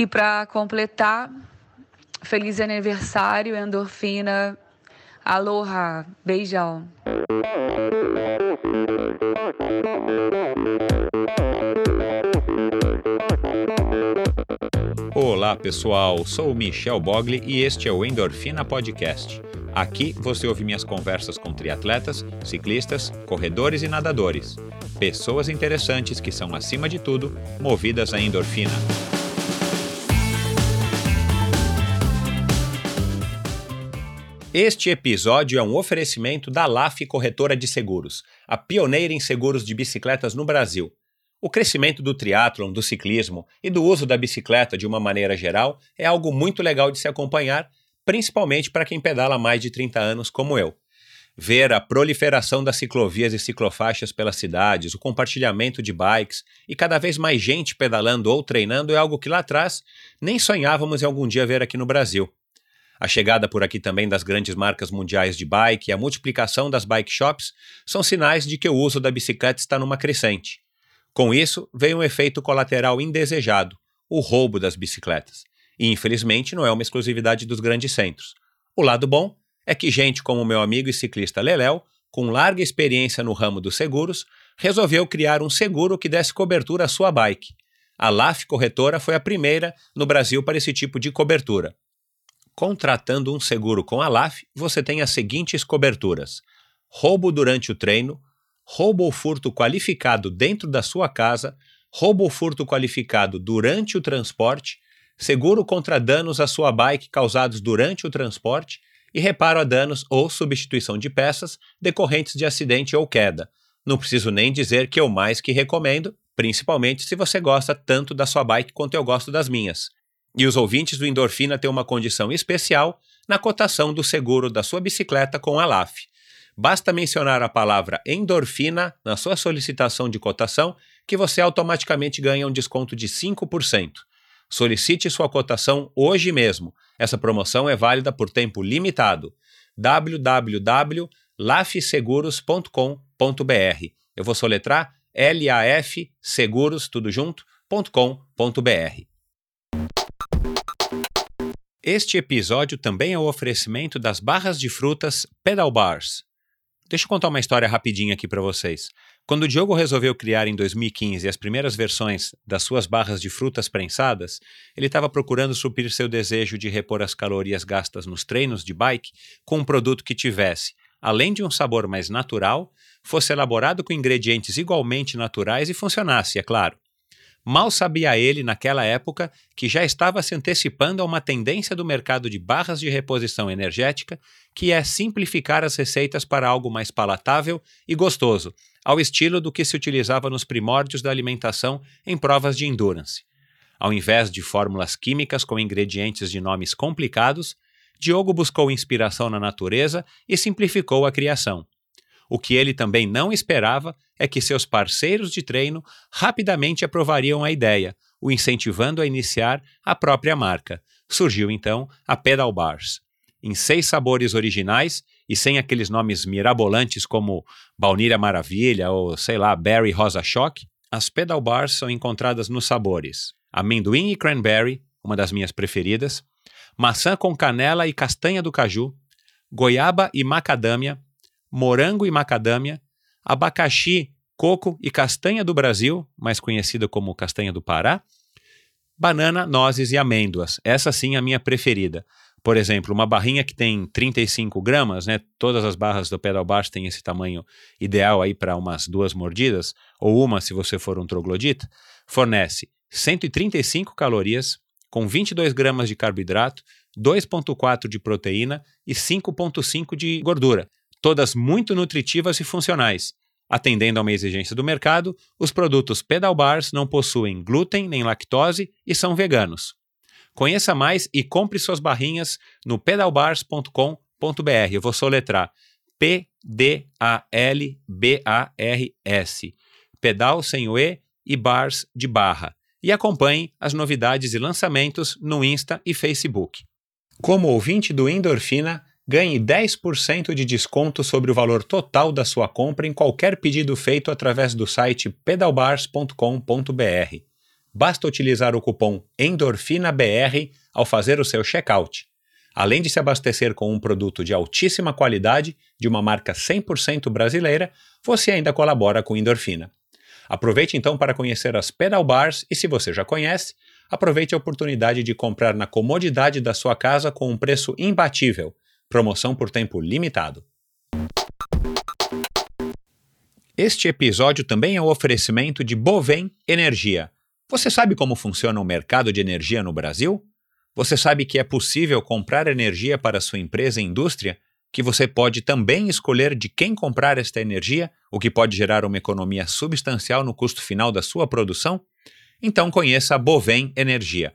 E para completar, feliz aniversário, endorfina. Aloha, beijão. Olá pessoal, sou Michel Bogli e este é o Endorfina Podcast. Aqui você ouve minhas conversas com triatletas, ciclistas, corredores e nadadores. Pessoas interessantes que são, acima de tudo, movidas à endorfina. Este episódio é um oferecimento da LAF Corretora de Seguros, a pioneira em seguros de bicicletas no Brasil. O crescimento do triatlon, do ciclismo e do uso da bicicleta de uma maneira geral é algo muito legal de se acompanhar, principalmente para quem pedala há mais de 30 anos como eu. Ver a proliferação das ciclovias e ciclofaixas pelas cidades, o compartilhamento de bikes e cada vez mais gente pedalando ou treinando é algo que lá atrás nem sonhávamos em algum dia ver aqui no Brasil. A chegada por aqui também das grandes marcas mundiais de bike e a multiplicação das bike shops são sinais de que o uso da bicicleta está numa crescente. Com isso, veio um efeito colateral indesejado, o roubo das bicicletas. E infelizmente não é uma exclusividade dos grandes centros. O lado bom é que gente como meu amigo e ciclista Leléu, com larga experiência no ramo dos seguros, resolveu criar um seguro que desse cobertura à sua bike. A LAF Corretora foi a primeira no Brasil para esse tipo de cobertura. Contratando um seguro com a LAF, você tem as seguintes coberturas: roubo durante o treino, roubo ou furto qualificado dentro da sua casa, roubo ou furto qualificado durante o transporte, seguro contra danos à sua bike causados durante o transporte e reparo a danos ou substituição de peças decorrentes de acidente ou queda. Não preciso nem dizer que eu mais que recomendo, principalmente se você gosta tanto da sua bike quanto eu gosto das minhas. E os ouvintes do Endorfina têm uma condição especial na cotação do seguro da sua bicicleta com a LAF. Basta mencionar a palavra endorfina na sua solicitação de cotação que você automaticamente ganha um desconto de 5%. Solicite sua cotação hoje mesmo. Essa promoção é válida por tempo limitado. www.lafseguros.com.br. Eu vou soletrar L-A-F seguros, tudo junto.com.br. Este episódio também é o oferecimento das barras de frutas Pedal Bars. Deixa eu contar uma história rapidinha aqui para vocês. Quando o Diogo resolveu criar em 2015 as primeiras versões das suas barras de frutas prensadas, ele estava procurando suprir seu desejo de repor as calorias gastas nos treinos de bike com um produto que tivesse, além de um sabor mais natural, fosse elaborado com ingredientes igualmente naturais e funcionasse, é claro. Mal sabia ele, naquela época, que já estava se antecipando a uma tendência do mercado de barras de reposição energética, que é simplificar as receitas para algo mais palatável e gostoso, ao estilo do que se utilizava nos primórdios da alimentação em provas de endurance. Ao invés de fórmulas químicas com ingredientes de nomes complicados, Diogo buscou inspiração na natureza e simplificou a criação. O que ele também não esperava é que seus parceiros de treino rapidamente aprovariam a ideia, o incentivando a iniciar a própria marca. Surgiu então a Pedal Bars. Em seis sabores originais e sem aqueles nomes mirabolantes como Baunilha Maravilha ou, sei lá, Berry Rosa Choque, as Pedal Bars são encontradas nos sabores amendoim e cranberry, uma das minhas preferidas, maçã com canela e castanha do caju, goiaba e macadâmia, morango e macadâmia, abacaxi, coco e castanha do Brasil, mais conhecida como castanha do Pará, banana, nozes e amêndoas. Essa sim é a minha preferida. Por exemplo, uma barrinha que tem 35 gramas, né? Todas as barras do pedal baixo têm esse tamanho ideal aí para umas duas mordidas, ou uma se você for um troglodita, fornece 135 calorias, com 22 gramas de carboidrato, 2,4 de proteína e 5,5 de gordura todas muito nutritivas e funcionais. Atendendo a uma exigência do mercado, os produtos Pedal Bars não possuem glúten nem lactose e são veganos. Conheça mais e compre suas barrinhas no pedalbars.com.br. Eu vou soletrar P-D-A-L-B-A-R-S. Pedal sem o E e bars de barra. E acompanhe as novidades e lançamentos no Insta e Facebook. Como ouvinte do Endorfina, ganhe 10% de desconto sobre o valor total da sua compra em qualquer pedido feito através do site pedalbars.com.br. basta utilizar o cupom ENDORFINABR ao fazer o seu checkout. Além de se abastecer com um produto de altíssima qualidade, de uma marca 100% brasileira, você ainda colabora com Endorfina. Aproveite então para conhecer as pedal bars e, se você já conhece, aproveite a oportunidade de comprar na comodidade da sua casa com um preço imbatível. Promoção por tempo limitado. Este episódio também é o um oferecimento de Bovem Energia. Você sabe como funciona o mercado de energia no Brasil? Você sabe que é possível comprar energia para sua empresa e indústria? Que você pode também escolher de quem comprar esta energia, o que pode gerar uma economia substancial no custo final da sua produção? Então conheça a Bovem Energia.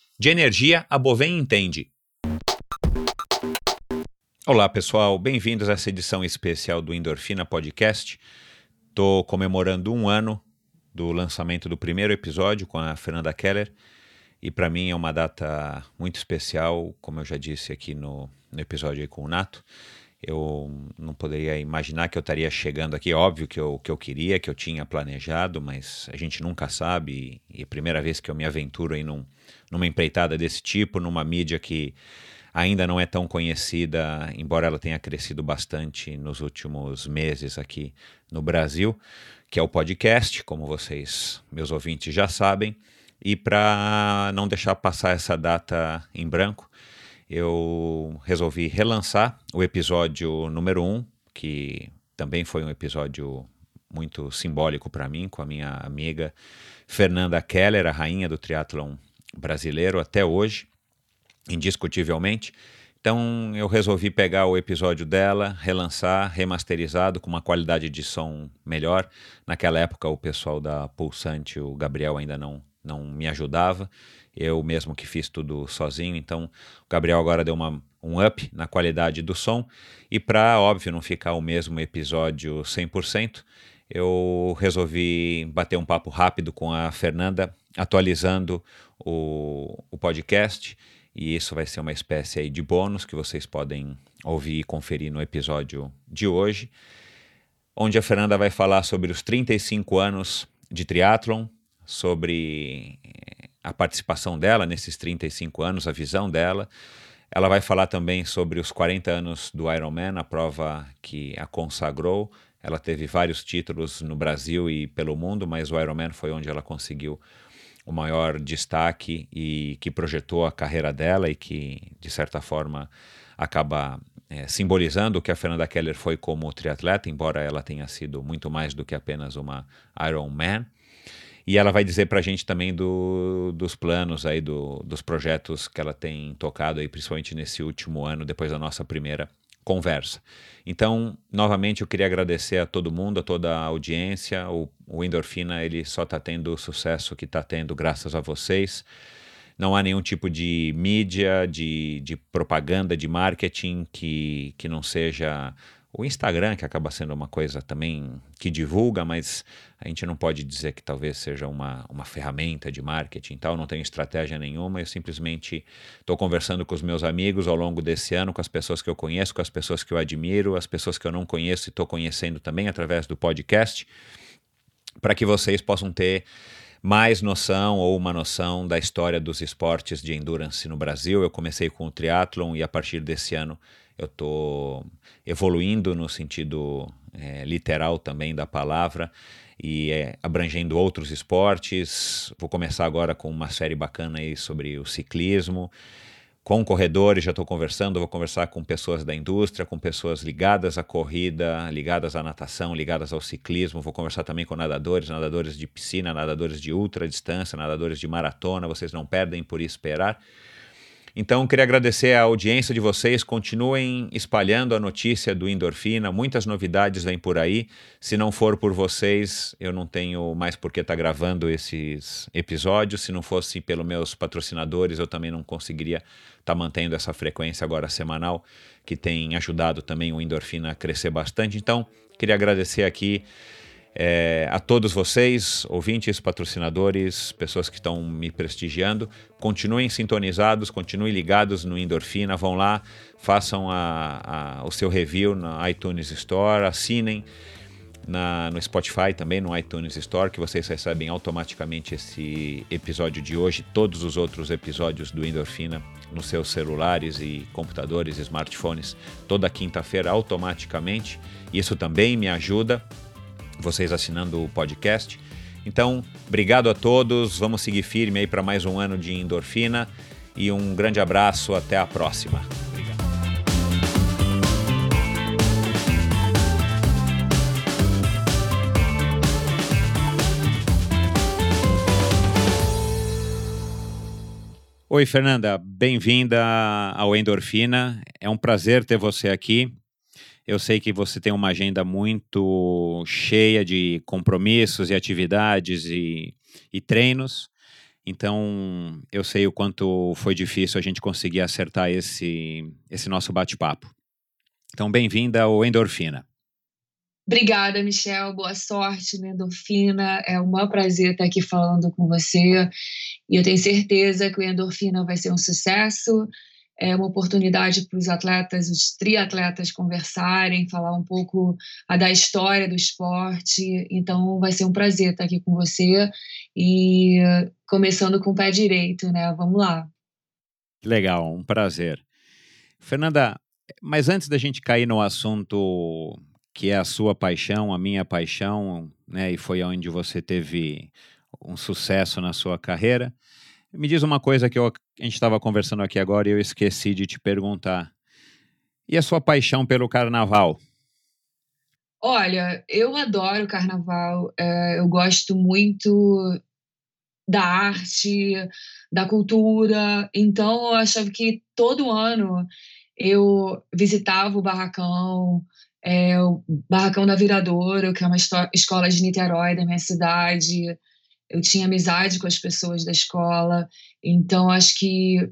De energia, a Bovem entende. Olá, pessoal. Bem-vindos a essa edição especial do Endorfina Podcast. Estou comemorando um ano do lançamento do primeiro episódio com a Fernanda Keller. E para mim é uma data muito especial, como eu já disse aqui no, no episódio com o Nato. Eu não poderia imaginar que eu estaria chegando aqui. Óbvio que eu, que eu queria, que eu tinha planejado, mas a gente nunca sabe. E, é a primeira vez que eu me aventuro em num, numa empreitada desse tipo, numa mídia que ainda não é tão conhecida, embora ela tenha crescido bastante nos últimos meses aqui no Brasil que é o podcast, como vocês, meus ouvintes, já sabem. E para não deixar passar essa data em branco, eu resolvi relançar o episódio número 1, um, que também foi um episódio muito simbólico para mim, com a minha amiga Fernanda Keller, a rainha do triatlon brasileiro até hoje, indiscutivelmente. Então eu resolvi pegar o episódio dela, relançar, remasterizado, com uma qualidade de som melhor. Naquela época o pessoal da Pulsante, o Gabriel ainda não, não me ajudava. Eu mesmo que fiz tudo sozinho, então o Gabriel agora deu uma, um up na qualidade do som. E para, óbvio, não ficar o mesmo episódio 100%, eu resolvi bater um papo rápido com a Fernanda, atualizando o, o podcast e isso vai ser uma espécie de bônus que vocês podem ouvir e conferir no episódio de hoje, onde a Fernanda vai falar sobre os 35 anos de triatlon, sobre a participação dela nesses 35 anos, a visão dela. Ela vai falar também sobre os 40 anos do Ironman, a prova que a consagrou. Ela teve vários títulos no Brasil e pelo mundo, mas o Ironman foi onde ela conseguiu o maior destaque e que projetou a carreira dela e que, de certa forma, acaba é, simbolizando o que a Fernanda Keller foi como triatleta, embora ela tenha sido muito mais do que apenas uma Ironman. E ela vai dizer para a gente também do, dos planos aí, do, dos projetos que ela tem tocado aí, principalmente nesse último ano, depois da nossa primeira conversa. Então, novamente, eu queria agradecer a todo mundo, a toda a audiência. O, o Endorfina ele só está tendo o sucesso que está tendo graças a vocês. Não há nenhum tipo de mídia, de, de propaganda, de marketing que, que não seja o Instagram, que acaba sendo uma coisa também que divulga, mas a gente não pode dizer que talvez seja uma, uma ferramenta de marketing tal, não tenho estratégia nenhuma, eu simplesmente estou conversando com os meus amigos ao longo desse ano, com as pessoas que eu conheço, com as pessoas que eu admiro, as pessoas que eu não conheço e estou conhecendo também através do podcast, para que vocês possam ter mais noção ou uma noção da história dos esportes de endurance no Brasil. Eu comecei com o triatlon e a partir desse ano eu estou evoluindo no sentido é, literal também da palavra e é, abrangendo outros esportes. Vou começar agora com uma série bacana aí sobre o ciclismo. Com corredores, já estou conversando, vou conversar com pessoas da indústria, com pessoas ligadas à corrida, ligadas à natação, ligadas ao ciclismo. Vou conversar também com nadadores, nadadores de piscina, nadadores de ultra distância, nadadores de maratona. Vocês não perdem por esperar. Então, queria agradecer a audiência de vocês. Continuem espalhando a notícia do Endorfina. Muitas novidades vêm por aí. Se não for por vocês, eu não tenho mais por que estar tá gravando esses episódios. Se não fosse pelos meus patrocinadores, eu também não conseguiria estar tá mantendo essa frequência agora semanal, que tem ajudado também o Endorfina a crescer bastante. Então, queria agradecer aqui é, a todos vocês, ouvintes, patrocinadores, pessoas que estão me prestigiando, continuem sintonizados, continuem ligados no Endorfina, vão lá, façam a, a, o seu review na iTunes Store, assinem na, no Spotify também, no iTunes Store, que vocês recebem automaticamente esse episódio de hoje, todos os outros episódios do Endorfina nos seus celulares e computadores, smartphones, toda quinta-feira automaticamente. Isso também me ajuda vocês assinando o podcast. Então, obrigado a todos. Vamos seguir firme aí para mais um ano de endorfina e um grande abraço. Até a próxima. Oi, Fernanda, bem-vinda ao Endorfina. É um prazer ter você aqui. Eu sei que você tem uma agenda muito cheia de compromissos e atividades e, e treinos. Então, eu sei o quanto foi difícil a gente conseguir acertar esse, esse nosso bate-papo. Então, bem-vinda ao Endorfina. Obrigada, Michel. Boa sorte na Endorfina. É um maior prazer estar aqui falando com você. E eu tenho certeza que o Endorfina vai ser um sucesso é uma oportunidade para os atletas, os triatletas conversarem, falar um pouco da história do esporte. Então vai ser um prazer estar aqui com você e começando com o pé direito, né? Vamos lá. Legal, um prazer. Fernanda, mas antes da gente cair no assunto que é a sua paixão, a minha paixão, né, e foi onde você teve um sucesso na sua carreira, me diz uma coisa que eu, a gente estava conversando aqui agora e eu esqueci de te perguntar. E a sua paixão pelo carnaval? Olha, eu adoro carnaval. É, eu gosto muito da arte, da cultura. Então, eu achava que todo ano eu visitava o barracão, é, o barracão da Viradouro, que é uma escola de Niterói da minha cidade eu tinha amizade com as pessoas da escola, então acho que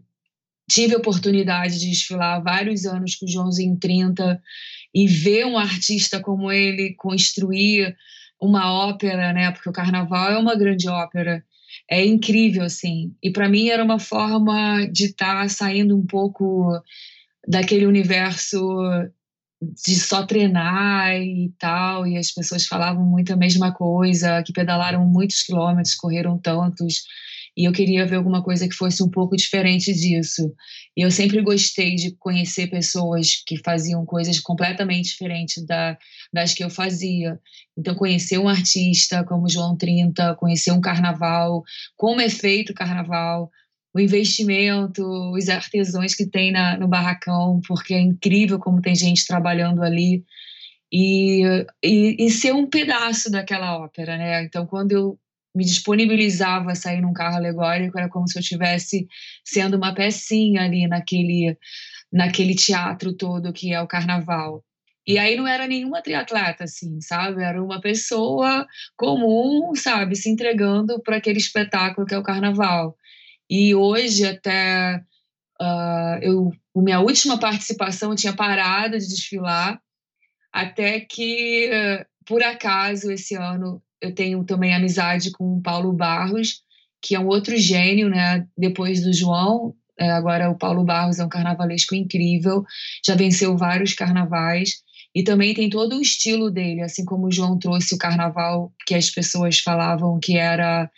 tive a oportunidade de desfilar vários anos com o Joãozinho 30 e ver um artista como ele construir uma ópera, né? Porque o carnaval é uma grande ópera. É incrível assim. E para mim era uma forma de estar tá saindo um pouco daquele universo de só treinar e tal, e as pessoas falavam muito a mesma coisa, que pedalaram muitos quilômetros, correram tantos, e eu queria ver alguma coisa que fosse um pouco diferente disso. E eu sempre gostei de conhecer pessoas que faziam coisas completamente diferentes da, das que eu fazia. Então, conhecer um artista como João 30, conhecer um carnaval, como é feito o carnaval, o investimento, os artesãos que tem na, no barracão, porque é incrível como tem gente trabalhando ali. E, e, e, ser um pedaço daquela ópera, né? Então, quando eu me disponibilizava a sair num carro alegórico, era como se eu estivesse sendo uma pecinha ali naquele, naquele teatro todo que é o carnaval. E aí não era nenhuma triatleta, assim, sabe? Era uma pessoa comum, sabe? Se entregando para aquele espetáculo que é o carnaval. E hoje, até uh, eu, minha última participação, eu tinha parado de desfilar, até que, uh, por acaso, esse ano eu tenho também amizade com o Paulo Barros, que é um outro gênio, né? Depois do João, é, agora o Paulo Barros é um carnavalesco incrível, já venceu vários carnavais e também tem todo o estilo dele, assim como o João trouxe o carnaval que as pessoas falavam que era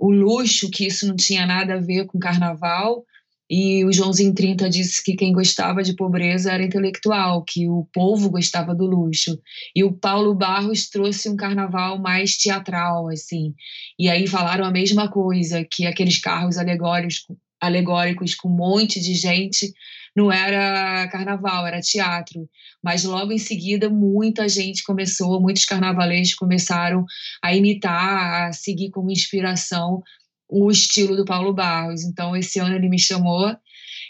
o luxo, que isso não tinha nada a ver com carnaval. E o Joãozinho 30 disse que quem gostava de pobreza era intelectual, que o povo gostava do luxo. E o Paulo Barros trouxe um carnaval mais teatral, assim. E aí falaram a mesma coisa, que aqueles carros alegóricos, alegóricos com um monte de gente não era carnaval, era teatro. Mas logo em seguida, muita gente começou, muitos carnavalescos começaram a imitar, a seguir como inspiração o estilo do Paulo Barros. Então, esse ano ele me chamou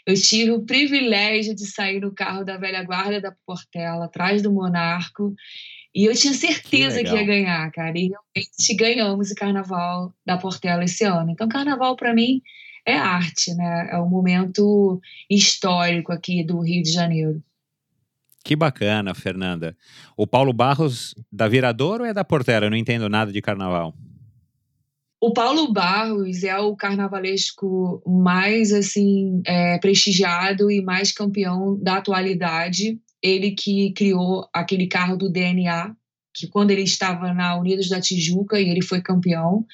eu tive o privilégio de sair no carro da velha guarda da Portela, atrás do Monarco, e eu tinha certeza que, que ia ganhar, cara. E realmente ganhamos o Carnaval da Portela esse ano. Então, Carnaval para mim é arte, né? É um momento histórico aqui do Rio de Janeiro. Que bacana, Fernanda. O Paulo Barros da Viradouro ou é da Portela? Eu não entendo nada de carnaval. O Paulo Barros é o carnavalesco mais assim é, prestigiado e mais campeão da atualidade. Ele que criou aquele carro do DNA, que quando ele estava na Unidos da Tijuca e ele foi campeão,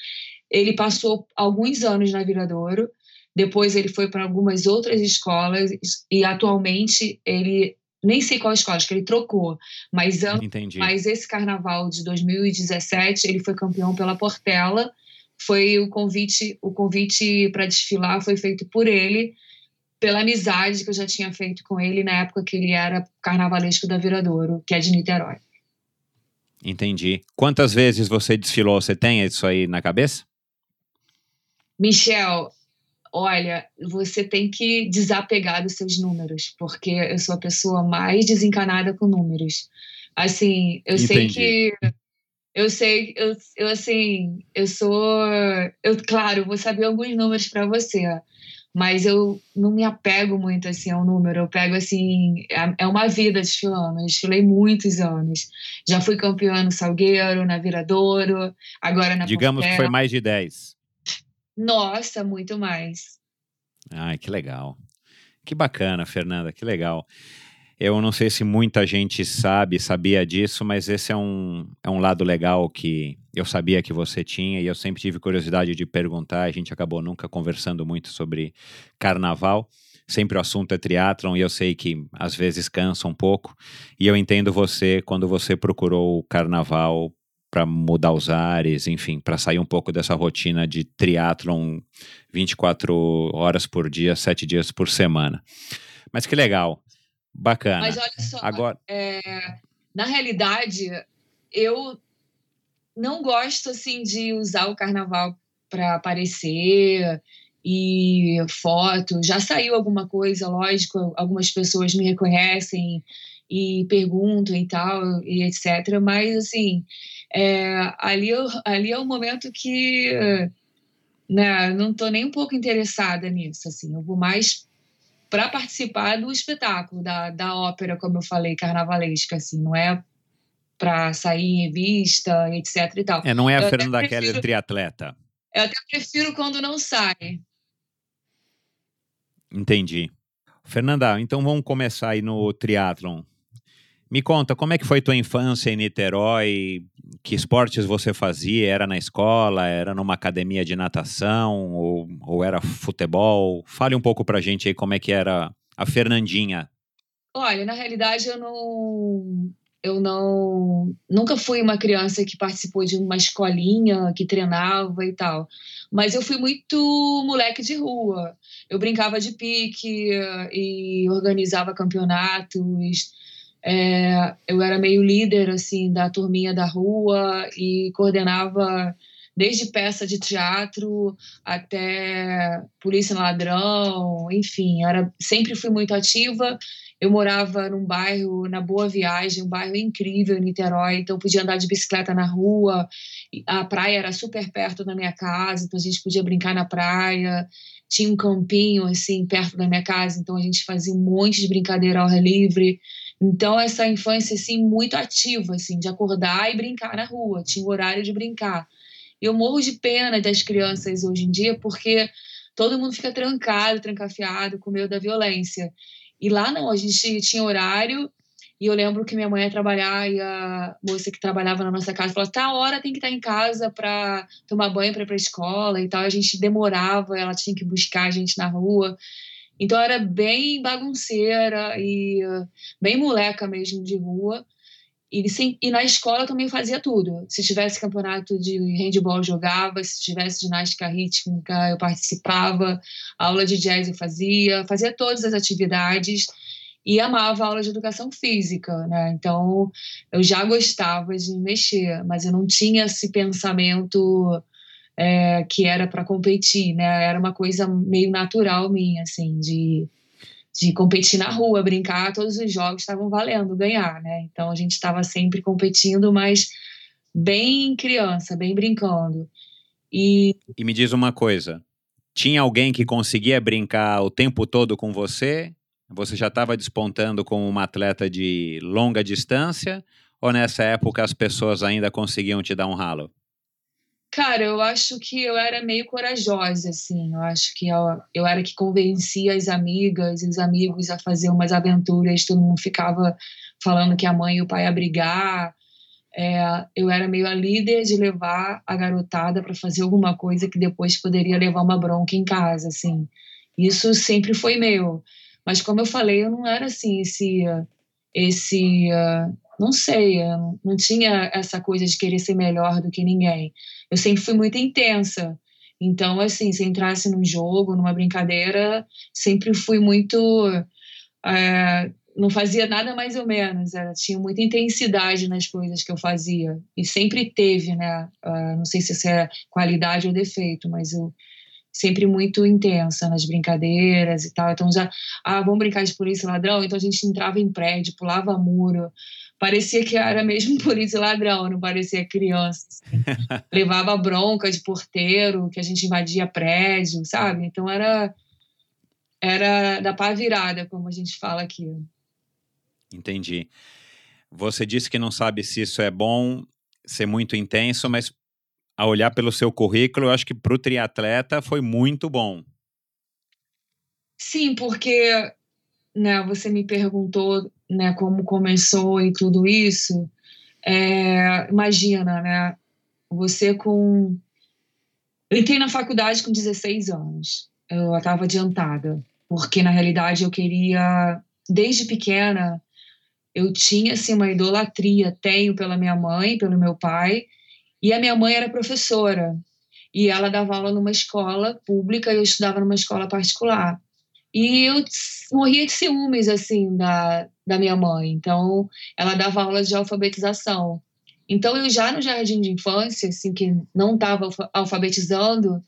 ele passou alguns anos na Viradouro. Depois ele foi para algumas outras escolas e atualmente ele nem sei qual escola, acho que ele trocou, mas, Entendi. mas esse carnaval de 2017 ele foi campeão pela Portela foi o convite, o convite para desfilar foi feito por ele, pela amizade que eu já tinha feito com ele na época que ele era carnavalesco da Viradouro, que é de Niterói. Entendi. Quantas vezes você desfilou? Você tem isso aí na cabeça? Michel, olha, você tem que desapegar dos seus números, porque eu sou a pessoa mais desencanada com números. Assim, eu Entendi. sei que eu sei, eu, eu assim, eu sou, eu claro, vou saber alguns números para você, mas eu não me apego muito assim ao número. Eu pego assim, é, é uma vida desfilando. Eu desfilei muitos anos. Já fui campeã no Salgueiro, na Viradouro, agora na Digamos que foi mais de 10. Nossa, muito mais. Ai, que legal. Que bacana, Fernanda, que legal. Eu não sei se muita gente sabe, sabia disso, mas esse é um, é um lado legal que eu sabia que você tinha e eu sempre tive curiosidade de perguntar. A gente acabou nunca conversando muito sobre carnaval. Sempre o assunto é triatlon e eu sei que às vezes cansa um pouco. E eu entendo você quando você procurou o carnaval para mudar os ares, enfim, para sair um pouco dessa rotina de triatlon 24 horas por dia, 7 dias por semana. Mas que legal. Bacana. Mas olha só, Agora... É, na realidade, eu não gosto assim de usar o carnaval para aparecer e foto. Já saiu alguma coisa, lógico, algumas pessoas me reconhecem e perguntam e tal, e etc. Mas, assim, é, ali, ali é o momento que né, não estou nem um pouco interessada nisso. Assim, eu vou mais para participar do espetáculo, da, da ópera, como eu falei, carnavalesca, assim, não é para sair em revista, etc e tal. É, não é a eu Fernanda Keller triatleta. Eu até prefiro quando não sai. Entendi. Fernanda, então vamos começar aí no triatlon. Me conta, como é que foi tua infância em Niterói? Que esportes você fazia? Era na escola? Era numa academia de natação? Ou, ou era futebol? Fale um pouco pra gente aí como é que era a Fernandinha. Olha, na realidade eu não eu não nunca fui uma criança que participou de uma escolinha que treinava e tal mas eu fui muito moleque de rua eu brincava de pique e organizava campeonatos é, eu era meio líder assim da turminha da rua e coordenava desde peça de teatro até polícia ladrão, enfim, era sempre fui muito ativa. Eu morava num bairro na Boa Viagem, um bairro incrível em Niterói, então podia andar de bicicleta na rua. A praia era super perto da minha casa, então a gente podia brincar na praia. Tinha um campinho assim perto da minha casa, então a gente fazia um monte de brincadeira ao ar livre. Então, essa infância, assim, muito ativa, assim, de acordar e brincar na rua, tinha o horário de brincar. Eu morro de pena das crianças hoje em dia, porque todo mundo fica trancado, trancafiado, com medo da violência. E lá não, a gente tinha horário, e eu lembro que minha mãe ia trabalhar e a moça que trabalhava na nossa casa falou: tá, hora tem que estar em casa para tomar banho para ir para escola e tal. A gente demorava, ela tinha que buscar a gente na rua. Então era bem bagunceira e uh, bem moleca mesmo de rua. E, sim, e na escola também fazia tudo. Se tivesse campeonato de handball, jogava. Se tivesse ginástica rítmica, eu participava. Aula de jazz eu fazia. Fazia todas as atividades. E amava aula de educação física, né? Então, eu já gostava de mexer, mas eu não tinha esse pensamento é, que era para competir, né? Era uma coisa meio natural minha, assim, de de competir na rua, brincar, todos os jogos estavam valendo ganhar, né? Então a gente estava sempre competindo, mas bem criança, bem brincando. E, e me diz uma coisa: tinha alguém que conseguia brincar o tempo todo com você? Você já estava despontando como uma atleta de longa distância? Ou nessa época as pessoas ainda conseguiam te dar um ralo? Cara, eu acho que eu era meio corajosa, assim. Eu acho que eu, eu era que convencia as amigas e os amigos a fazer umas aventuras. Todo mundo ficava falando que a mãe e o pai iam brigar. É, eu era meio a líder de levar a garotada para fazer alguma coisa que depois poderia levar uma bronca em casa, assim. Isso sempre foi meu. Mas como eu falei, eu não era assim esse esse uh, não sei, não tinha essa coisa de querer ser melhor do que ninguém. Eu sempre fui muito intensa. Então, assim, se entrasse num jogo, numa brincadeira, sempre fui muito. É, não fazia nada mais ou menos, era, tinha muita intensidade nas coisas que eu fazia. E sempre teve, né? Uh, não sei se isso é qualidade ou defeito, mas eu sempre muito intensa nas brincadeiras e tal. Então já, ah, vamos brincar de polícia ladrão? Então a gente entrava em prédio, pulava muro, parecia que era mesmo polícia ladrão, não parecia criança. Assim. Levava bronca de porteiro, que a gente invadia prédio, sabe? Então era era da pá virada, como a gente fala aqui. Entendi. Você disse que não sabe se isso é bom ser muito intenso, mas a olhar pelo seu currículo, eu acho que para o triatleta foi muito bom. Sim, porque né, você me perguntou né, como começou e tudo isso, é, imagina, né, você com... Eu entrei na faculdade com 16 anos, eu estava adiantada, porque na realidade eu queria, desde pequena, eu tinha assim, uma idolatria, tenho pela minha mãe, pelo meu pai, e a minha mãe era professora, e ela dava aula numa escola pública e eu estudava numa escola particular. E eu morria de ciúmes, assim, da, da minha mãe. Então, ela dava aulas de alfabetização. Então, eu já no jardim de infância, assim, que não estava alfabetizando,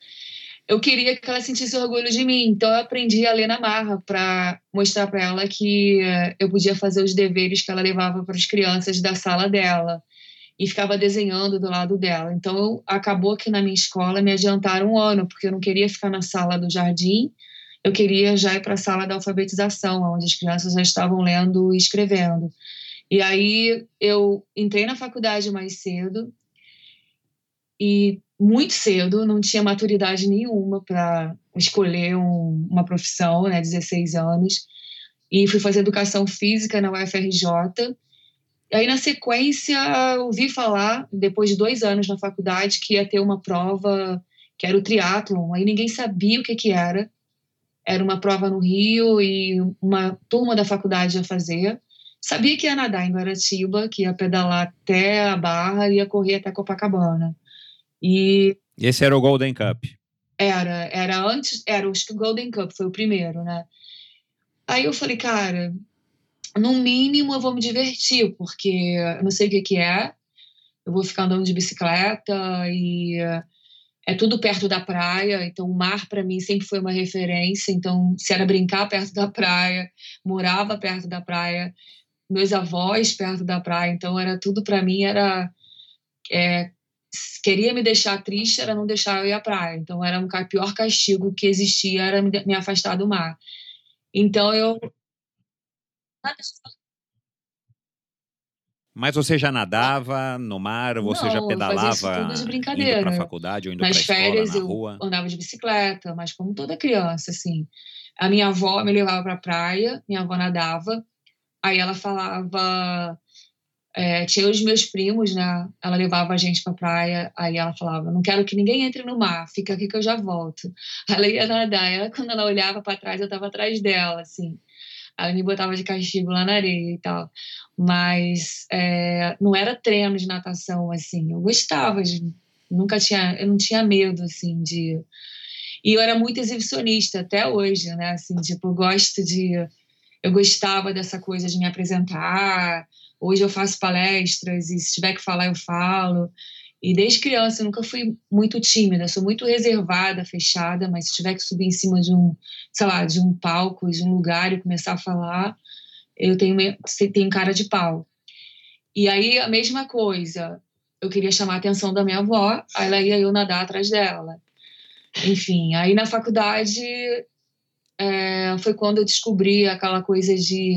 eu queria que ela sentisse orgulho de mim. Então, eu aprendi a ler na marra para mostrar para ela que eh, eu podia fazer os deveres que ela levava para as crianças da sala dela. E ficava desenhando do lado dela. Então, acabou que na minha escola me adiantaram um ano, porque eu não queria ficar na sala do jardim eu queria já ir para a sala da alfabetização, onde as crianças já estavam lendo e escrevendo. E aí eu entrei na faculdade mais cedo e muito cedo, não tinha maturidade nenhuma para escolher um, uma profissão, né, 16 anos, e fui fazer educação física na UFRJ. E aí, na sequência, ouvi falar, depois de dois anos na faculdade, que ia ter uma prova que era o triatlon. Aí ninguém sabia o que, que era era uma prova no Rio e uma turma da faculdade ia fazer. Sabia que ia nadar em Guaratiba, que ia pedalar até a Barra e ia correr até Copacabana. E esse era o Golden Cup. Era, era antes, era acho que o Golden Cup foi o primeiro, né? Aí eu falei, cara, no mínimo eu vou me divertir, porque eu não sei o que que é. Eu vou ficar andando de bicicleta e é tudo perto da praia, então o mar para mim sempre foi uma referência. Então, se era brincar perto da praia, morava perto da praia, meus avós perto da praia, então era tudo para mim era é, queria me deixar triste era não deixar eu ir à praia. Então era um pior castigo que existia era me afastar do mar. Então eu mas você já nadava no mar, você não, já pedalava indo para a faculdade ou indo para a escola, férias na rua? eu andava de bicicleta, mas como toda criança, assim. A minha avó me levava para a praia, minha avó nadava, aí ela falava... É, tinha os meus primos, né? Ela levava a gente para a praia, aí ela falava: Não quero que ninguém entre no mar, fica aqui que eu já volto. Ela ia nadar, ela, quando ela olhava para trás, eu estava atrás dela, assim. Ela me botava de castigo lá na areia e tal. Mas é, não era treino de natação, assim. Eu gostava de. Nunca tinha. Eu não tinha medo, assim, de. E eu era muito exibicionista até hoje, né? Assim, tipo, eu gosto de. Eu gostava dessa coisa de me apresentar. Hoje eu faço palestras e se tiver que falar, eu falo. E desde criança eu nunca fui muito tímida, sou muito reservada, fechada, mas se tiver que subir em cima de um, sei lá, de um palco, de um lugar e começar a falar, eu tenho, tenho cara de pau. E aí a mesma coisa, eu queria chamar a atenção da minha avó, aí ela ia eu nadar atrás dela. Enfim, aí na faculdade é, foi quando eu descobri aquela coisa de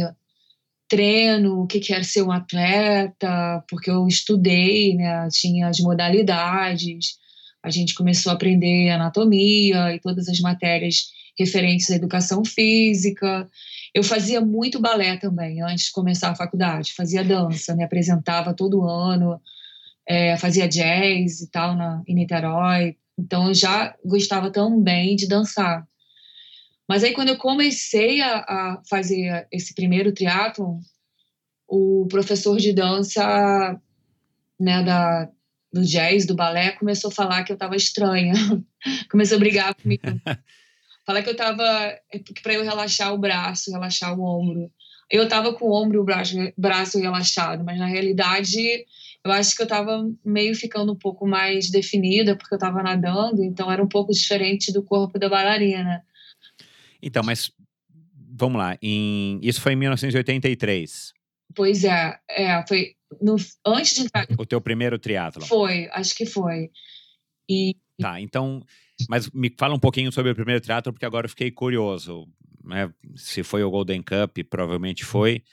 treino, o que quer ser um atleta, porque eu estudei, né, tinha as modalidades, a gente começou a aprender anatomia e todas as matérias referentes à educação física. Eu fazia muito balé também, antes de começar a faculdade, fazia dança, me apresentava todo ano, é, fazia jazz e tal na, em Niterói, então eu já gostava também de dançar. Mas aí, quando eu comecei a, a fazer esse primeiro triatlon, o professor de dança né, da, do jazz, do balé, começou a falar que eu estava estranha. começou a brigar comigo. falar que eu estava. É para eu relaxar o braço, relaxar o ombro. Eu estava com o ombro e o braço, braço relaxado, mas na realidade eu acho que eu estava meio ficando um pouco mais definida, porque eu estava nadando, então era um pouco diferente do corpo da bailarina. Então, mas vamos lá, em, isso foi em 1983. Pois é, é foi no, antes de entrar. O teu primeiro triatlo? Foi, acho que foi. E tá, então, mas me fala um pouquinho sobre o primeiro triatlo porque agora eu fiquei curioso, né? Se foi o Golden Cup, provavelmente foi.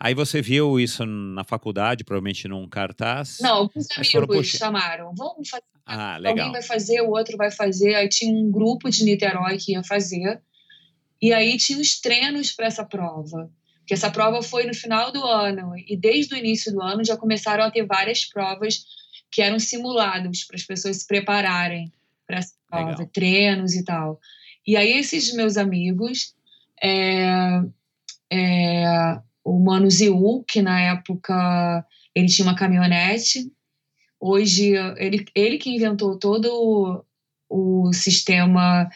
Aí você viu isso na faculdade, provavelmente num cartaz? Não, alguns amigos falou, chamaram. Vamos fazer. Ah, legal. Alguém vai fazer, o outro vai fazer. Aí tinha um grupo de Niterói que ia fazer. E aí tinha os treinos para essa prova, que essa prova foi no final do ano e desde o início do ano já começaram a ter várias provas que eram simulados para as pessoas se prepararem para essa prova, Legal. treinos e tal. E aí esses meus amigos, é, é, o Mano Ziu, que na época ele tinha uma caminhonete, hoje ele, ele que inventou todo o, o sistema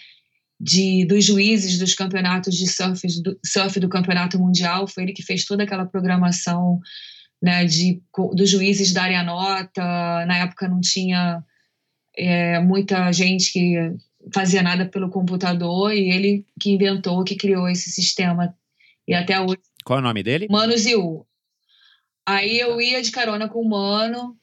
de, dos juízes dos campeonatos de surf do, surf do campeonato mundial, foi ele que fez toda aquela programação né, de, dos juízes darem a nota. Na época não tinha é, muita gente que fazia nada pelo computador e ele que inventou, que criou esse sistema. E até hoje. Qual é o nome dele? Mano Ziu. Aí eu ia de carona com o Mano,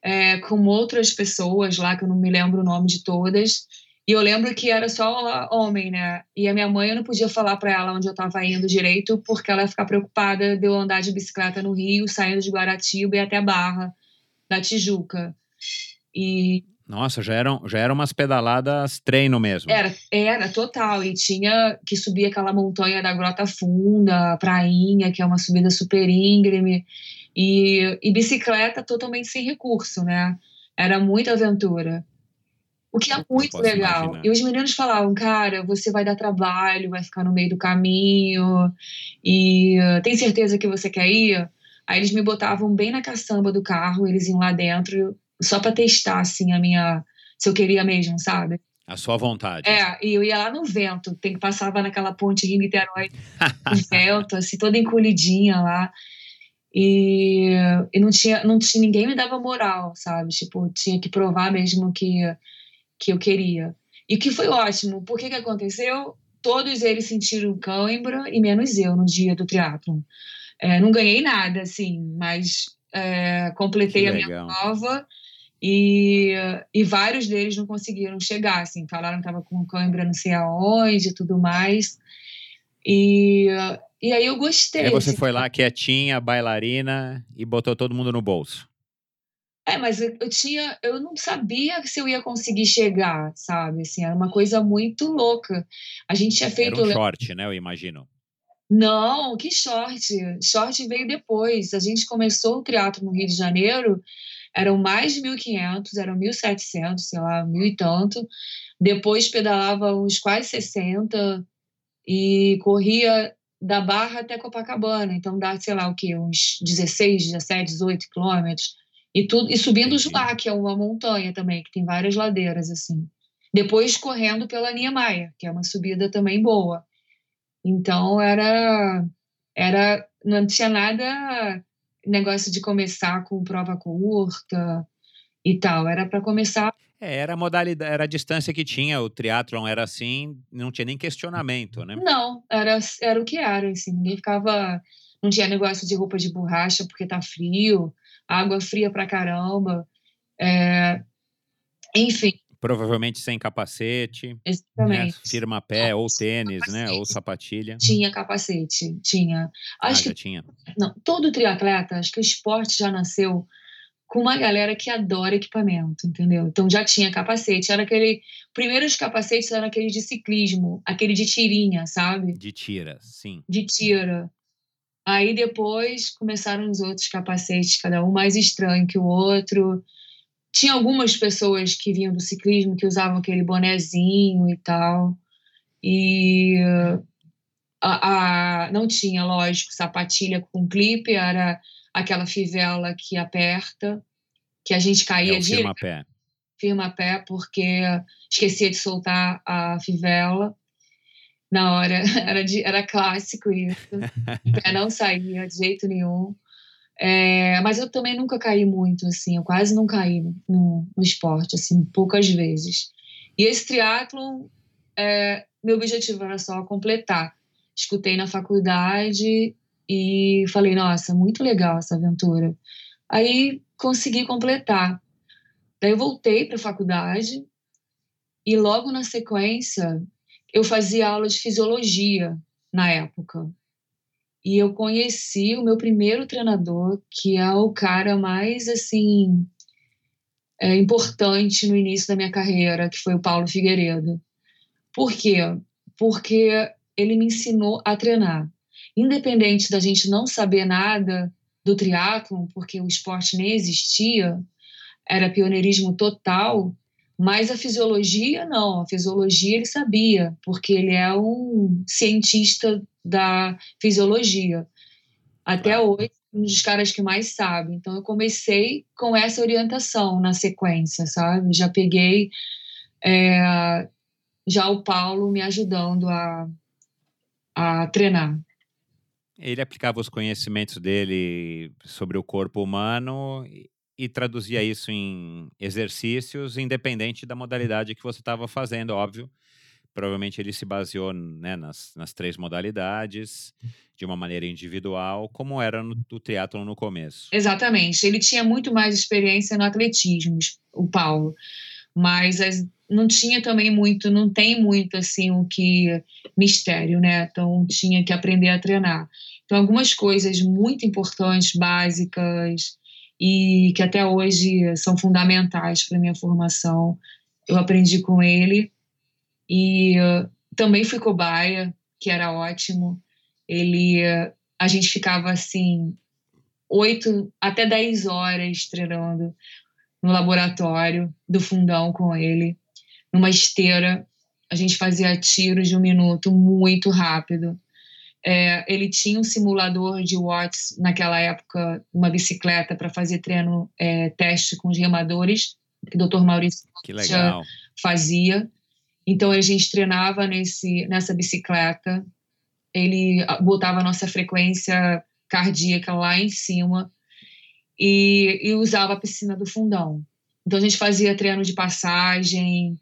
é, com outras pessoas lá, que eu não me lembro o nome de todas. E eu lembro que era só homem, né? E a minha mãe, eu não podia falar para ela onde eu estava indo direito, porque ela ia ficar preocupada de eu andar de bicicleta no Rio, saindo de Guaratiba e até a Barra da Tijuca. E nossa, já eram, já eram umas pedaladas treino mesmo. Era, era total. E tinha que subir aquela montanha da Grota Funda, Prainha, que é uma subida super íngreme. E, e bicicleta totalmente sem recurso, né? Era muita aventura. O que é muito legal. Imaginar. E os meninos falavam, cara, você vai dar trabalho, vai ficar no meio do caminho, e tem certeza que você quer ir? Aí eles me botavam bem na caçamba do carro, eles iam lá dentro, só para testar, assim, a minha. se eu queria mesmo, sabe? A sua vontade. É, e eu ia lá no vento, tem que passava naquela ponte Rio-Niterói, no vento, assim, toda encolhidinha lá. E, e não, tinha, não tinha. ninguém me dava moral, sabe? Tipo, tinha que provar mesmo que que eu queria. E que foi ótimo. Por que que aconteceu? Todos eles sentiram cãibra e menos eu no dia do triatlon. É, não ganhei nada, assim, mas é, completei a minha prova e, e vários deles não conseguiram chegar, assim, falaram que estava com cãibra não sei aonde e tudo mais. E, e aí eu gostei. Aí você assim, foi lá quietinha, bailarina e botou todo mundo no bolso. É, mas eu, eu, tinha, eu não sabia se eu ia conseguir chegar, sabe? Assim, era uma coisa muito louca. A gente tinha feito. Era um short, né? Eu imagino. Não, que short. Short veio depois. A gente começou o teatro no Rio de Janeiro, eram mais de 1.500, eram 1.700, sei lá, mil e tanto. Depois pedalava uns quase 60 e corria da Barra até Copacabana. Então dá, sei lá, o quê? Uns 16, 17, 18 quilômetros. E, tudo, e subindo Entendi. Jubá, que é uma montanha também, que tem várias ladeiras, assim. Depois correndo pela Niemeyer, que é uma subida também boa. Então era. era não tinha nada negócio de começar com prova curta. e tal. Era para começar. É, era a modalidade, era a distância que tinha, o triatlon era assim, não tinha nem questionamento, né? Não, era, era o que era, assim, ninguém ficava. Não tinha negócio de roupa de borracha porque tá frio, água fria pra caramba. É, enfim. Provavelmente sem capacete. Né, Exatamente. Né? Firma pé, ou tênis, capacete. né? Ou sapatilha. Tinha capacete, tinha. Acho ah, que, tinha. Não, todo triatleta, acho que o esporte já nasceu com uma galera que adora equipamento, entendeu? Então já tinha capacete, era aquele. Primeiros capacetes eram aquele de ciclismo, aquele de tirinha, sabe? De tira, sim. De tira. Aí depois começaram os outros capacetes, cada um mais estranho que o outro. Tinha algumas pessoas que vinham do ciclismo que usavam aquele bonezinho e tal. E a, a, não tinha, lógico, sapatilha com clipe, era aquela fivela que aperta, que a gente caía é de. Firma pé. Firma pé, porque esquecia de soltar a fivela. Na hora, era, de, era clássico isso. pé não saía de jeito nenhum. É, mas eu também nunca caí muito, assim, eu quase não caí no, no esporte, assim, poucas vezes. E esse triatlon, é, meu objetivo era só completar. Escutei na faculdade e falei, nossa, muito legal essa aventura. Aí consegui completar. Daí eu voltei para a faculdade e logo na sequência eu fazia aula de fisiologia na época. E eu conheci o meu primeiro treinador, que é o cara mais assim é, importante no início da minha carreira, que foi o Paulo Figueiredo. Por quê? Porque ele me ensinou a treinar independente da gente não saber nada do triatlon, porque o esporte nem existia, era pioneirismo total, mas a fisiologia não, a fisiologia ele sabia, porque ele é um cientista da fisiologia. Até hoje, um dos caras que mais sabe. Então eu comecei com essa orientação na sequência, sabe? Já peguei é, já o Paulo me ajudando a, a treinar. Ele aplicava os conhecimentos dele sobre o corpo humano e, traduzia isso em exercícios, independente da modalidade que você estava fazendo, óbvio. Provavelmente ele se baseou né, nas, nas três modalidades, de uma maneira individual, como era no, no triatlon no começo. Exatamente. Ele tinha muito mais experiência no atletismo, o Paulo. Mas as, não tinha também muito, não tem muito assim o que mistério, né? Então tinha que aprender a treinar. Então algumas coisas muito importantes, básicas e que até hoje são fundamentais para minha formação, eu aprendi com ele e uh, também fui cobaia, que era ótimo. Ele, a gente ficava assim oito até dez horas treinando no laboratório do fundão com ele numa esteira. A gente fazia tiros de um minuto muito rápido. É, ele tinha um simulador de watts naquela época, uma bicicleta para fazer treino é, teste com os remadores, que o Dr. Maurício fazia. Então a gente treinava nesse, nessa bicicleta. Ele botava a nossa frequência cardíaca lá em cima e, e usava a piscina do fundão. Então a gente fazia treino de passagem,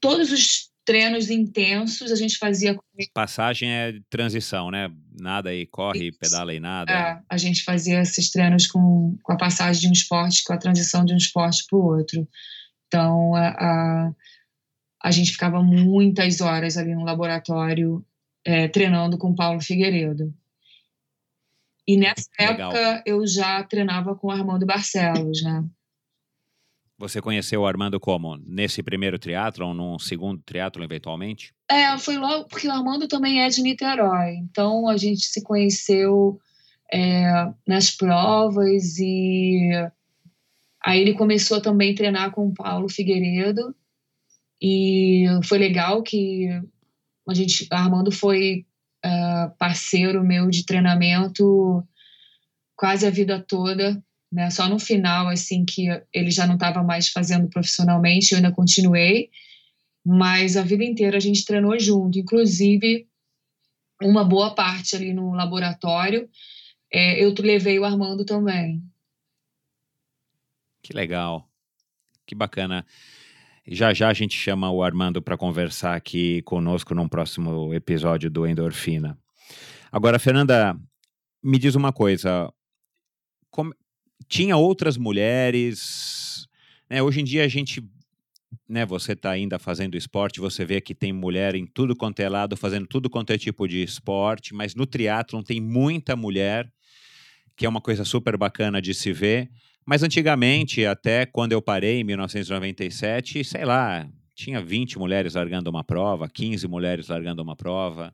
todos os treinos intensos a gente fazia. Passagem é transição, né? Nada aí, corre, Isso. pedala e nada. É, a gente fazia esses treinos com, com a passagem de um esporte, com a transição de um esporte para o outro. Então, a, a, a, gente ficava muitas horas ali no laboratório é, treinando com Paulo Figueiredo. E nessa Legal. época eu já treinava com Armando Barcelos, né? Você conheceu o Armando como? Nesse primeiro triatlon, num segundo triatlon, eventualmente? É, foi logo, porque o Armando também é de Niterói. Então, a gente se conheceu é, nas provas e aí ele começou também a treinar com o Paulo Figueiredo e foi legal que a gente, Armando foi uh, parceiro meu de treinamento quase a vida toda né? Só no final, assim, que ele já não estava mais fazendo profissionalmente, eu ainda continuei, mas a vida inteira a gente treinou junto, inclusive uma boa parte ali no laboratório, é, eu levei o Armando também. Que legal. Que bacana. Já já a gente chama o Armando para conversar aqui conosco num próximo episódio do Endorfina. Agora, Fernanda, me diz uma coisa. Tinha outras mulheres. Né? Hoje em dia a gente. Né, você está ainda fazendo esporte, você vê que tem mulher em tudo quanto é lado, fazendo tudo quanto é tipo de esporte, mas no triatlon tem muita mulher, que é uma coisa super bacana de se ver. Mas antigamente, até quando eu parei, em 1997, sei lá, tinha 20 mulheres largando uma prova, 15 mulheres largando uma prova.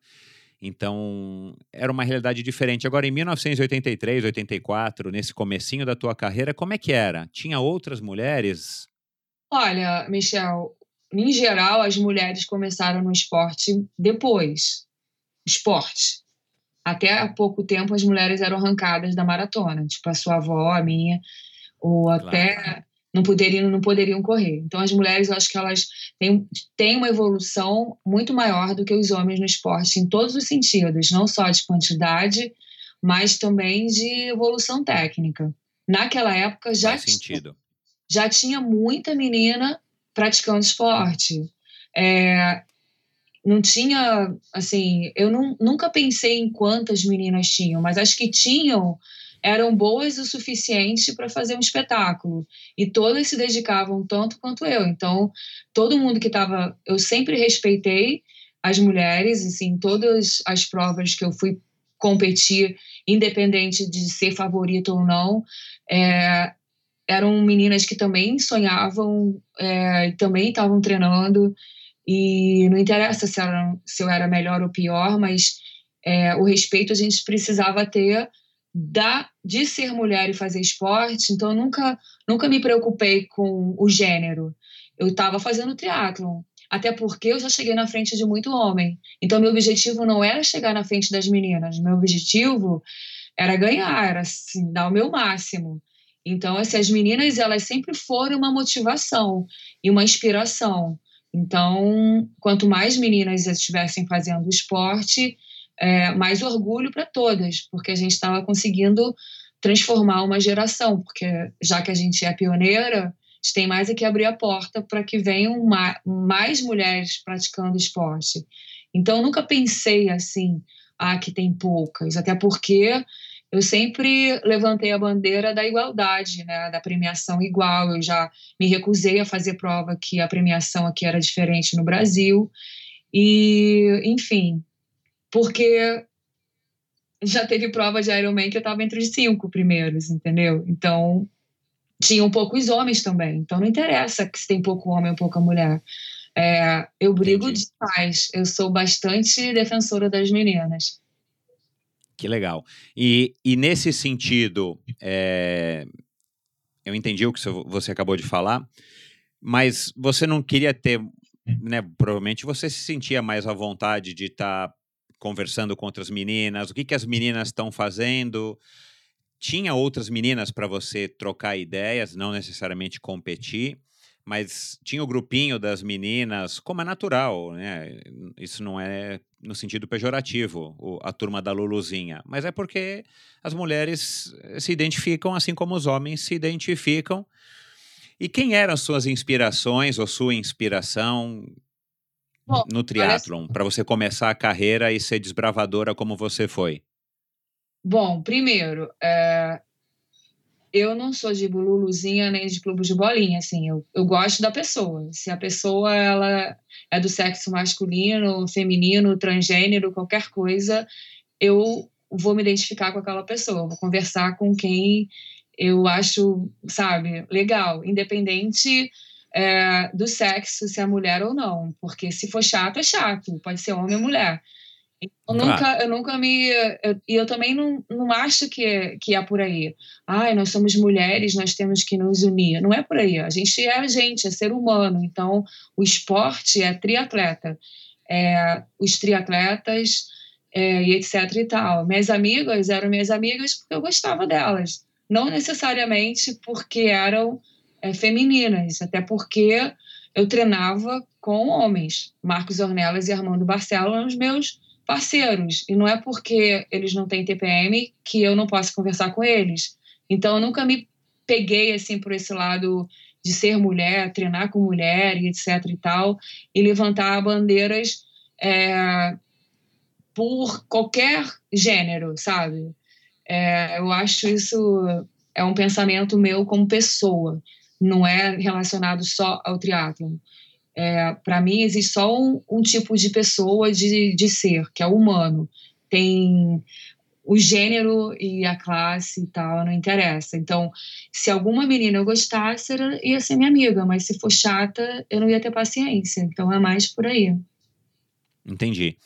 Então, era uma realidade diferente. Agora, em 1983, 84, nesse comecinho da tua carreira, como é que era? Tinha outras mulheres? Olha, Michel, em geral, as mulheres começaram no esporte depois. Esporte. Até há pouco tempo, as mulheres eram arrancadas da maratona. Tipo, a sua avó, a minha, ou claro. até não poderiam, não poderiam correr. Então, as mulheres, eu acho que elas têm, têm uma evolução muito maior do que os homens no esporte, em todos os sentidos, não só de quantidade, mas também de evolução técnica. Naquela época já, tinha, já tinha muita menina praticando esporte. É, não tinha, assim, eu não, nunca pensei em quantas meninas tinham, mas acho que tinham eram boas o suficiente para fazer um espetáculo. E todas se dedicavam tanto quanto eu. Então, todo mundo que estava. Eu sempre respeitei as mulheres, assim, todas as provas que eu fui competir, independente de ser favorita ou não, é, eram meninas que também sonhavam, é, também estavam treinando. E não interessa se, era, se eu era melhor ou pior, mas é, o respeito a gente precisava ter da, de ser mulher e fazer esporte, então eu nunca, nunca me preocupei com o gênero. Eu estava fazendo triatlon, até porque eu já cheguei na frente de muito homem. Então meu objetivo não era chegar na frente das meninas, meu objetivo era ganhar, era assim, dar o meu máximo. Então, assim, as meninas, elas sempre foram uma motivação e uma inspiração. Então, quanto mais meninas estivessem fazendo esporte, é, mais orgulho para todas, porque a gente estava conseguindo transformar uma geração, porque já que a gente é pioneira, a gente tem mais é que abrir a porta para que venham mais mulheres praticando esporte. Então, nunca pensei assim, ah, que tem poucas, até porque eu sempre levantei a bandeira da igualdade, né, da premiação igual. Eu já me recusei a fazer prova que a premiação aqui era diferente no Brasil. E, enfim, porque já teve prova de Ironman que eu estava entre os cinco primeiros, entendeu? Então, tinham poucos homens também. Então, não interessa que se tem pouco homem ou pouca mulher. É, eu brigo Entendi. demais. Eu sou bastante defensora das meninas. Que legal. E, e nesse sentido, é, eu entendi o que você acabou de falar, mas você não queria ter, né? Provavelmente você se sentia mais à vontade de estar tá conversando com outras meninas, o que, que as meninas estão fazendo. Tinha outras meninas para você trocar ideias, não necessariamente competir, mas tinha o grupinho das meninas, como é natural, né? Isso não é no sentido pejorativo, a turma da Luluzinha, mas é porque as mulheres se identificam assim como os homens se identificam. E quem eram suas inspirações ou sua inspiração? Bom, no triatlon, para você começar a carreira e ser desbravadora como você foi? Bom, primeiro, é, eu não sou de bululuzinha nem de clube de bolinha, assim, eu, eu gosto da pessoa. Se a pessoa ela é do sexo masculino, feminino, transgênero, qualquer coisa, eu vou me identificar com aquela pessoa, vou conversar com quem eu acho, sabe, legal, independente é, do sexo, se é mulher ou não. Porque se for chato, é chato, pode ser homem ou mulher. Eu nunca, eu nunca me. E eu, eu, também não, não acho que, que é por aí. Ai, nós somos mulheres, nós temos que nos unir. Não é por aí. A gente é a gente, é ser humano. Então, o esporte é triatleta. É, os triatletas é, e etc e tal. Minhas amigas eram minhas amigas porque eu gostava delas. Não necessariamente porque eram é, femininas, até porque eu treinava com homens. Marcos Ornelas e Armando Barcelo eram os meus parceiros. E não é porque eles não têm TPM que eu não posso conversar com eles. Então, eu nunca me peguei assim por esse lado de ser mulher, treinar com mulher e etc e tal, e levantar bandeiras é, por qualquer gênero, sabe? É, eu acho isso é um pensamento meu como pessoa, não é relacionado só ao triatlon. É, Para mim, existe só um, um, tipo de pessoa de, de ser, que é o humano. Tem o gênero e a classe e tal, não interessa. Então, se alguma menina eu gostasse, ia ser minha amiga, mas se for chata, eu não ia ter paciência. Então, é mais por aí. Entendi.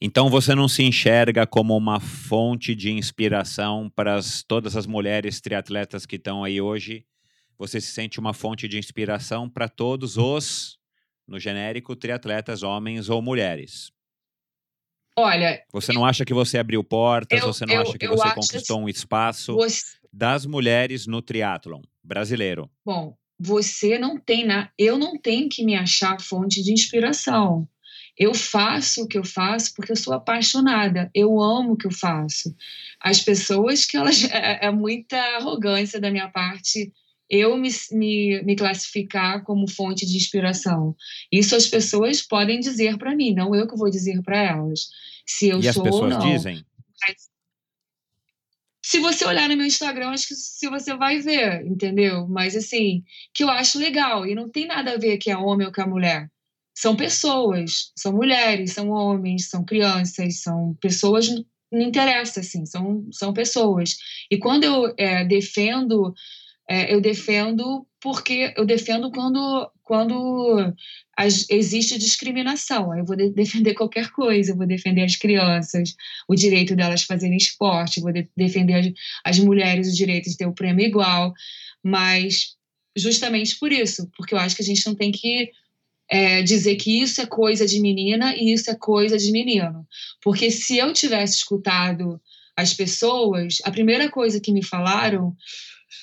Então você não se enxerga como uma fonte de inspiração para as, todas as mulheres triatletas que estão aí hoje. Você se sente uma fonte de inspiração para todos os, no genérico, triatletas, homens ou mulheres. Olha. Você não acha que você abriu portas? Eu, você não eu, acha que você conquistou um espaço você... das mulheres no triatlon brasileiro? Bom, você não tem na, eu não tenho que me achar fonte de inspiração. Eu faço o que eu faço porque eu sou apaixonada, eu amo o que eu faço. As pessoas que elas. É, é muita arrogância da minha parte eu me, me, me, classificar como fonte de inspiração. Isso as pessoas podem dizer para mim, não eu que vou dizer para elas. Se eu e sou as pessoas ou não. dizem? Mas, se você olhar no meu Instagram, acho que se você vai ver, entendeu? Mas assim, que eu acho legal e não tem nada a ver que é homem ou que é mulher são pessoas, são mulheres, são homens, são crianças, são pessoas, não interessa, assim, são, são pessoas. E quando eu é, defendo, é, eu defendo porque eu defendo quando, quando as, existe discriminação. Eu vou de, defender qualquer coisa, eu vou defender as crianças, o direito delas fazerem esporte, vou de, defender as, as mulheres o direito de ter o prêmio igual, mas justamente por isso, porque eu acho que a gente não tem que é, dizer que isso é coisa de menina e isso é coisa de menino. Porque se eu tivesse escutado as pessoas, a primeira coisa que me falaram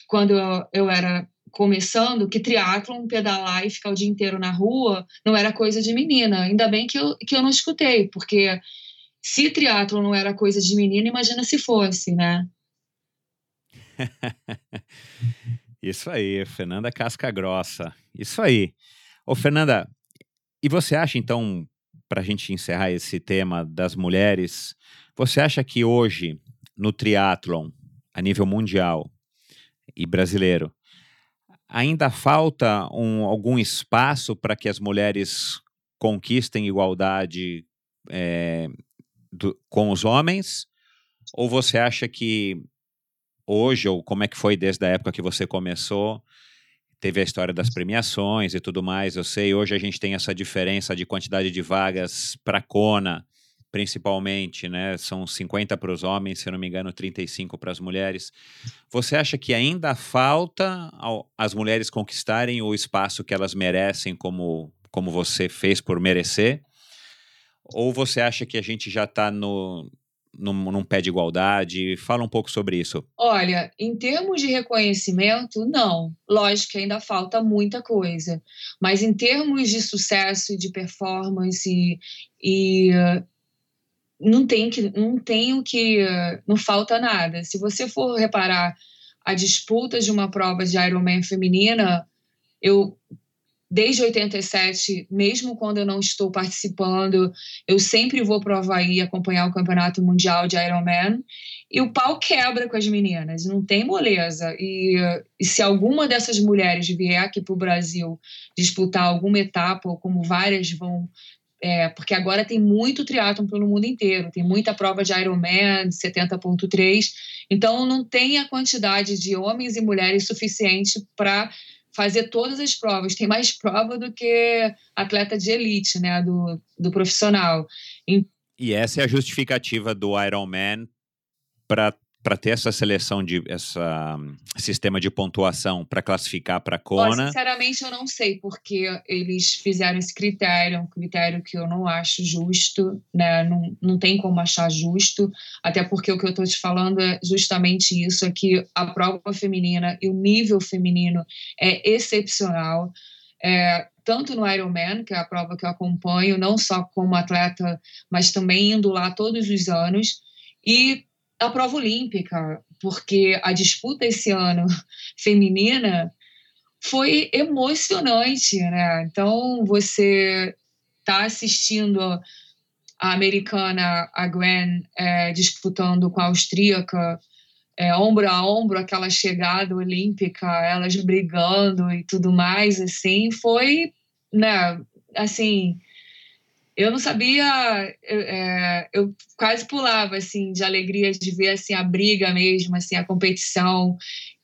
quando eu, eu era começando, que triatlon, pedalar e ficar o dia inteiro na rua, não era coisa de menina. Ainda bem que eu, que eu não escutei, porque se triatlon não era coisa de menina, imagina se fosse, né? Isso aí, Fernanda Casca Grossa. Isso aí. Ô, Fernanda, e você acha, então, para a gente encerrar esse tema das mulheres, você acha que hoje, no triatlon, a nível mundial e brasileiro, ainda falta um, algum espaço para que as mulheres conquistem igualdade é, do, com os homens? Ou você acha que hoje, ou como é que foi desde a época que você começou, teve a história das premiações e tudo mais. Eu sei, hoje a gente tem essa diferença de quantidade de vagas para Kona, principalmente, né? São 50 para os homens, se não me engano, 35 para as mulheres. Você acha que ainda falta as mulheres conquistarem o espaço que elas merecem, como, como você fez por merecer? Ou você acha que a gente já está no, num, num pé de igualdade? Fala um pouco sobre isso. Olha, em termos de reconhecimento, não. Lógico que ainda falta muita coisa. Mas em termos de sucesso, de performance e, não tem que não tenho que não falta nada. Se você for reparar a disputa de uma prova de Ironman feminina, eu desde 87, mesmo quando eu não estou participando, eu sempre vou para o Havaí acompanhar o Campeonato Mundial de Ironman e o pau quebra com as meninas, não tem moleza. E, e se alguma dessas mulheres vier aqui para o Brasil disputar alguma etapa, ou como várias vão é, porque agora tem muito triatlon pelo mundo inteiro, tem muita prova de Ironman, 70.3, então não tem a quantidade de homens e mulheres suficiente para fazer todas as provas. Tem mais prova do que atleta de elite, né, do, do profissional. E essa é a justificativa do Ironman para para ter essa seleção de essa sistema de pontuação para classificar para Kona? sinceramente eu não sei porque eles fizeram esse critério, um critério que eu não acho justo, né? Não, não tem como achar justo, até porque o que eu estou te falando é justamente isso, é que a prova feminina e o nível feminino é excepcional. É, tanto no Ironman, que é a prova que eu acompanho, não só como atleta, mas também indo lá todos os anos, e a prova olímpica, porque a disputa esse ano feminina foi emocionante, né? Então você tá assistindo a americana, a Gwen, é, disputando com a austríaca, é, ombro a ombro, aquela chegada olímpica, elas brigando e tudo mais, assim, foi, né, assim, eu não sabia, eu, é, eu, quase pulava, assim, de alegria de ver, assim, a briga mesmo, assim, a competição,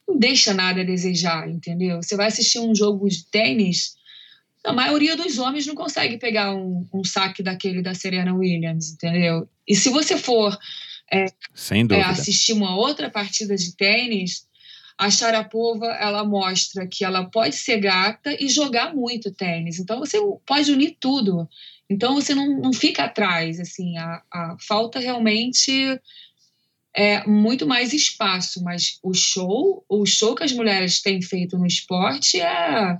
não deixa nada a desejar, entendeu? Você vai assistir um jogo de tênis, a maioria dos homens não consegue pegar um, um saque daquele da Serena Williams, entendeu? E se você for é. É, assistir uma outra partida de tênis, a Sharapova ela mostra que ela pode ser gata e jogar muito tênis. Então você pode unir tudo. Então você não, não fica atrás. Assim, a, a falta realmente é muito mais espaço, mas o show, o show que as mulheres têm feito no esporte é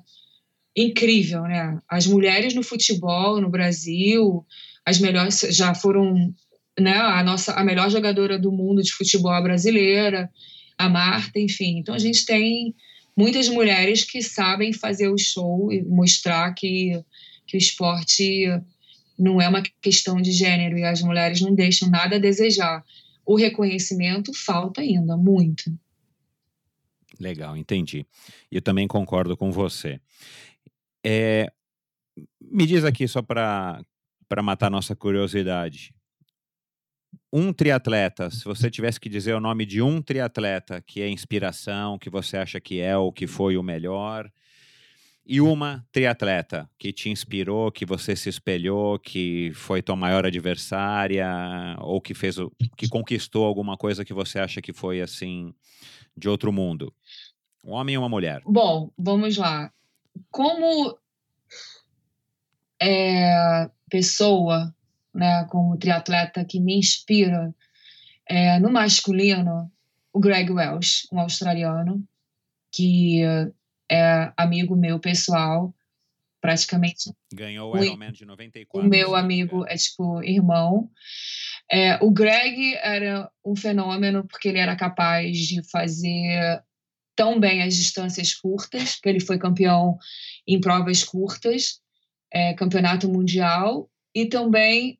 incrível, né? As mulheres no futebol no Brasil, as melhores já foram, né? A nossa a melhor jogadora do mundo de futebol brasileira, a Marta, enfim. Então a gente tem muitas mulheres que sabem fazer o show e mostrar que que o esporte não é uma questão de gênero e as mulheres não deixam nada a desejar o reconhecimento falta ainda muito. Legal, entendi. Eu também concordo com você. É, me diz aqui, só para matar nossa curiosidade. Um triatleta, se você tivesse que dizer o nome de um triatleta que é inspiração, que você acha que é ou que foi o melhor, e uma triatleta que te inspirou, que você se espelhou, que foi tua maior adversária ou que fez que conquistou alguma coisa que você acha que foi assim de outro mundo? Um homem ou uma mulher? Bom, vamos lá. Como é, pessoa, né, como triatleta que me inspira, é, no masculino, o Greg Welsh, um australiano, que é amigo meu pessoal, praticamente. Ganhou o Ironman de 94. O meu amigo é tipo irmão. É, o Greg era um fenômeno porque ele era capaz de fazer tão bem as distâncias curtas, porque ele foi campeão em provas curtas, é, campeonato mundial, e também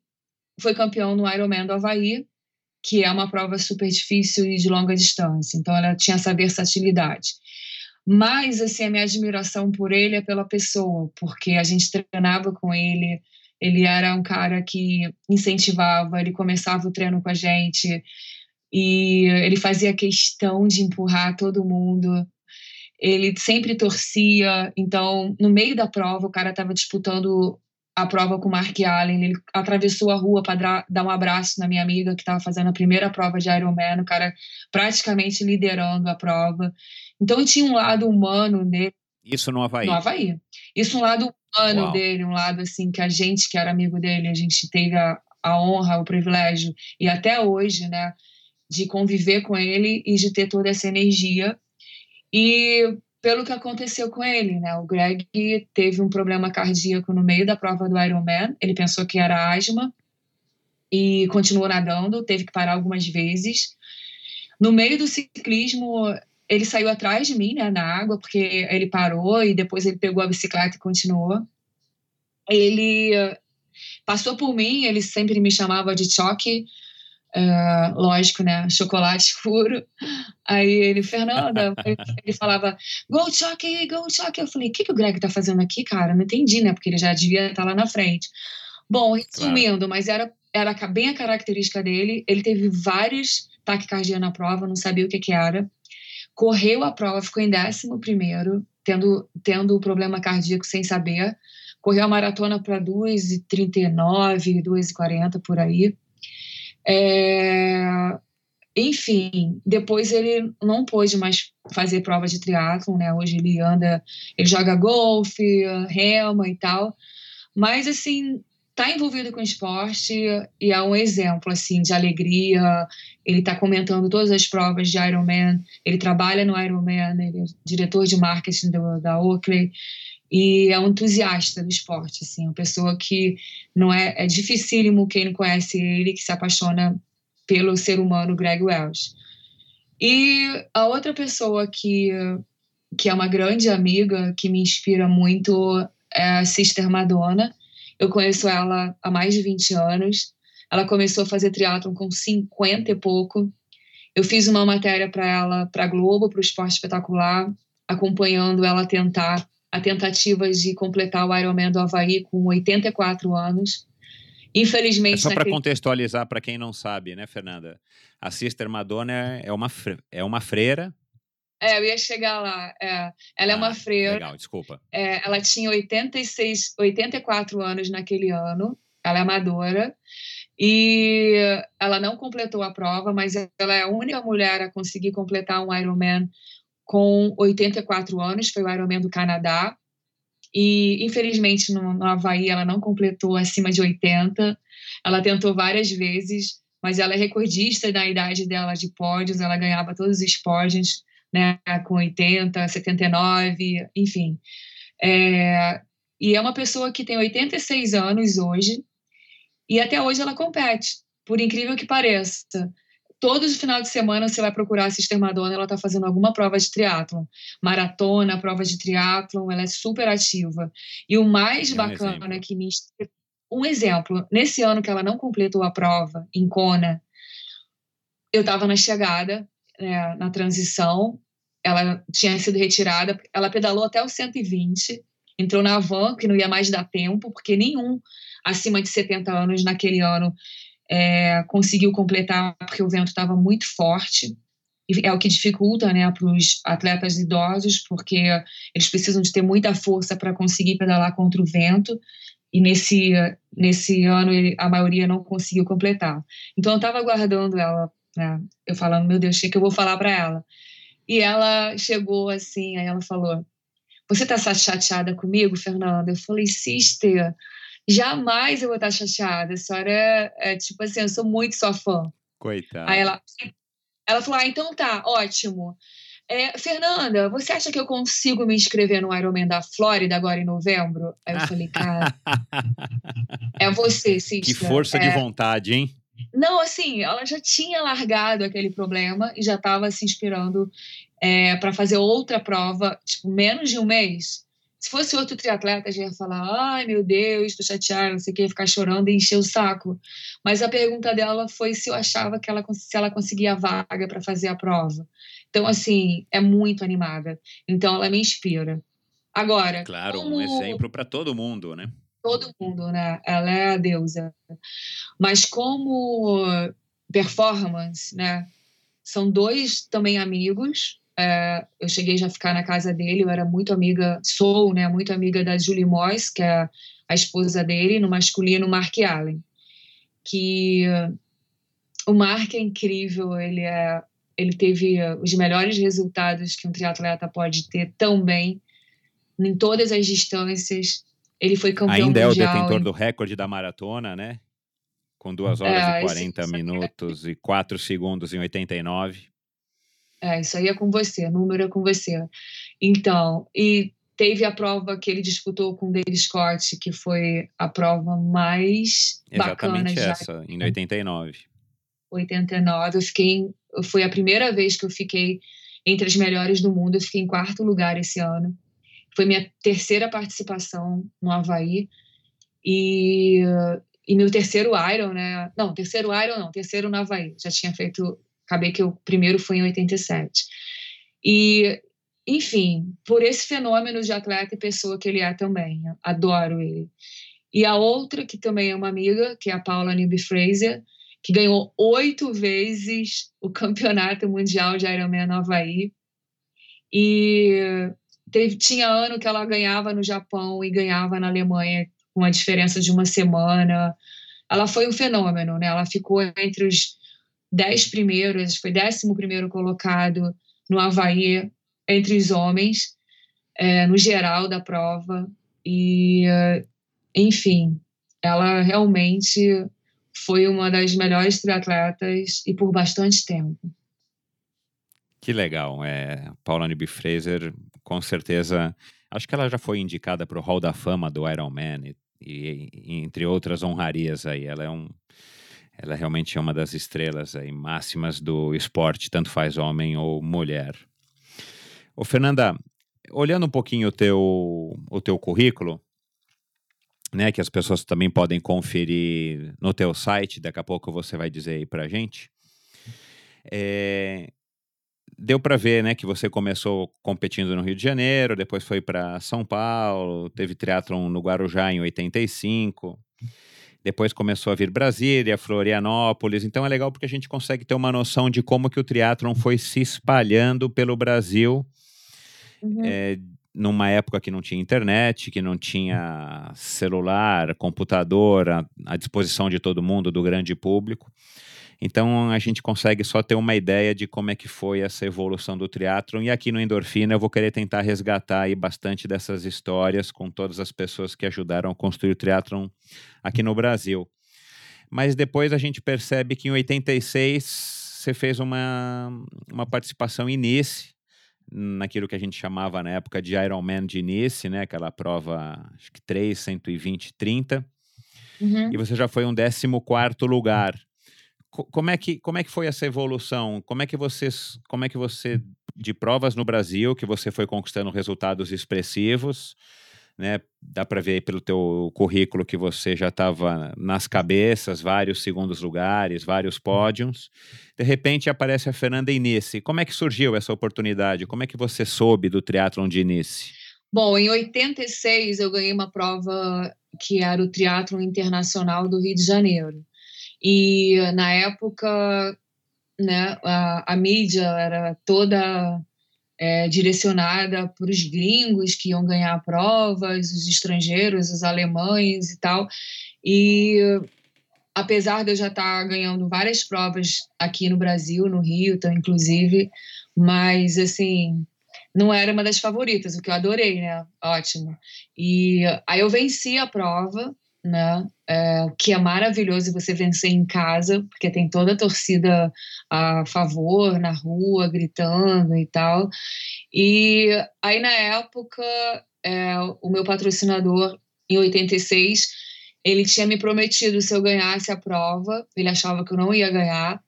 foi campeão no Ironman do Havaí, que é uma prova super difícil e de longa distância. Então, ela tinha essa versatilidade. Mas, assim, a minha admiração por ele é pela pessoa, porque a gente treinava com ele, ele era um cara que incentivava, ele começava o treino com a gente e ele fazia questão de empurrar todo mundo. Ele sempre torcia, então, no meio da prova, o cara estava disputando a prova com o Mark Allen, ele atravessou a rua para dar um abraço na minha amiga que estava fazendo a primeira prova de Ironman, o cara praticamente liderando a prova. Então tinha um lado humano dele. Isso no Havaí? No Havaí. Isso um lado humano Uau. dele, um lado assim que a gente que era amigo dele, a gente teve a, a honra, o privilégio e até hoje, né, de conviver com ele e de ter toda essa energia. E pelo que aconteceu com ele, né? O Greg teve um problema cardíaco no meio da prova do Ironman. Ele pensou que era asma e continuou nadando, teve que parar algumas vezes. No meio do ciclismo, ele saiu atrás de mim, né, na água, porque ele parou e depois ele pegou a bicicleta e continuou. Ele passou por mim, ele sempre me chamava de choque, uh, lógico, né, chocolate puro. Aí ele, Fernanda, ele falava, go choque, go choque. Eu falei, o que, que o Greg tá fazendo aqui, cara? Não entendi, né, porque ele já devia estar tá lá na frente. Bom, resumindo, claro. mas era, era bem a característica dele, ele teve vários taquicardia na prova, não sabia o que que era correu a prova, ficou em décimo primeiro, tendo, tendo problema cardíaco sem saber, correu a maratona para 2h39, 2h40 por aí. É, enfim, depois ele não pôde mais fazer prova de triatlon, né? Hoje ele anda, ele joga golfe, rema e tal. Mas assim, está envolvido com esporte e é um exemplo assim de alegria. Ele está comentando todas as provas de Ironman. Ele trabalha no Ironman, ele é diretor de marketing da Oakley e é um entusiasta do esporte, assim, uma pessoa que não é é dificílimo quem não conhece ele que se apaixona pelo ser humano Greg Welsh. E a outra pessoa que que é uma grande amiga que me inspira muito, é a Sister Madonna. Eu conheço ela há mais de 20 anos. Ela começou a fazer triatlon com 50 e pouco. Eu fiz uma matéria para ela, para Globo, para o Esporte Espetacular, acompanhando ela tentar a tentativa de completar o Ironman do Havaí com 84 anos. Infelizmente. É só para naquele... contextualizar para quem não sabe, né, Fernanda? A Sister Madonna é uma, é uma freira. É, eu ia chegar lá. É. Ela ah, é uma ah, freira. Legal, desculpa. É, ela tinha 86, 84 anos naquele ano. Ela é amadora. E ela não completou a prova, mas ela é a única mulher a conseguir completar um Ironman com 84 anos, foi o Ironman do Canadá. E, infelizmente, no, no Havaí, ela não completou acima de 80. Ela tentou várias vezes, mas ela é recordista na idade dela de pódios, ela ganhava todos os pódios, né, com 80, 79, enfim. É, e é uma pessoa que tem 86 anos hoje, e até hoje ela compete, por incrível que pareça. Todos os finais de semana você vai procurar a Sister Madonna, ela está fazendo alguma prova de triatlon. Maratona, prova de triatlon, ela é super ativa. E o mais é um bacana é que me um exemplo, nesse ano que ela não completou a prova em Kona, eu estava na chegada, né, na transição, ela tinha sido retirada, ela pedalou até o 120, entrou na van, que não ia mais dar tempo, porque nenhum acima de 70 anos naquele ano é, conseguiu completar porque o vento estava muito forte. E é o que dificulta né, para os atletas idosos, porque eles precisam de ter muita força para conseguir pedalar contra o vento. E nesse, nesse ano a maioria não conseguiu completar. Então eu estava aguardando ela, né, eu falando, meu Deus, o que eu vou falar para ela? E ela chegou assim, aí ela falou: Você está chateada comigo, Fernanda? Eu falei, sister, jamais eu vou estar chateada. A senhora é, é, tipo assim, eu sou muito sua fã. Coitada. Aí ela, ela falou: ah, então tá, ótimo. É, Fernanda, você acha que eu consigo me inscrever no Ironman da Flórida agora em novembro? Aí eu falei, cara, é você, Cícera. Que força é... de vontade, hein? Não, assim, ela já tinha largado aquele problema e já estava se inspirando é, para fazer outra prova, tipo, menos de um mês. Se fosse outro triatleta, já ia falar: ai meu Deus, estou chateada, não sei o que, ficar chorando e encher o saco. Mas a pergunta dela foi se eu achava que ela, se ela conseguia vaga para fazer a prova. Então, assim, é muito animada. Então, ela me inspira. Agora. Claro, como... um exemplo para todo mundo, né? Todo mundo, né? Ela é a deusa. Mas como performance, né? São dois também amigos, é, eu cheguei já a ficar na casa dele, eu era muito amiga, sou, né, muito amiga da Julie Moyes, que é a esposa dele, no masculino, Mark Allen. Que o Mark é incrível, ele é ele teve os melhores resultados que um triatleta pode ter também em todas as distâncias. Ele foi campeão Ainda mundial. é o detentor do recorde da maratona, né? Com 2 horas é, e 40 esse, minutos é... e 4 segundos em 89. É, isso aí é com você, número é com você. Então, e teve a prova que ele disputou com o David Scott, que foi a prova mais Exatamente bacana essa, em 89. 89, eu fiquei, foi a primeira vez que eu fiquei entre as melhores do mundo, eu fiquei em quarto lugar esse ano. Foi minha terceira participação no Havaí e, e meu terceiro Iron, né? Não, terceiro Iron não, terceiro no Havaí. Já tinha feito Acabei que o primeiro foi em 87. E, enfim, por esse fenômeno de atleta e pessoa que ele é também. Adoro ele. E a outra, que também é uma amiga, que é a Paula Newby Fraser, que ganhou oito vezes o campeonato mundial de Ironman no Havaí. E teve, tinha ano que ela ganhava no Japão e ganhava na Alemanha com a diferença de uma semana. Ela foi um fenômeno, né? Ela ficou entre os dez primeiros, foi décimo primeiro colocado no Havaí entre os homens, é, no geral da prova. E, enfim, ela realmente foi uma das melhores triatletas e por bastante tempo. Que legal. É, Paula Nibby Fraser, com certeza, acho que ela já foi indicada para o Hall da Fama do Ironman e, e, entre outras honrarias aí. Ela é um ela realmente é uma das estrelas aí, máximas do esporte, tanto faz homem ou mulher. Ô, Fernanda, olhando um pouquinho o teu, o teu currículo, né, que as pessoas também podem conferir no teu site, daqui a pouco você vai dizer aí pra gente. É, deu para ver, né, que você começou competindo no Rio de Janeiro, depois foi para São Paulo, teve triatlon no Guarujá em 85. Depois começou a vir Brasília, Florianópolis. Então é legal porque a gente consegue ter uma noção de como que o triatlon foi se espalhando pelo Brasil. Uhum. É, numa época que não tinha internet, que não tinha celular, computador à, à disposição de todo mundo, do grande público. Então a gente consegue só ter uma ideia de como é que foi essa evolução do triatlon. E aqui no Endorfina eu vou querer tentar resgatar aí bastante dessas histórias com todas as pessoas que ajudaram a construir o triatlon aqui no Brasil. Mas depois a gente percebe que em 86 você fez uma, uma participação em Nice, naquilo que a gente chamava na época de Ironman de Nice, né? Aquela prova, acho que 3, 120, 30. Uhum. E você já foi um 14 lugar. Como é, que, como é que foi essa evolução? Como é que vocês, como é que você de provas no Brasil que você foi conquistando resultados expressivos? né? Dá para ver pelo teu currículo que você já estava nas cabeças, vários segundos lugares, vários pódios. De repente aparece a Fernanda Inice. Como é que surgiu essa oportunidade? Como é que você soube do triatlon de Inice? Bom, em 86 eu ganhei uma prova que era o triatlon internacional do Rio de Janeiro. E na época, né, a, a mídia era toda é, direcionada para os gringos que iam ganhar provas, os estrangeiros, os alemães e tal. E apesar de eu já estar ganhando várias provas aqui no Brasil, no Rio, então, inclusive, mas assim, não era uma das favoritas, o que eu adorei, né? Ótimo. E aí eu venci a prova, né? É, que é maravilhoso você vencer em casa, porque tem toda a torcida a favor na rua, gritando e tal. E aí, na época, é, o meu patrocinador, em 86, ele tinha me prometido se eu ganhasse a prova, ele achava que eu não ia ganhar,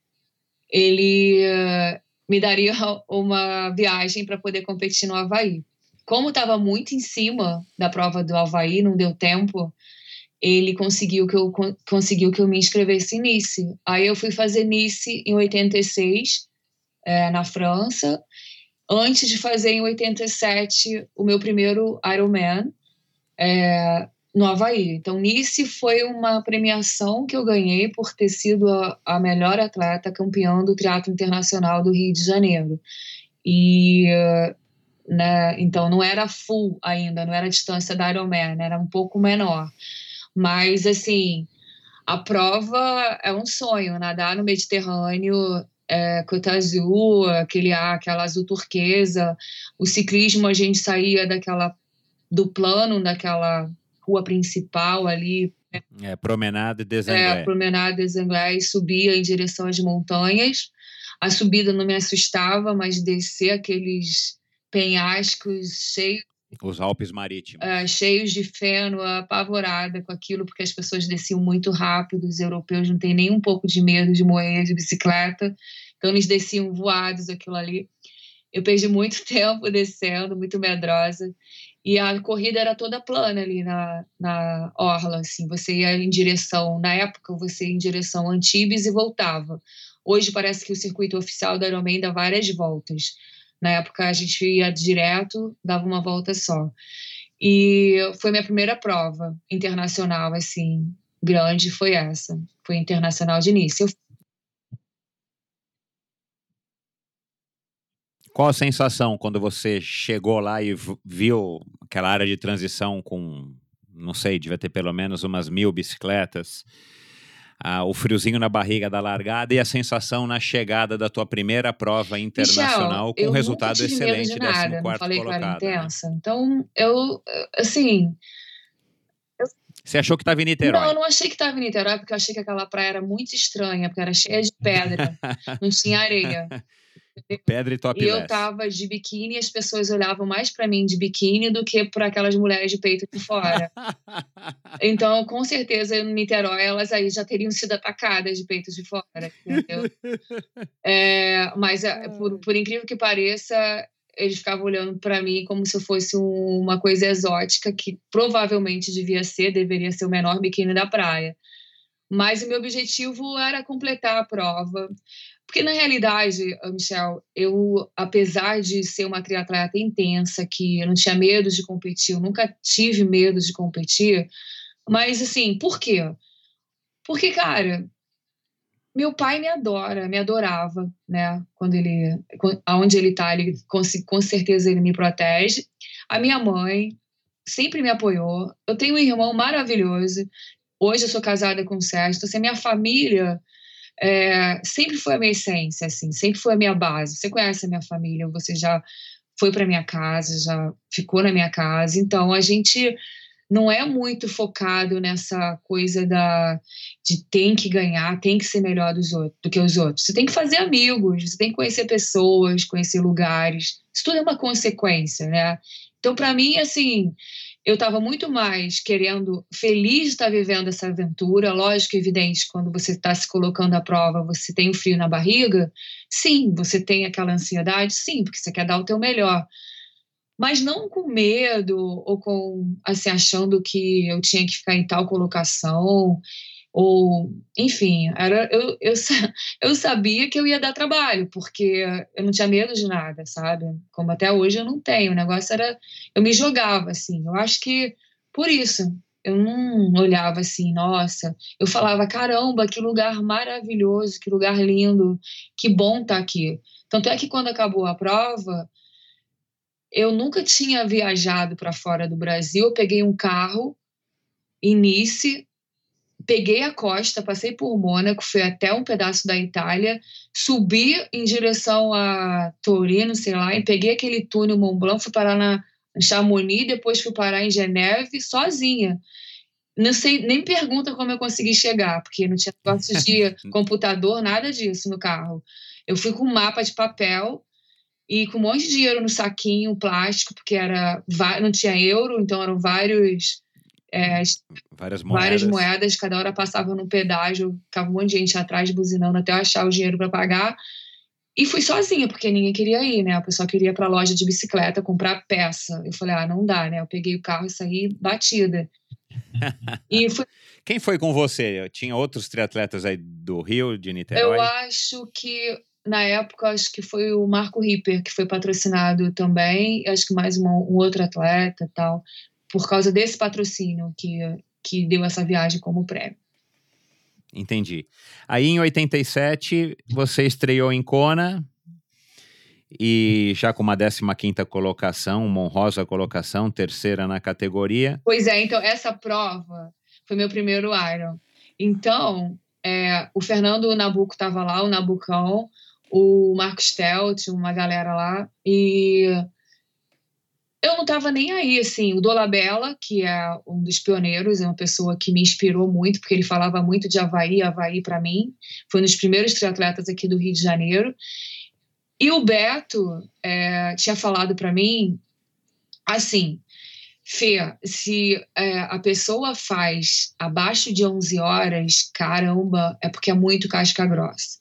ele uh, me daria uma viagem para poder competir no Havaí. Como estava muito em cima da prova do Havaí, não deu tempo, ele conseguiu que eu conseguiu que eu me inscrevesse Nice. Aí eu fui fazer Nice em 86, é, na França, antes de fazer em 87 o meu primeiro Ironman é, no Havaí. Então Nice foi uma premiação que eu ganhei por ter sido a, a melhor atleta campeã do Teatro Internacional do Rio de Janeiro. E né, então não era full ainda, não era a distância da Ironman, era um pouco menor. Mas, assim, a prova é um sonho, nadar no Mediterrâneo, é, Côte Azul, aquele aquela azul turquesa. O ciclismo, a gente saía daquela do plano, daquela rua principal ali. É, Promenade des Anglais. É, Promenade des Anglais, subia em direção às montanhas. A subida não me assustava, mas descer aqueles penhascos cheios os Alpes Marítimos. Uh, cheios de feno, apavorada com aquilo, porque as pessoas desciam muito rápido, os europeus não têm nem um pouco de medo de morrer de bicicleta, então eles desciam voados aquilo ali. Eu perdi muito tempo descendo, muito medrosa, e a corrida era toda plana ali na, na orla, assim, você ia em direção, na época você ia em direção Antibes e voltava. Hoje parece que o circuito oficial da Ironman dá várias voltas, na época a gente ia direto, dava uma volta só. E foi minha primeira prova internacional, assim, grande, foi essa. Foi internacional de início. Qual a sensação quando você chegou lá e viu aquela área de transição com, não sei, devia ter pelo menos umas mil bicicletas? Ah, o friozinho na barriga da largada e a sensação na chegada da tua primeira prova internacional Michel, com um resultado excelente, décimo quarto falei colocado. Que era né? intensa. Né? Então, eu, assim... Você achou que estava em Niterói? Não, eu não achei que estava em Niterói, porque eu achei que aquela praia era muito estranha, porque era cheia de pedra, não tinha areia. Pedra e top E eu tava de biquíni e as pessoas olhavam mais para mim de biquíni do que para aquelas mulheres de peito de fora. então, com certeza, em Niterói, elas aí já teriam sido atacadas de peito de fora, entendeu? É, mas, é, por, por incrível que pareça, eles ficavam olhando para mim como se eu fosse um, uma coisa exótica, que provavelmente devia ser, deveria ser o menor biquíni da praia. Mas o meu objetivo era completar a prova. Porque, na realidade, Michel, eu, apesar de ser uma triatleta intensa, que eu não tinha medo de competir, eu nunca tive medo de competir, mas, assim, por quê? Porque, cara, meu pai me adora, me adorava, né? Quando ele, aonde ele tá, ele com, com certeza ele me protege. A minha mãe sempre me apoiou. Eu tenho um irmão maravilhoso. Hoje eu sou casada com o Sérgio. Então, assim, a minha família é, sempre foi a minha essência, assim, sempre foi a minha base. Você conhece a minha família, você já foi para minha casa, já ficou na minha casa. Então, a gente não é muito focado nessa coisa da de tem que ganhar, tem que ser melhor dos outros, do que os outros. Você tem que fazer amigos, você tem que conhecer pessoas, conhecer lugares. Isso tudo é uma consequência, né? Então, para mim, assim, eu estava muito mais querendo, feliz de estar vivendo essa aventura. Lógico, evidente, quando você está se colocando à prova, você tem um frio na barriga. Sim, você tem aquela ansiedade, sim, porque você quer dar o teu melhor mas não com medo ou com assim achando que eu tinha que ficar em tal colocação ou enfim era eu, eu, eu sabia que eu ia dar trabalho porque eu não tinha medo de nada sabe como até hoje eu não tenho o negócio era eu me jogava assim eu acho que por isso eu não olhava assim nossa eu falava caramba que lugar maravilhoso que lugar lindo que bom estar tá aqui tanto é que quando acabou a prova eu nunca tinha viajado para fora do Brasil. Eu peguei um carro Nice, peguei a costa, passei por Mônaco, fui até um pedaço da Itália, subi em direção a Torino, sei lá, e peguei aquele túnel Mont Blanc, fui parar na Chamonix, depois fui parar em Geneve sozinha. Não sei, nem pergunta como eu consegui chegar, porque não tinha negócio de computador, nada disso no carro. Eu fui com um mapa de papel, e com um monte de dinheiro no saquinho plástico, porque era não tinha euro, então eram vários é, várias, moedas. várias moedas, cada hora passava num pedágio, ficava um monte de gente atrás buzinando até eu achar o dinheiro para pagar. E fui sozinha, porque ninguém queria ir, né? O pessoal queria ir para a loja de bicicleta comprar peça. Eu falei, ah, não dá, né? Eu peguei o carro e saí batida. e fui... Quem foi com você? Tinha outros triatletas aí do Rio, de Niterói? Eu acho que na época, acho que foi o Marco Ripper, que foi patrocinado também, acho que mais uma, um outro atleta tal, por causa desse patrocínio que, que deu essa viagem como prêmio. Entendi. Aí em 87, você estreou em Kona e já com uma 15 colocação, uma honrosa colocação, terceira na categoria. Pois é, então essa prova foi meu primeiro Iron. Então, é, o Fernando Nabuco estava lá, o Nabucão, o Marcos Telt, uma galera lá, e eu não estava nem aí, assim, o Dolabella, que é um dos pioneiros, é uma pessoa que me inspirou muito, porque ele falava muito de Havaí, Havaí para mim, foi um dos primeiros triatletas aqui do Rio de Janeiro, e o Beto é, tinha falado para mim, assim, Fê, se é, a pessoa faz abaixo de 11 horas, caramba, é porque é muito casca grossa.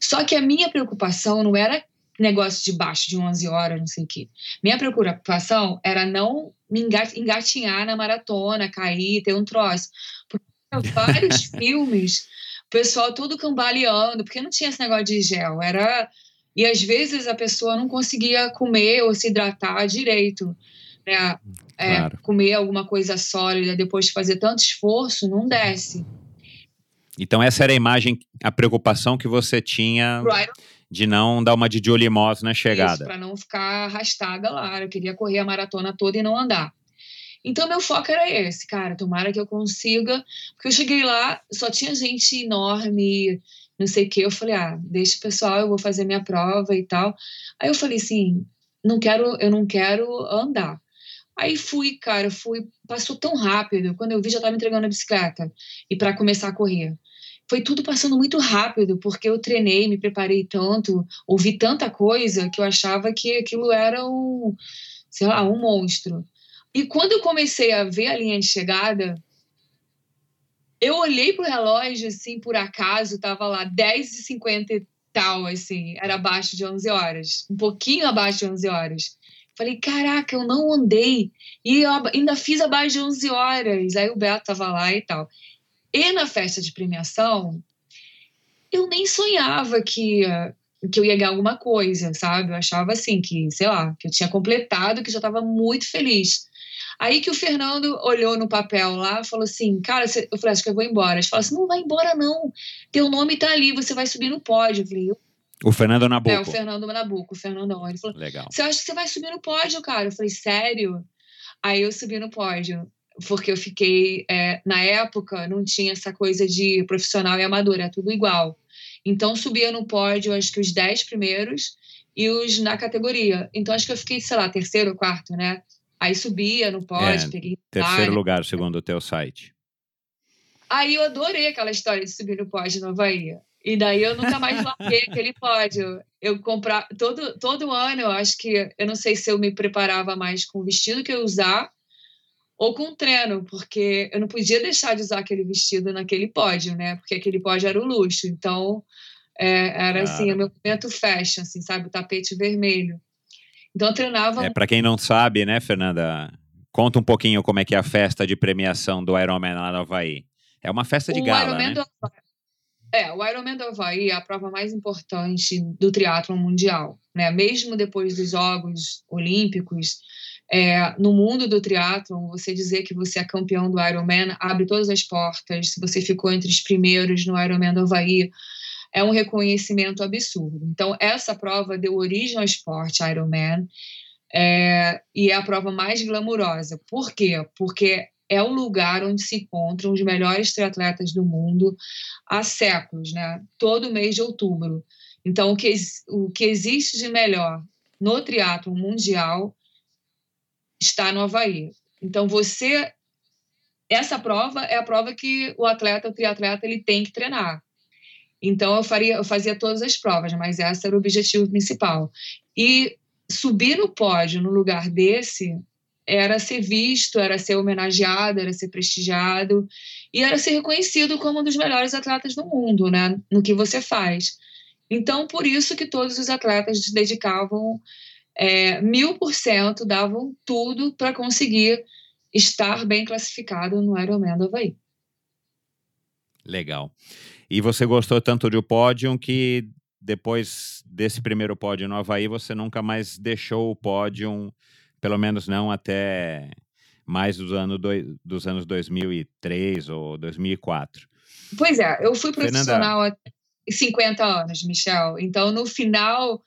Só que a minha preocupação não era negócio de baixo, de 11 horas, não sei o quê. Minha preocupação era não me engatinhar na maratona, cair, ter um troço. Porque vários filmes, o pessoal todo cambaleando, porque não tinha esse negócio de gel, era... E às vezes a pessoa não conseguia comer ou se hidratar direito. Né? É, claro. Comer alguma coisa sólida depois de fazer tanto esforço, não desce. Então essa era a imagem, a preocupação que você tinha de não dar uma de Julie na chegada. Para não ficar arrastada lá. Eu queria correr a maratona toda e não andar. Então meu foco era esse, cara. Tomara que eu consiga, porque eu cheguei lá, só tinha gente enorme, não sei o que. Eu falei, ah, deixa o pessoal, eu vou fazer minha prova e tal. Aí eu falei assim, não quero, eu não quero andar. Aí fui, cara, fui, passou tão rápido. Quando eu vi, já estava entregando a bicicleta e para começar a correr. Foi tudo passando muito rápido, porque eu treinei, me preparei tanto, ouvi tanta coisa que eu achava que aquilo era um, sei lá, um monstro. E quando eu comecei a ver a linha de chegada, eu olhei pro relógio, assim, por acaso, tava lá 10h53 tal, assim, era abaixo de 11 horas, um pouquinho abaixo de 11 horas. Falei, caraca, eu não andei e eu ainda fiz abaixo de 11 horas. Aí o Beto tava lá e tal. E na festa de premiação, eu nem sonhava que, que eu ia ganhar alguma coisa, sabe? Eu achava assim que, sei lá, que eu tinha completado, que já estava muito feliz. Aí que o Fernando olhou no papel lá falou assim: Cara, eu falei, acho que eu vou embora. Ele falou assim: Não vai embora, não. Teu nome tá ali, você vai subir no pódio. Eu falei: O Fernando Nabuco. É, o Fernando Nabuco, o Fernandão. Ele falou: Legal. Você acha que você vai subir no pódio, cara? Eu falei: Sério? Aí eu subi no pódio, porque eu fiquei. É, na época, não tinha essa coisa de profissional e amador, é tudo igual. Então, subia no pódio, acho que os 10 primeiros e os na categoria. Então, acho que eu fiquei, sei lá, terceiro ou quarto, né? Aí subia no pódio, é, peguei. Terceiro lugar, segundo o teu site. Aí eu adorei aquela história de subir no pódio no Havaí. E daí eu nunca mais larguei aquele pódio. Eu comprar todo, todo ano, eu acho que eu não sei se eu me preparava mais com o vestido que eu usar ou com treino, porque eu não podia deixar de usar aquele vestido naquele pódio, né? Porque aquele pódio era o luxo. Então, é, era assim, o meu momento fashion, assim, sabe? O tapete vermelho. Então eu treinava. É, para quem não sabe, né, Fernanda? Conta um pouquinho como é que é a festa de premiação do Ironman lá no Havaí. É uma festa de o gala, Ironman né? Do... É, o Ironman do Havaí é a prova mais importante do triatlo mundial, né? Mesmo depois dos Jogos Olímpicos, é, no mundo do triatlo, você dizer que você é campeão do Ironman abre todas as portas. Se você ficou entre os primeiros no Ironman do Havaí, é um reconhecimento absurdo. Então, essa prova deu origem ao esporte Ironman é, e é a prova mais glamurosa. Por quê? Porque é o lugar onde se encontram os melhores triatletas do mundo há séculos, né? Todo mês de outubro. Então, o que, o que existe de melhor no triatlo mundial está no Havaí. Então, você... Essa prova é a prova que o atleta, o triatleta, ele tem que treinar. Então eu faria, eu fazia todas as provas, mas esse era o objetivo principal. E subir no pódio no lugar desse era ser visto, era ser homenageado, era ser prestigiado e era ser reconhecido como um dos melhores atletas do mundo, né? No que você faz. Então, por isso que todos os atletas se dedicavam mil por cento, davam tudo para conseguir estar bem classificado no Ironman do Havaí. Legal. E você gostou tanto do pódio que depois desse primeiro pódio no Havaí, você nunca mais deixou o pódio, pelo menos não até mais dos, ano do, dos anos 2003 ou 2004. Pois é, eu fui profissional Fernanda... há 50 anos, Michel. Então, no final,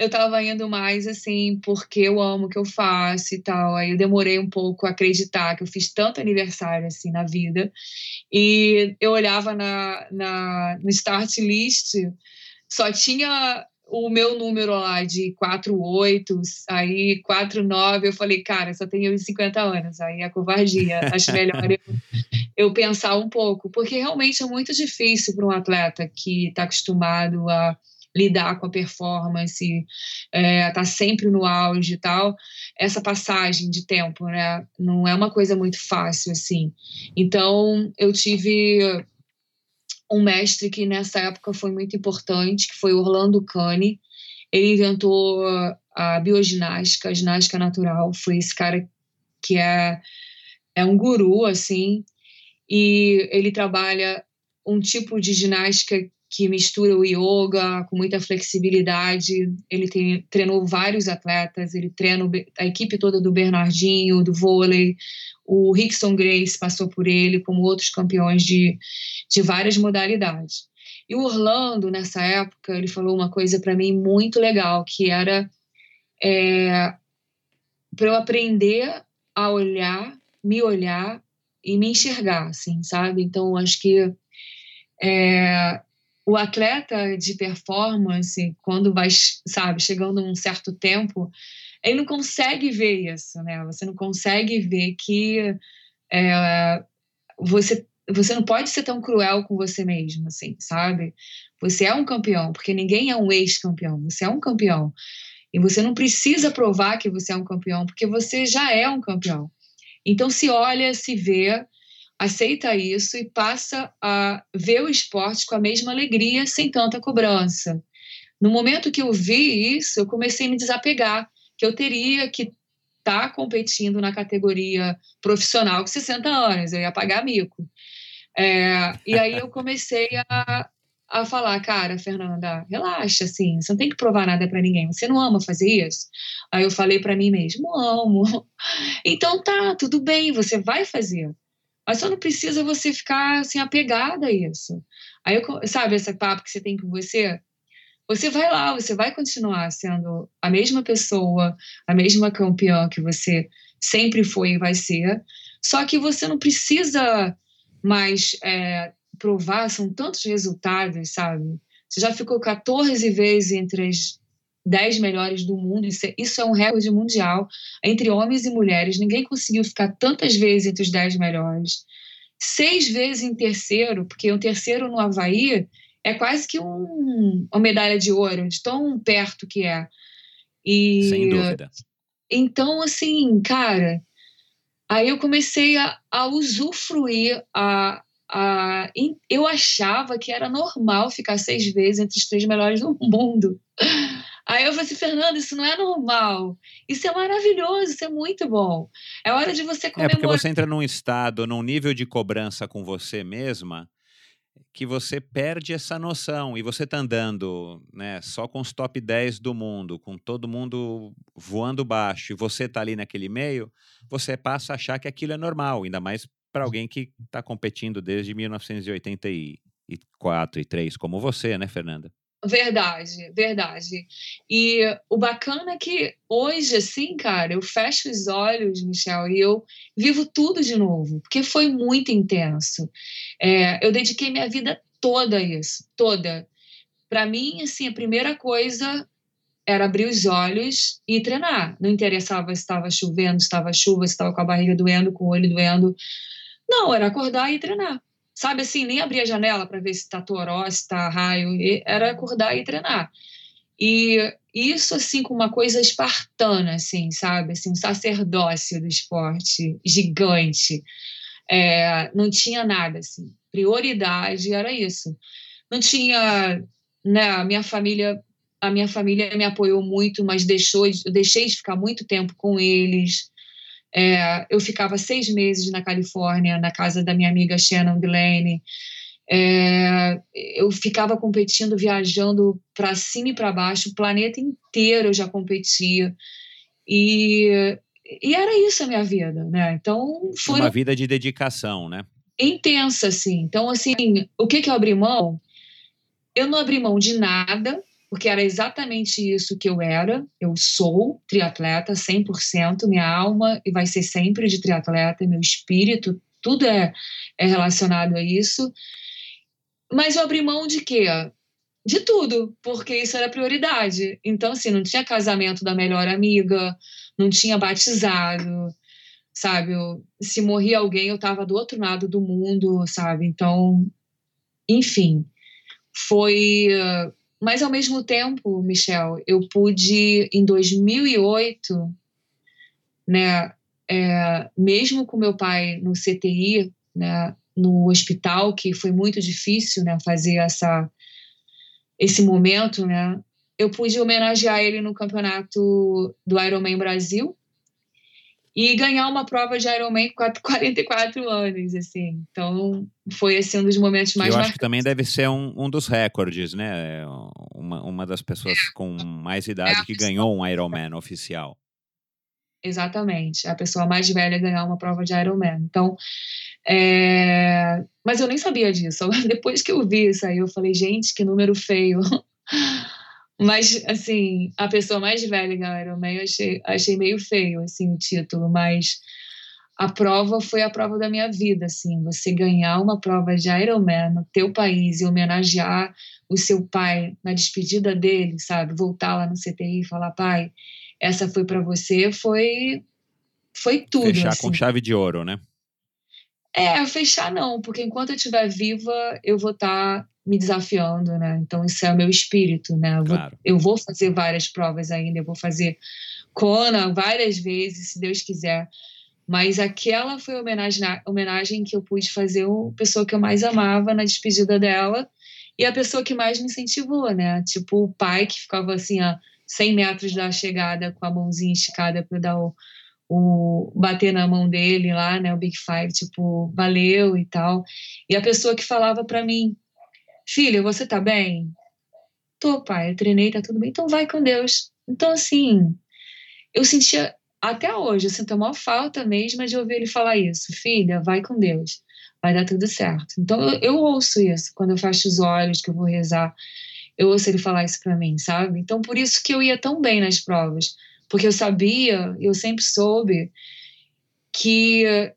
eu estava indo mais assim, porque eu amo o que eu faço e tal. Aí eu demorei um pouco a acreditar que eu fiz tanto aniversário assim na vida. E eu olhava na, na, no start list, só tinha o meu número lá de 48, aí 49, eu falei, cara, só tenho 50 anos, aí é covardia. Acho melhor eu, eu pensar um pouco, porque realmente é muito difícil para um atleta que está acostumado a lidar com a performance, é, tá sempre no auge e tal, essa passagem de tempo, né? Não é uma coisa muito fácil assim. Então, eu tive um mestre que nessa época foi muito importante, que foi Orlando Cane. Ele inventou a bioginástica, a ginástica natural. Foi esse cara que é, é um guru, assim, e ele trabalha um tipo de ginástica que mistura o yoga com muita flexibilidade. Ele tem, treinou vários atletas, ele treina a equipe toda do Bernardinho, do vôlei. O Rickson Grace passou por ele, como outros campeões de, de várias modalidades. E o Orlando, nessa época, ele falou uma coisa para mim muito legal, que era é, para eu aprender a olhar, me olhar e me enxergar, assim, sabe? Então, acho que é, o atleta de performance, quando vai, sabe, chegando um certo tempo, ele não consegue ver isso, né? Você não consegue ver que é, você você não pode ser tão cruel com você mesmo, assim, sabe? Você é um campeão, porque ninguém é um ex-campeão. Você é um campeão. E você não precisa provar que você é um campeão, porque você já é um campeão. Então, se olha, se vê, aceita isso e passa a ver o esporte com a mesma alegria, sem tanta cobrança. no momento que eu vi isso, eu comecei a me desapegar, que eu teria que estar tá competindo na categoria profissional com 60 anos, eu ia pagar mico. É, e aí eu comecei a, a falar, cara, Fernanda, relaxa, assim, você não tem que provar nada para ninguém, você não ama fazer isso? Aí eu falei para mim mesmo, amo. Então tá, tudo bem, você vai fazer. Mas só não precisa você ficar assim apegada a isso. Aí eu, sabe esse papo que você tem com você? Você vai lá, você vai continuar sendo a mesma pessoa, a mesma campeã que você sempre foi e vai ser. Só que você não precisa mais é, provar, são tantos resultados, sabe? Você já ficou 14 vezes entre as 10 melhores do mundo, isso é, isso é um recorde mundial entre homens e mulheres. Ninguém conseguiu ficar tantas vezes entre os 10 melhores. Seis vezes em terceiro, porque o terceiro no Havaí é quase que um, uma medalha de ouro, de tão perto que é. E, Sem dúvida. Então, assim, cara, aí eu comecei a, a usufruir, a, ah, eu achava que era normal ficar seis vezes entre os três melhores do mundo. Aí eu falei assim, Fernando, isso não é normal. Isso é maravilhoso, isso é muito bom. É hora de você comemorar. É porque você entra num estado, num nível de cobrança com você mesma, que você perde essa noção. E você tá andando né, só com os top 10 do mundo, com todo mundo voando baixo, e você tá ali naquele meio, você passa a achar que aquilo é normal, ainda mais para alguém que está competindo desde 1984 e 3, como você, né, Fernanda? Verdade, verdade. E o bacana é que hoje, assim, cara, eu fecho os olhos, Michel, e eu vivo tudo de novo, porque foi muito intenso. É, eu dediquei minha vida toda a isso, toda. Para mim, assim, a primeira coisa era abrir os olhos e treinar. Não interessava se estava chovendo, se estava chuva, se estava com a barriga doendo, com o olho doendo. Não, era acordar e treinar. Sabe assim, nem abrir a janela para ver se está toró, se está raio. Era acordar e treinar. E isso, assim, com uma coisa espartana, assim, sabe? Assim, um sacerdócio do esporte gigante. É, não tinha nada, assim. Prioridade era isso. Não tinha, né? A minha família, a minha família me apoiou muito, mas deixou, eu deixei de ficar muito tempo com eles. É, eu ficava seis meses na Califórnia, na casa da minha amiga Shannon Delaney. É, eu ficava competindo, viajando para cima e para baixo, o planeta inteiro eu já competia. E, e era isso a minha vida, né? Então foi. Uma vida de dedicação, né? Intensa, assim. Então, assim, o que, que eu abri mão? Eu não abri mão de nada, porque era exatamente isso que eu era. Eu sou triatleta 100%, minha alma e vai ser sempre de triatleta, meu espírito, tudo é, é relacionado a isso. Mas eu abri mão de quê? De tudo, porque isso era prioridade. Então, assim, não tinha casamento da melhor amiga, não tinha batizado, sabe? Eu, se morria alguém, eu estava do outro lado do mundo, sabe? Então, enfim, foi mas, ao mesmo tempo, Michel, eu pude, em 2008, né, é, mesmo com meu pai no CTI, né, no hospital, que foi muito difícil né, fazer essa, esse momento, né, eu pude homenagear ele no campeonato do Ironman Brasil, e ganhar uma prova de Ironman com 44 anos, assim. Então, foi assim, um dos momentos mais Eu acho que também deve ser um, um dos recordes, né? Uma, uma das pessoas é. com mais idade é que ganhou um Ironman oficial. Exatamente. A pessoa mais velha ganhar uma prova de Ironman. Então, é... mas eu nem sabia disso. Depois que eu vi isso aí, eu falei, gente, que número feio. Mas, assim, a pessoa mais velha em Ironman, eu achei, achei meio feio, assim, o título, mas a prova foi a prova da minha vida, assim, você ganhar uma prova de Ironman no teu país e homenagear o seu pai na despedida dele, sabe? Voltar lá no CTI e falar, pai, essa foi para você, foi foi tudo. Fechar assim. com chave de ouro, né? É, fechar não, porque enquanto eu estiver viva, eu vou estar tá me desafiando, né? Então isso é o meu espírito, né? Eu, claro. vou, eu vou fazer várias provas ainda, eu vou fazer Kona várias vezes, se Deus quiser. Mas aquela foi a homenagem, a homenagem que eu pude fazer a pessoa que eu mais amava na despedida dela e a pessoa que mais me incentivou, né? Tipo, o pai que ficava assim, a 100 metros da chegada com a mãozinha esticada para dar o, o bater na mão dele lá, né, o Big Five, tipo, valeu e tal. E a pessoa que falava para mim, filha, você tá bem? Tô, pai, eu treinei, tá tudo bem. Então vai com Deus. Então, assim, eu sentia, até hoje, eu sinto a maior falta mesmo de ouvir ele falar isso. Filha, vai com Deus. Vai dar tudo certo. Então, eu, eu ouço isso quando eu fecho os olhos, que eu vou rezar. Eu ouço ele falar isso para mim, sabe? Então, por isso que eu ia tão bem nas provas porque eu sabia, eu sempre soube que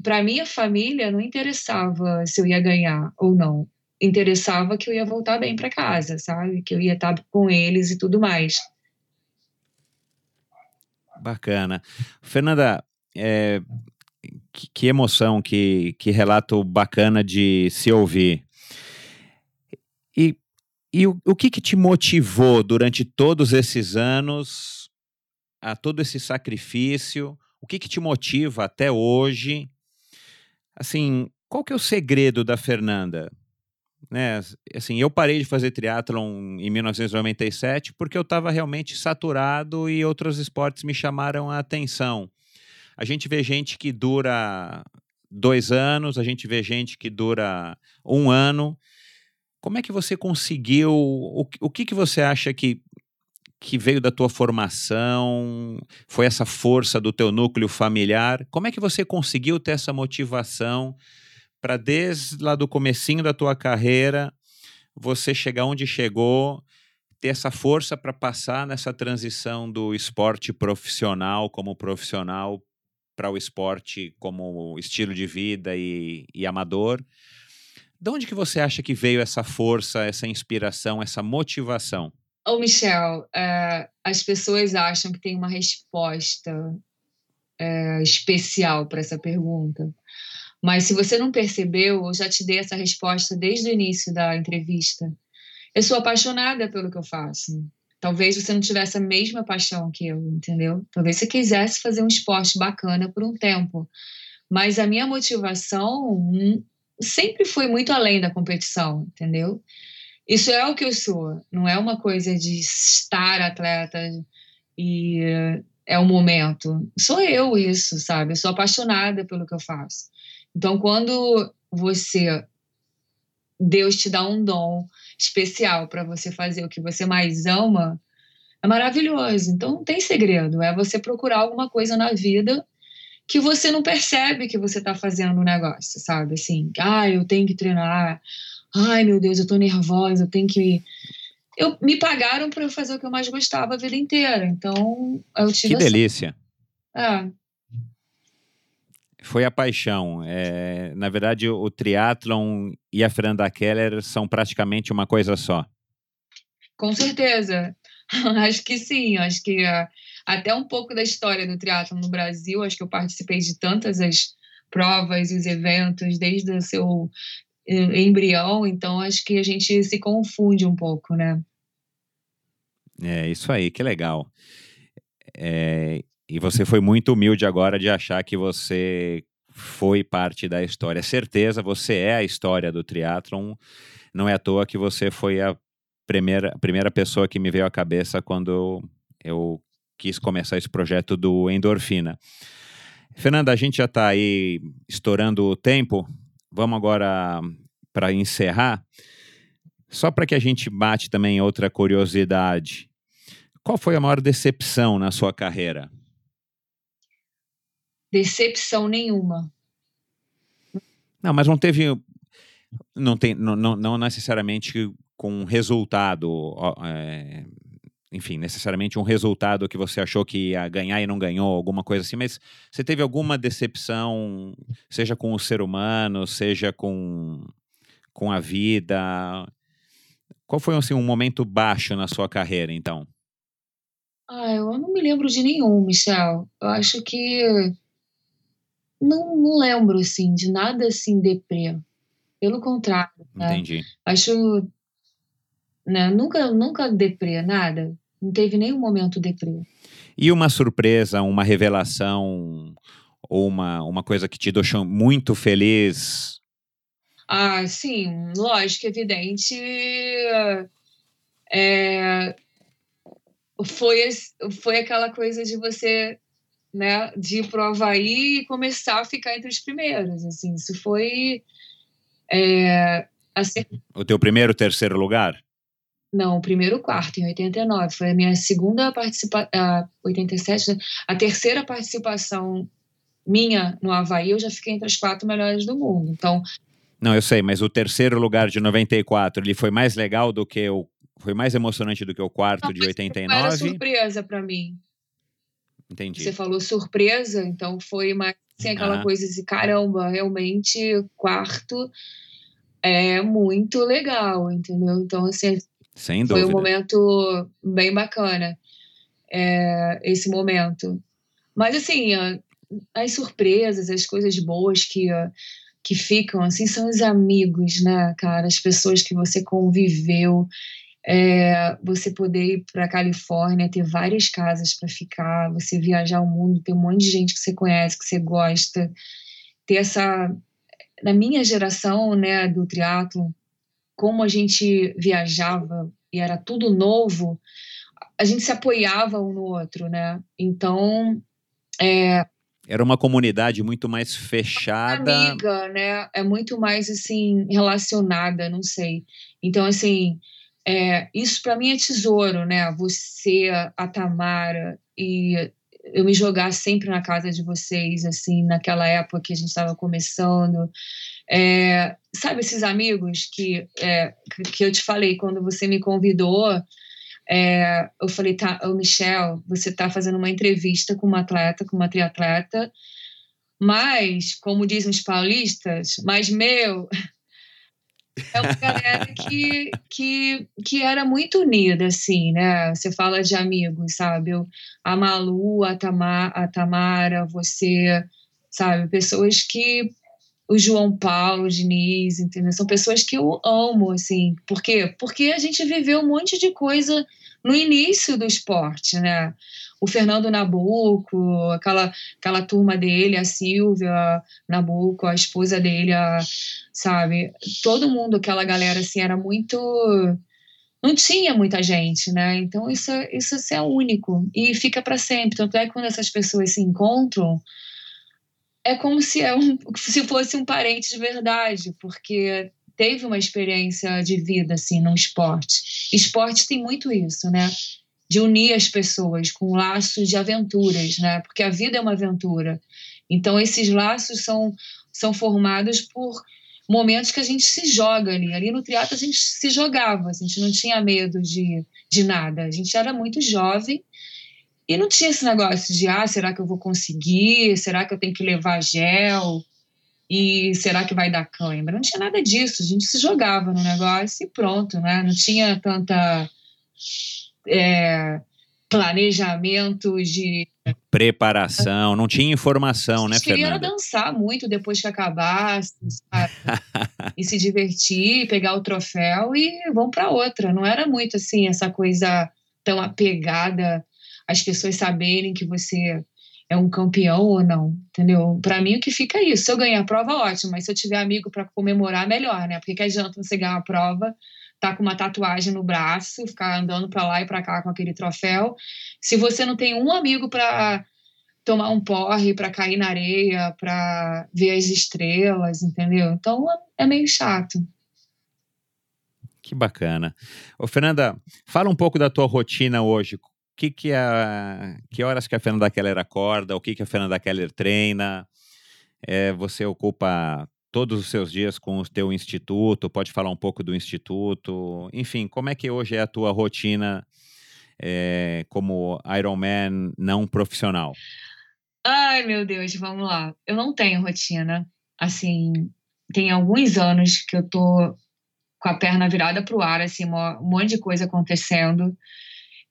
para minha família não interessava se eu ia ganhar ou não. Interessava que eu ia voltar bem para casa, sabe? Que eu ia estar com eles e tudo mais. Bacana. Fernanda, é, que, que, emoção, que, que relato bacana de se ouvir. E, e o, o que, que te motivou durante todos esses anos a todo esse sacrifício? O que, que te motiva até hoje? Assim, qual que é o segredo da Fernanda? Né, assim, eu parei de fazer triatlon em 1997 porque eu estava realmente saturado e outros esportes me chamaram a atenção. A gente vê gente que dura dois anos, a gente vê gente que dura um ano. Como é que você conseguiu? O, o que, que você acha que que veio da tua formação? Foi essa força do teu núcleo familiar? Como é que você conseguiu ter essa motivação para desde lá do comecinho da tua carreira você chegar onde chegou, ter essa força para passar nessa transição do esporte profissional como profissional para o esporte como estilo de vida e, e amador? De onde que você acha que veio essa força, essa inspiração, essa motivação? Oh, Michel, uh, as pessoas acham que tem uma resposta uh, especial para essa pergunta. Mas se você não percebeu, eu já te dei essa resposta desde o início da entrevista. Eu sou apaixonada pelo que eu faço. Talvez você não tivesse a mesma paixão que eu, entendeu? Talvez você quisesse fazer um esporte bacana por um tempo. Mas a minha motivação hum, sempre foi muito além da competição, entendeu? Isso é o que eu sou, não é uma coisa de estar atleta e é o momento. Sou eu isso, sabe? Eu sou apaixonada pelo que eu faço. Então, quando você Deus te dá um dom especial para você fazer o que você mais ama, é maravilhoso. Então não tem segredo, é você procurar alguma coisa na vida que você não percebe que você está fazendo um negócio, sabe? Assim, ah, eu tenho que treinar, ai meu Deus, eu tô nervosa, eu tenho que. Eu, me pagaram para eu fazer o que eu mais gostava a vida inteira, então eu tive. Que delícia! É. Foi a paixão. É, na verdade, o, triatlon e a Fernanda Keller são praticamente uma coisa só. Com certeza. acho que sim. Acho que uh, até um pouco da história do triatlon no Brasil, acho que eu participei de tantas as provas e os eventos, desde o seu embrião, então acho que a gente se confunde um pouco, né? É, isso aí, que legal. É, e você foi muito humilde agora de achar que você foi parte da história. Certeza, você é a história do triatlon. Não é à toa que você foi a primeira, a primeira pessoa que me veio à cabeça quando eu quis começar esse projeto do Endorfina. Fernanda, a gente já está aí estourando o tempo. Vamos agora para encerrar. Só para que a gente bate também outra curiosidade. Qual foi a maior decepção na sua carreira? Decepção nenhuma. Não, mas não teve. Não, tem, não, não, não necessariamente com resultado. É, enfim, necessariamente um resultado que você achou que ia ganhar e não ganhou, alguma coisa assim, mas você teve alguma decepção, seja com o ser humano, seja com, com a vida? Qual foi assim, um momento baixo na sua carreira, então? Ah, eu não me lembro de nenhum, Michel. Eu acho que não, não lembro assim de nada assim deprê. Pelo contrário. Né? Entendi. Acho né, nunca nunca deprê nada. Não teve nenhum momento deprê. E uma surpresa, uma revelação ou uma, uma coisa que te deixou muito feliz Ah, sim, lógico, evidente. É, foi, foi aquela coisa de você né, de ir para o Havaí e começar a ficar entre os primeiros. Assim, isso foi. É, assim, o teu primeiro, terceiro lugar? Não, o primeiro quarto, em 89. Foi a minha segunda participação. 87, né? a terceira participação minha no Havaí, eu já fiquei entre as quatro melhores do mundo. Então. Não, eu sei, mas o terceiro lugar de 94, ele foi mais legal do que o. Foi mais emocionante do que o quarto não, de 89? Era surpresa para mim. Entendi. Você falou surpresa, então foi mais assim, aquela ah. coisa de caramba, realmente, quarto é muito legal, entendeu? Então, assim, Sem foi um momento bem bacana, é, esse momento. Mas, assim, as surpresas, as coisas boas que, que ficam, assim, são os amigos, né, cara? As pessoas que você conviveu, é, você poder ir para a Califórnia, ter várias casas para ficar, você viajar o mundo, ter um monte de gente que você conhece, que você gosta, ter essa. Na minha geração, né, do triatlo, como a gente viajava e era tudo novo, a gente se apoiava um no outro, né? Então, é, era uma comunidade muito mais fechada. Amiga, né? É muito mais assim relacionada, não sei. Então assim, é, isso para mim é tesouro, né? Você, a Tamara e eu me jogar sempre na casa de vocês, assim, naquela época que a gente estava começando. É, sabe esses amigos que, é, que eu te falei quando você me convidou? É, eu falei, tá, oh, Michel, você está fazendo uma entrevista com uma atleta, com uma triatleta, mas, como dizem os paulistas, mas meu, é uma galera que, que, que era muito unida, assim, né? Você fala de amigos, sabe? Eu, a Malu, a, Tamar, a Tamara, você, sabe? Pessoas que. O João Paulo, o Diniz, entendeu? São pessoas que eu amo, assim. Por quê? Porque a gente viveu um monte de coisa no início do esporte, né? O Fernando Nabuco, aquela, aquela turma dele, a Silvia Nabuco, a esposa dele, a, sabe? Todo mundo, aquela galera, assim, era muito. Não tinha muita gente, né? Então isso, isso é único e fica para sempre. Tanto é que quando essas pessoas se encontram, é como se, é um, se fosse um parente de verdade, porque teve uma experiência de vida assim no esporte. Esporte tem muito isso, né? De unir as pessoas com laços de aventuras, né? Porque a vida é uma aventura. Então esses laços são são formados por momentos que a gente se joga ali. Ali no teatro a gente se jogava, a gente não tinha medo de, de nada. A gente era muito jovem e não tinha esse negócio de ah, será que eu vou conseguir? Será que eu tenho que levar gel? E será que vai dar câimbra? Não tinha nada disso. A gente se jogava no negócio e pronto, né? Não tinha tanta é, planejamento de preparação, não tinha informação, né, Fernanda? queria dançar muito depois que acabasse, sabe? e se divertir, pegar o troféu e vão para outra. Não era muito assim essa coisa tão apegada às pessoas saberem que você é um campeão ou não, entendeu? Para mim o que fica é isso. Se eu ganhar a prova, ótimo, mas se eu tiver amigo para comemorar, melhor, né? Porque que adianta você ganhar uma prova tá com uma tatuagem no braço, ficar andando para lá e para cá com aquele troféu. Se você não tem um amigo para tomar um porre, para cair na areia, para ver as estrelas, entendeu? Então é meio chato. Que bacana. Ô, Fernanda, fala um pouco da tua rotina hoje. O que, que, a, que horas que a Fernanda Keller acorda? O que, que a Fernanda Keller treina? É, você ocupa todos os seus dias com o teu instituto, pode falar um pouco do instituto, enfim, como é que hoje é a tua rotina é, como Ironman não profissional? Ai, meu Deus, vamos lá. Eu não tenho rotina. Assim, tem alguns anos que eu tô com a perna virada para o ar, assim, um monte de coisa acontecendo,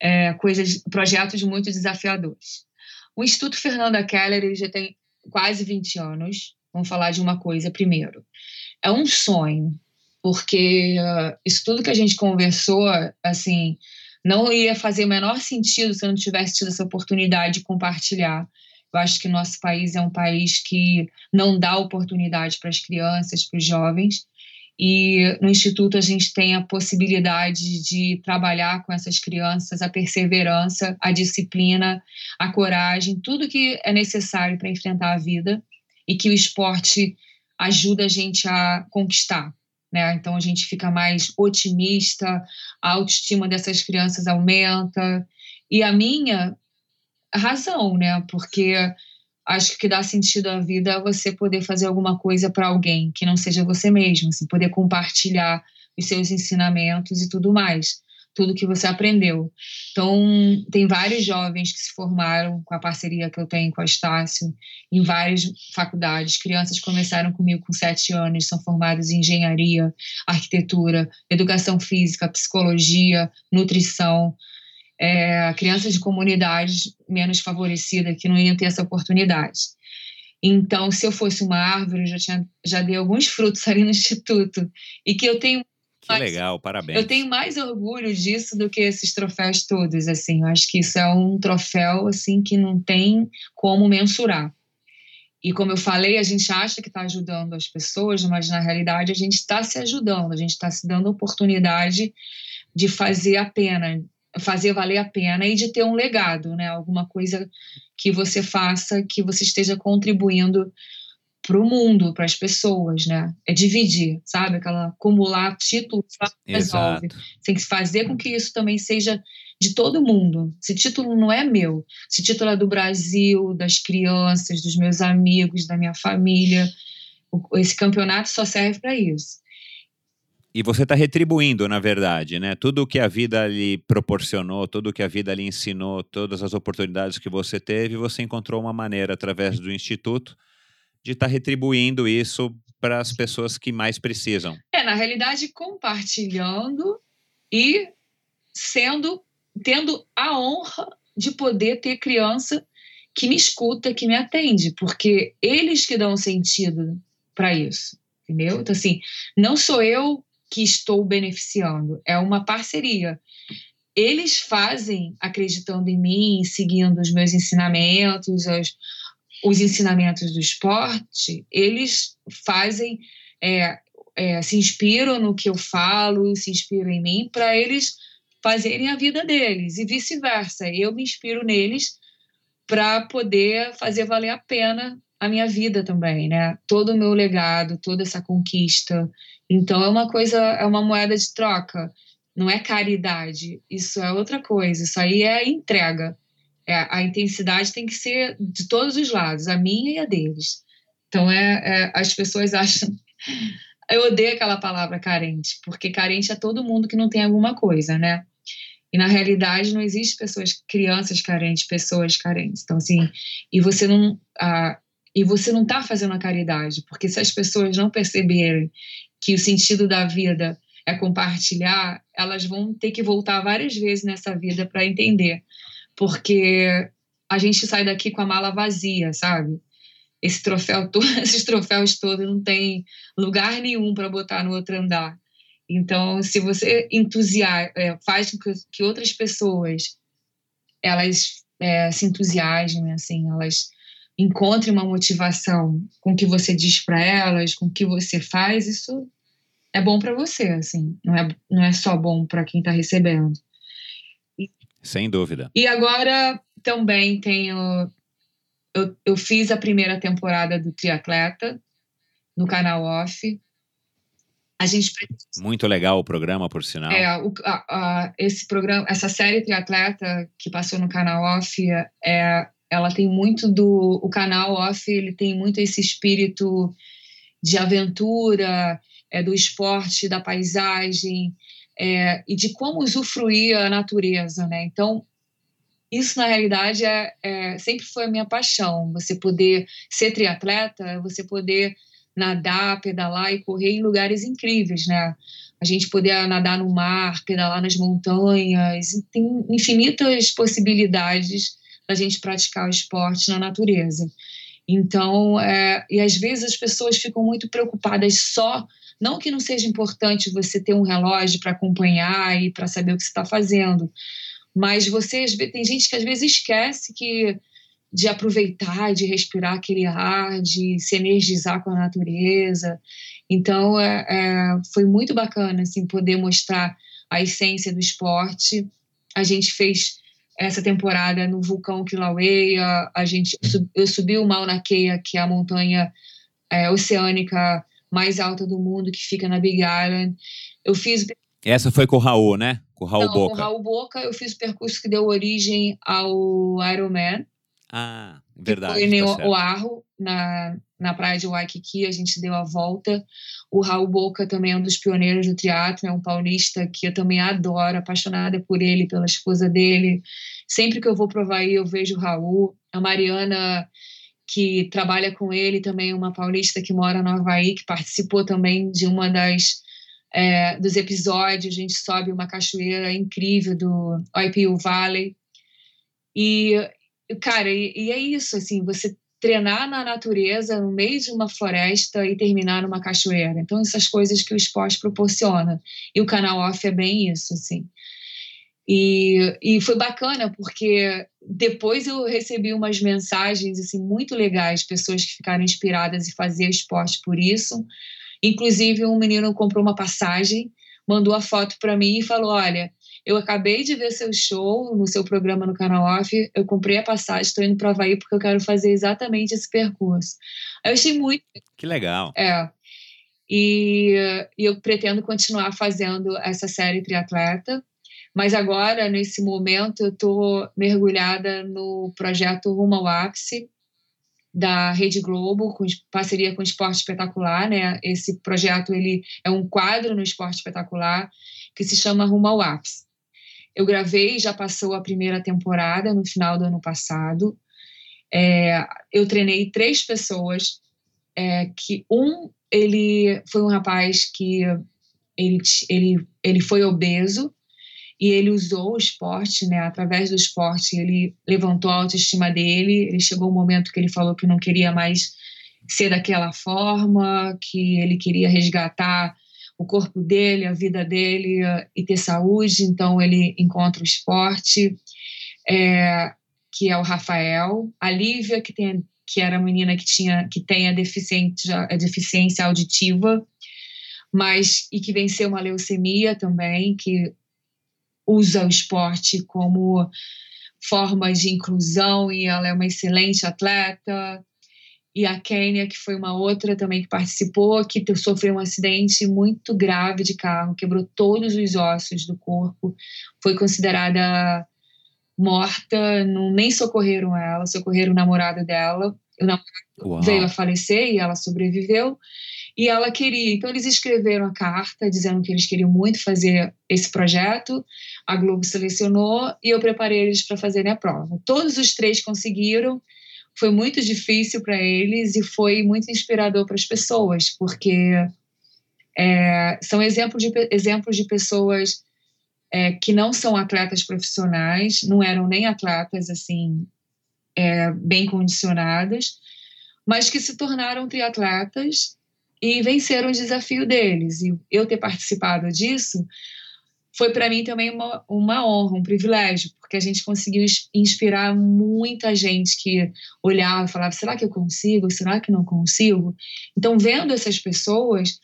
é, coisas, projetos muito desafiadores. O Instituto Fernanda Keller já tem quase 20 anos. Vamos falar de uma coisa primeiro. É um sonho, porque uh, isso tudo que a gente conversou, assim, não ia fazer o menor sentido se eu não tivesse tido essa oportunidade de compartilhar. Eu acho que nosso país é um país que não dá oportunidade para as crianças, para os jovens. E no Instituto a gente tem a possibilidade de trabalhar com essas crianças a perseverança, a disciplina, a coragem, tudo que é necessário para enfrentar a vida e que o esporte ajuda a gente a conquistar. Né? Então a gente fica mais otimista, a autoestima dessas crianças aumenta. E a minha razão, né? Porque acho que dá sentido à vida é você poder fazer alguma coisa para alguém que não seja você mesmo, assim, poder compartilhar os seus ensinamentos e tudo mais, tudo que você aprendeu. Então, tem vários jovens que se formaram com a parceria que eu tenho com a Estácio em várias faculdades. Crianças começaram comigo com sete anos, são formadas em engenharia, arquitetura, educação física, psicologia, nutrição é, crianças de comunidades menos favorecidas que não iam ter essa oportunidade. Então, se eu fosse uma árvore, eu já, tinha, já dei alguns frutos ali no Instituto. E que eu tenho. Que mais, legal, parabéns. Eu tenho mais orgulho disso do que esses troféus todos, assim. Eu acho que isso é um troféu, assim, que não tem como mensurar. E como eu falei, a gente acha que está ajudando as pessoas, mas na realidade a gente está se ajudando, a gente está se dando oportunidade de fazer a pena, fazer valer a pena e de ter um legado, né? Alguma coisa que você faça, que você esteja contribuindo para o mundo, para as pessoas, né? É dividir, sabe? Aquela acumular títulos resolve. Tem que fazer com que isso também seja de todo mundo. Esse título não é meu. Esse título é do Brasil, das crianças, dos meus amigos, da minha família. Esse campeonato só serve para isso. E você está retribuindo, na verdade, né? Tudo o que a vida lhe proporcionou, tudo o que a vida lhe ensinou, todas as oportunidades que você teve, você encontrou uma maneira, através do Instituto, de estar tá retribuindo isso para as pessoas que mais precisam. É, na realidade, compartilhando e sendo, tendo a honra de poder ter criança que me escuta, que me atende, porque eles que dão sentido para isso, entendeu? Então, assim, não sou eu que estou beneficiando, é uma parceria. Eles fazem acreditando em mim, seguindo os meus ensinamentos, os, os ensinamentos do esporte, eles fazem, é, é, se inspiram no que eu falo, se inspiram em mim para eles fazerem a vida deles e vice-versa. Eu me inspiro neles para poder fazer valer a pena a minha vida também, né? Todo o meu legado, toda essa conquista então é uma coisa, é uma moeda de troca, não é caridade, isso é outra coisa, isso aí é entrega. É, a intensidade tem que ser de todos os lados, a minha e a deles. Então é, é as pessoas acham. Eu odeio aquela palavra carente, porque carente é todo mundo que não tem alguma coisa, né? E na realidade não existe pessoas, crianças carentes, pessoas carentes. Então assim, e você não, ah, e você não está fazendo a caridade, porque se as pessoas não perceberem que o sentido da vida é compartilhar, elas vão ter que voltar várias vezes nessa vida para entender, porque a gente sai daqui com a mala vazia, sabe? Esse troféu, esses troféus todos não tem lugar nenhum para botar no outro andar. Então, se você entusiasma, é, faz com que, que, outras pessoas elas é, se entusiasmem, assim, elas encontrem uma motivação com o que você diz para elas, com o que você faz, isso é bom para você, assim, não é, não é só bom para quem está recebendo. Sem dúvida. E agora também tenho. Eu, eu fiz a primeira temporada do Triatleta no canal Off. A gente muito legal o programa, por sinal. É, o, a, a, esse programa, essa série Triatleta que passou no canal Off, é, ela tem muito do o canal Off, ele tem muito esse espírito de aventura, é, do esporte, da paisagem é, e de como usufruir a natureza, né? Então, isso na realidade é, é, sempre foi a minha paixão. Você poder ser triatleta, você poder nadar, pedalar e correr em lugares incríveis, né? A gente poder nadar no mar, pedalar nas montanhas, tem infinitas possibilidades da gente praticar o esporte na natureza. Então, é, e às vezes as pessoas ficam muito preocupadas só não que não seja importante você ter um relógio para acompanhar e para saber o que você está fazendo, mas você tem gente que às vezes esquece que de aproveitar, de respirar aquele ar, de se energizar com a natureza. Então, é, é, foi muito bacana assim, poder mostrar a essência do esporte. A gente fez essa temporada no vulcão Kilauea, a gente, eu subi o Mauna Kea, que é a montanha é, oceânica mais alta do mundo, que fica na Big Island. Eu fiz... Essa foi com o Raul, né? Com o Raul Não, Boca. Com o Raul Boca, eu fiz o percurso que deu origem ao Ironman. Ah, verdade. Foi em tá Oahu, na, na praia de Waikiki, a gente deu a volta. O Raul Boca também é um dos pioneiros do teatro, é um paulista que eu também adoro, apaixonada por ele, pela esposa dele. Sempre que eu vou provar aí, eu vejo o Raul. A Mariana, que trabalha com ele, também uma paulista que mora no Havaí, que participou também de uma das é, dos episódios. A gente sobe uma cachoeira incrível do Oipiu Valley. E, cara, e, e é isso, assim, você treinar na natureza, no meio de uma floresta e terminar numa cachoeira. Então, essas coisas que o esporte proporciona. E o canal off é bem isso, assim. E, e foi bacana, porque depois eu recebi umas mensagens assim, muito legais, pessoas que ficaram inspiradas em fazer esporte por isso. Inclusive, um menino comprou uma passagem, mandou a foto para mim e falou: Olha, eu acabei de ver seu show no seu programa no canal off, eu comprei a passagem, estou indo para Havaí porque eu quero fazer exatamente esse percurso. Eu achei muito. Que legal. É. E, e eu pretendo continuar fazendo essa série triatleta, mas agora, nesse momento, eu estou mergulhada no projeto Rumo ao Ápice, da Rede Globo, com parceria com o Esporte Espetacular, né? Esse projeto ele é um quadro no Esporte Espetacular que se chama Rumo ao Ápice. Eu gravei, já passou a primeira temporada no final do ano passado. É, eu treinei três pessoas, é, que um ele foi um rapaz que ele, ele, ele foi obeso e ele usou o esporte, né? Através do esporte ele levantou a autoestima dele. Ele chegou um momento que ele falou que não queria mais ser daquela forma, que ele queria resgatar o corpo dele, a vida dele e ter saúde, então ele encontra o esporte, é, que é o Rafael, a Lívia, que, tem, que era a menina que, tinha, que tem a deficiência, a deficiência auditiva, mas e que venceu uma leucemia também, que usa o esporte como forma de inclusão e ela é uma excelente atleta. E a Kênia, que foi uma outra também que participou, que sofreu um acidente muito grave de carro, quebrou todos os ossos do corpo, foi considerada morta, não, nem socorreram ela, socorreram o namorado dela, o namorado veio a falecer e ela sobreviveu, e ela queria, então eles escreveram a carta dizendo que eles queriam muito fazer esse projeto, a Globo selecionou e eu preparei eles para fazerem a prova. Todos os três conseguiram, foi muito difícil para eles e foi muito inspirador para as pessoas, porque é, são exemplos de, exemplos de pessoas é, que não são atletas profissionais, não eram nem atletas assim é, bem condicionadas, mas que se tornaram triatletas e venceram o desafio deles. E eu ter participado disso foi para mim também uma, uma honra, um privilégio, porque a gente conseguiu inspirar muita gente que olhava e falava: será que eu consigo? Será que não consigo? Então, vendo essas pessoas,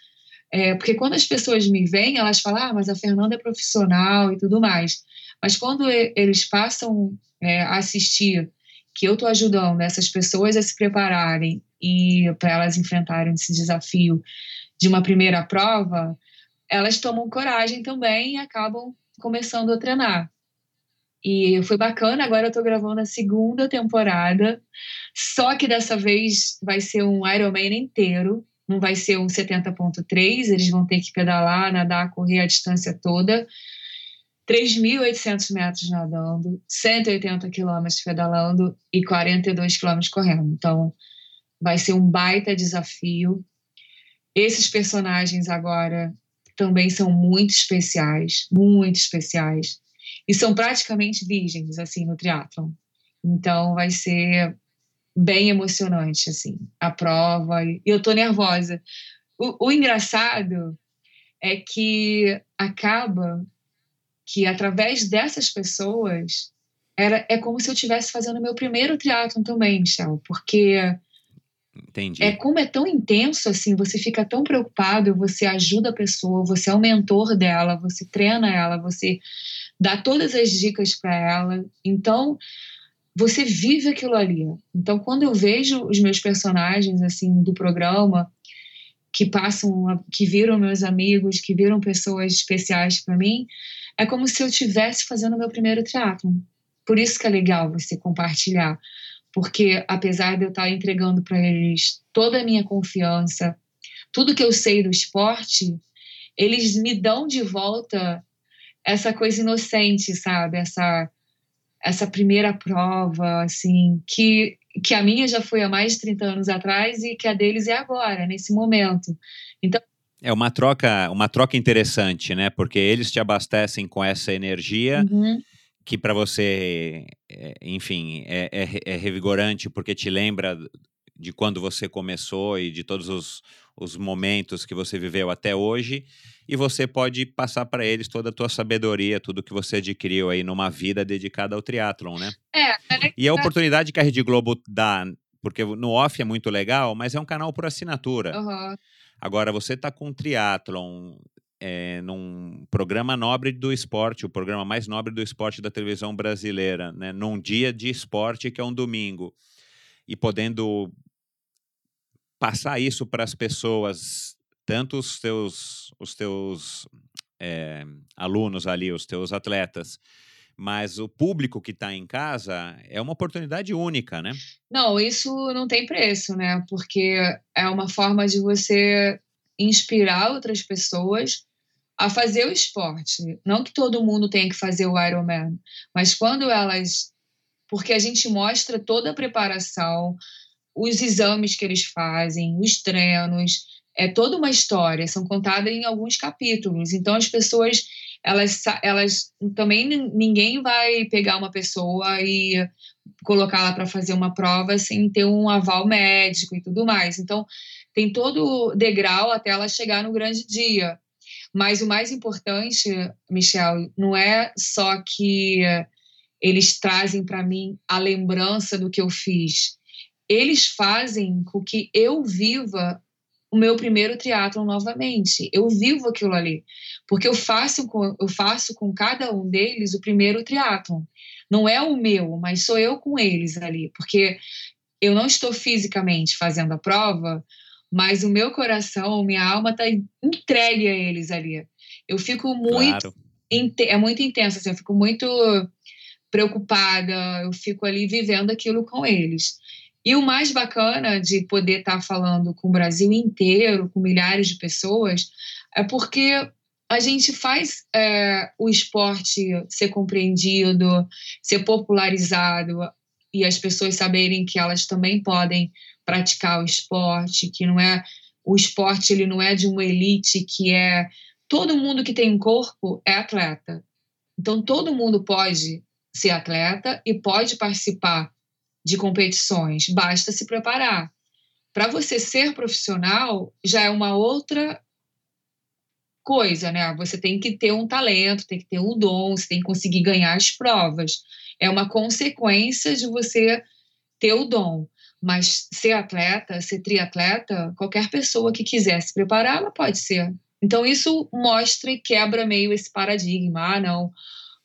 é, porque quando as pessoas me veem, elas falam: ah, mas a Fernanda é profissional e tudo mais. Mas quando eles passam é, a assistir que eu estou ajudando essas pessoas a se prepararem e para elas enfrentarem esse desafio de uma primeira prova, elas tomam coragem também e acabam começando a treinar. E foi bacana, agora eu tô gravando a segunda temporada, só que dessa vez vai ser um Ironman inteiro, não vai ser um 70.3, eles vão ter que pedalar, nadar, correr a distância toda, 3.800 metros nadando, 180 quilômetros pedalando e 42 quilômetros correndo. Então, vai ser um baita desafio. Esses personagens agora também são muito especiais, muito especiais. E são praticamente virgens, assim, no triatlon. Então, vai ser bem emocionante, assim, a prova. E eu tô nervosa. O, o engraçado é que acaba que, através dessas pessoas, era, é como se eu estivesse fazendo meu primeiro triatlon também, Michel, porque Entendi. é como é tão intenso assim, você fica tão preocupado, você ajuda a pessoa, você é o mentor dela, você treina ela, você dá todas as dicas para ela. Então, você vive aquilo ali. Então, quando eu vejo os meus personagens assim do programa que passam, que viram meus amigos, que viram pessoas especiais para mim, é como se eu estivesse fazendo meu primeiro teatro. Por isso que é legal você compartilhar, porque apesar de eu estar entregando para eles toda a minha confiança, tudo que eu sei do esporte, eles me dão de volta essa coisa inocente, sabe? Essa essa primeira prova, assim, que, que a minha já foi há mais de 30 anos atrás e que a deles é agora, nesse momento. Então, é uma troca, uma troca interessante, né? Porque eles te abastecem com essa energia uhum. Que para você, é, enfim, é, é, é, revigorante porque te lembra de quando você começou e de todos os, os momentos que você viveu até hoje e você pode passar para eles toda a tua sabedoria, tudo que você adquiriu aí numa vida dedicada ao triatlon, né? É. é e a oportunidade que a Rede Globo dá, porque no off é muito legal, mas é um canal por assinatura. Uhum. Agora, você está com triatlon é, num programa nobre do esporte, o programa mais nobre do esporte da televisão brasileira, né? num dia de esporte que é um domingo, e podendo passar isso para as pessoas tanto os teus, os teus é, alunos ali, os teus atletas, mas o público que está em casa é uma oportunidade única, né? Não, isso não tem preço, né? Porque é uma forma de você inspirar outras pessoas a fazer o esporte. Não que todo mundo tenha que fazer o Ironman, mas quando elas. Porque a gente mostra toda a preparação, os exames que eles fazem, os treinos, é toda uma história, são contadas em alguns capítulos. Então as pessoas, elas, elas também ninguém vai pegar uma pessoa e colocá-la para fazer uma prova sem ter um aval médico e tudo mais. Então tem todo degrau até ela chegar no grande dia. Mas o mais importante, Michel, não é só que eles trazem para mim a lembrança do que eu fiz. Eles fazem com que eu viva o meu primeiro triatlon novamente. Eu vivo aquilo ali, porque eu faço com, eu faço com cada um deles o primeiro triatlon. Não é o meu, mas sou eu com eles ali, porque eu não estou fisicamente fazendo a prova, mas o meu coração, minha alma está entregue a eles ali. Eu fico muito claro. é muito intenso, assim, eu fico muito preocupada, eu fico ali vivendo aquilo com eles. E o mais bacana de poder estar tá falando com o Brasil inteiro, com milhares de pessoas, é porque a gente faz é, o esporte ser compreendido, ser popularizado e as pessoas saberem que elas também podem praticar o esporte, que não é o esporte ele não é de uma elite que é todo mundo que tem um corpo é atleta. Então todo mundo pode ser atleta e pode participar de competições, basta se preparar. Para você ser profissional, já é uma outra coisa, né? Você tem que ter um talento, tem que ter um dom, você tem que conseguir ganhar as provas. É uma consequência de você ter o dom. Mas ser atleta, ser triatleta, qualquer pessoa que quiser se preparar, ela pode ser. Então, isso mostra e quebra meio esse paradigma. Ah, não,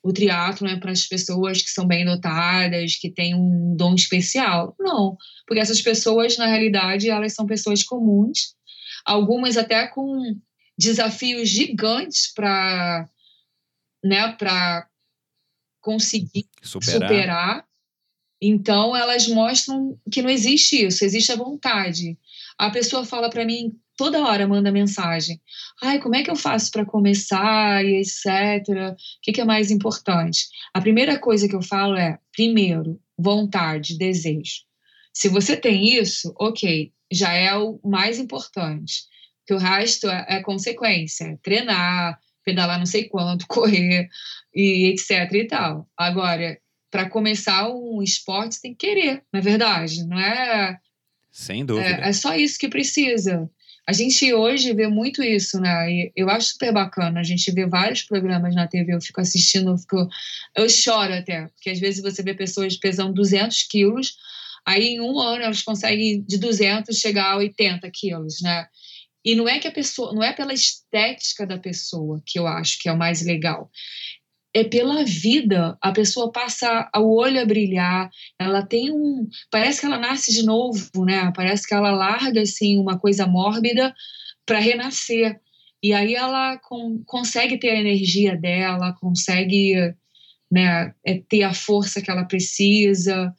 o triatlo é para as pessoas que são bem dotadas, que têm um dom especial. Não, porque essas pessoas, na realidade, elas são pessoas comuns, algumas até com desafios gigantes para né, para conseguir superar. superar. Então, elas mostram que não existe isso, existe a vontade. A pessoa fala para mim, toda hora manda mensagem. Ai, como é que eu faço para começar e etc. O que, que é mais importante? A primeira coisa que eu falo é, primeiro, vontade, desejo. Se você tem isso, ok, já é o mais importante. Que o resto é, é consequência, é treinar, pedalar não sei quanto, correr e etc e tal. Agora, para começar um esporte, você tem que querer, na é verdade, não é? Sem dúvida. É, é só isso que precisa. A gente hoje vê muito isso, né? E eu acho super bacana. A gente vê vários programas na TV, eu fico assistindo, eu, fico, eu choro até, porque às vezes você vê pessoas pesando 200 quilos, aí em um ano elas conseguem de 200 chegar a 80 quilos, né? E não é que a pessoa, não é pela estética da pessoa que eu acho que é o mais legal é pela vida. A pessoa passa o olho a brilhar, ela tem um. Parece que ela nasce de novo, né? Parece que ela larga assim, uma coisa mórbida para renascer. E aí ela com, consegue ter a energia dela, consegue né, é, ter a força que ela precisa.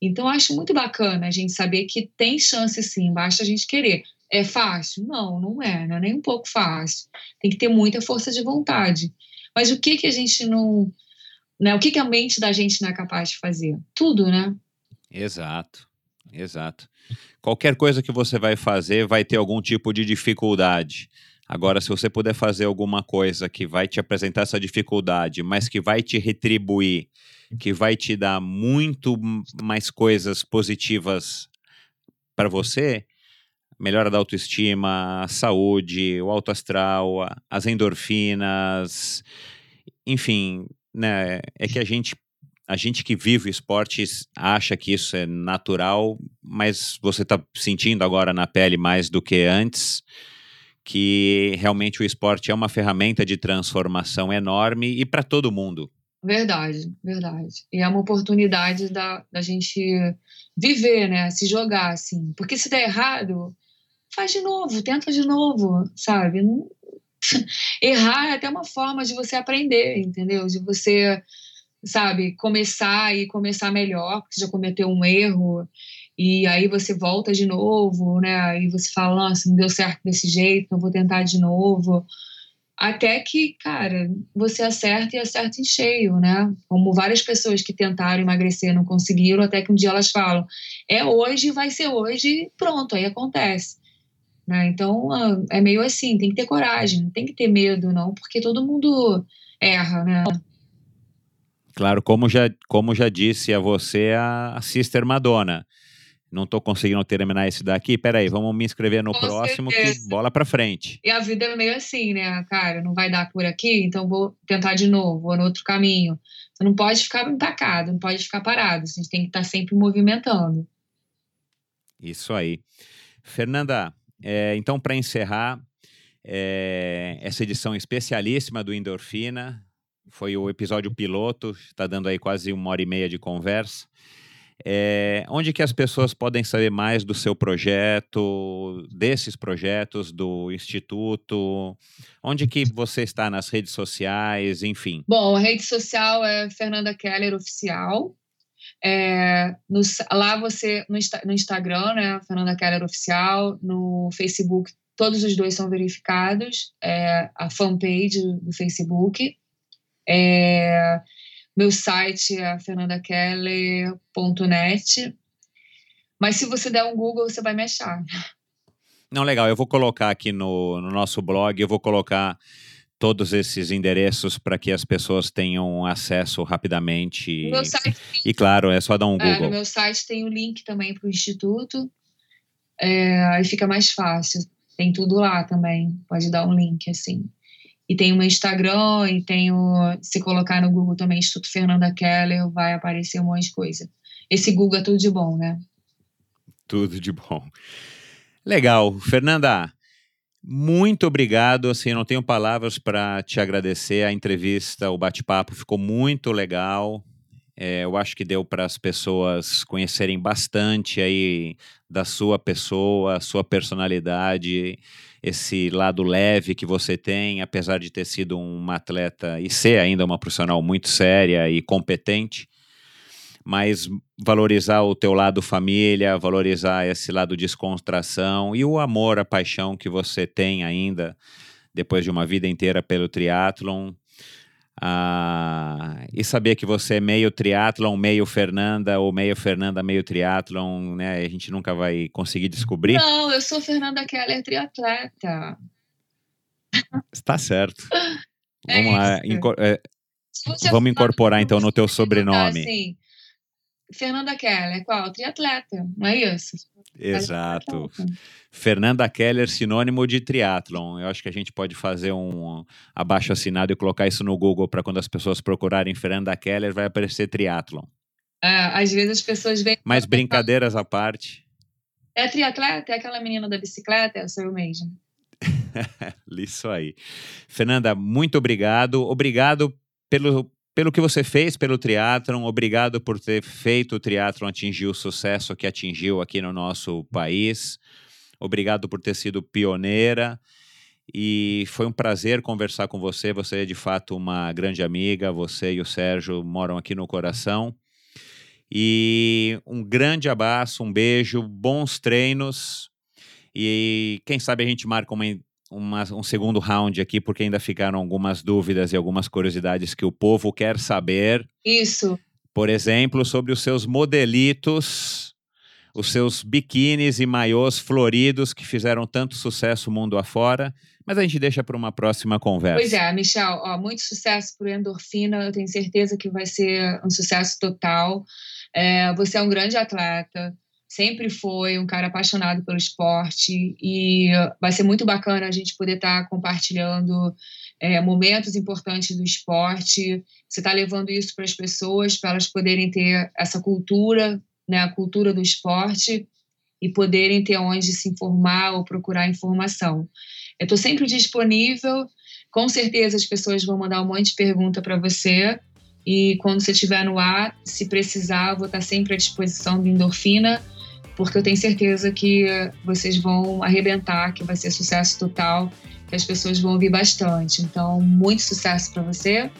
Então, acho muito bacana a gente saber que tem chance sim, basta a gente querer. É fácil? Não, não é, não é nem um pouco fácil. Tem que ter muita força de vontade. Mas o que que a gente não, né? O que que a mente da gente não é capaz de fazer? Tudo, né? Exato, exato. Qualquer coisa que você vai fazer vai ter algum tipo de dificuldade. Agora, se você puder fazer alguma coisa que vai te apresentar essa dificuldade, mas que vai te retribuir, que vai te dar muito mais coisas positivas para você, melhora da autoestima, saúde, o alto astral, as endorfinas, enfim, né, é que a gente a gente que vive esportes acha que isso é natural, mas você está sentindo agora na pele mais do que antes que realmente o esporte é uma ferramenta de transformação enorme e para todo mundo. Verdade, verdade. E é uma oportunidade da, da gente viver, né? Se jogar, assim. Porque se der errado, faz de novo, tenta de novo, sabe? Não... Errar é até uma forma de você aprender, entendeu? De você, sabe, começar e começar melhor, porque você já cometeu um erro, e aí você volta de novo, né? Aí você fala, nossa, não deu certo desse jeito, não vou tentar de novo. Até que, cara, você acerta e acerta em cheio, né? Como várias pessoas que tentaram emagrecer não conseguiram, até que um dia elas falam, é hoje, vai ser hoje, pronto, aí acontece. Né? Então, ah, é meio assim, tem que ter coragem, não tem que ter medo, não, porque todo mundo erra, né? Claro, como já, como já disse a você a Sister Madonna, não estou conseguindo terminar esse daqui, peraí, vamos me inscrever no Com próximo certeza. que bola para frente. E a vida é meio assim, né, cara, não vai dar por aqui, então vou tentar de novo, vou no outro caminho. Você não pode ficar empacado, não pode ficar parado, a gente tem que estar tá sempre movimentando. Isso aí. Fernanda, é, então, para encerrar, é, essa edição especialíssima do Endorfina, foi o episódio piloto, está dando aí quase uma hora e meia de conversa. É, onde que as pessoas podem saber mais do seu projeto, desses projetos do Instituto? Onde que você está nas redes sociais, enfim? Bom, a rede social é Fernanda Keller Oficial. É, no, lá você, no, no, Instagram, né, Fernanda Keller Oficial, no Facebook, todos os dois são verificados, é, a fanpage do Facebook. É, meu site é fernandakeller.net. Mas se você der um Google, você vai me achar. Não, legal. Eu vou colocar aqui no, no nosso blog, eu vou colocar todos esses endereços para que as pessoas tenham acesso rapidamente. No site, e claro, é só dar um Google. É, no meu site tem o um link também para o Instituto, é, aí fica mais fácil. Tem tudo lá também, pode dar um link assim. E tem o meu Instagram, e tem o. Se colocar no Google também, Instituto Fernanda Keller, vai aparecer um monte de coisa. Esse Google é tudo de bom, né? Tudo de bom. Legal. Fernanda, muito obrigado. Assim, não tenho palavras para te agradecer. A entrevista, o bate-papo ficou muito legal. É, eu acho que deu para as pessoas conhecerem bastante aí da sua pessoa, sua personalidade, esse lado leve que você tem, apesar de ter sido uma atleta e ser ainda uma profissional muito séria e competente mas valorizar o teu lado família, valorizar esse lado descontração e o amor, a paixão que você tem ainda depois de uma vida inteira pelo triatlon. Ah, e saber que você é meio triatlon, meio Fernanda, ou meio Fernanda, meio triatlon, né? A gente nunca vai conseguir descobrir. Não, eu sou Fernanda Keller, triatleta. Está certo. É Vamos lá. é, vamos incorporar então no teu sobrenome. Assim, Fernanda Keller, qual? Triatleta, não é isso? Exato. Fernanda Keller, sinônimo de triatlon. Eu acho que a gente pode fazer um abaixo assinado e colocar isso no Google para quando as pessoas procurarem Fernanda Keller, vai aparecer triatlon. É, às vezes as pessoas vêm. Mas brincadeiras à parte. É triatleta? É aquela menina da bicicleta? É sou eu mesmo. isso aí. Fernanda, muito obrigado. Obrigado pelo, pelo que você fez pelo triatlon, obrigado por ter feito o triatlon atingir o sucesso que atingiu aqui no nosso país. Obrigado por ter sido pioneira. E foi um prazer conversar com você. Você é de fato uma grande amiga. Você e o Sérgio moram aqui no coração. E um grande abraço, um beijo, bons treinos. E quem sabe a gente marca uma, uma, um segundo round aqui, porque ainda ficaram algumas dúvidas e algumas curiosidades que o povo quer saber. Isso. Por exemplo, sobre os seus modelitos, os seus biquínis e maiôs floridos que fizeram tanto sucesso mundo afora. Mas a gente deixa para uma próxima conversa. Pois é, Michel, ó, muito sucesso para o Endorfina. Eu tenho certeza que vai ser um sucesso total. É, você é um grande atleta, sempre foi um cara apaixonado pelo esporte e vai ser muito bacana a gente poder estar tá compartilhando é, momentos importantes do esporte. Você está levando isso para as pessoas, para elas poderem ter essa cultura, né, a cultura do esporte e poderem ter onde se informar ou procurar informação. Eu estou sempre disponível. Com certeza as pessoas vão mandar um monte de pergunta para você. E quando você estiver no ar, se precisar, vou estar sempre à disposição do Endorfina, porque eu tenho certeza que vocês vão arrebentar, que vai ser sucesso total, que as pessoas vão ouvir bastante. Então, muito sucesso para você.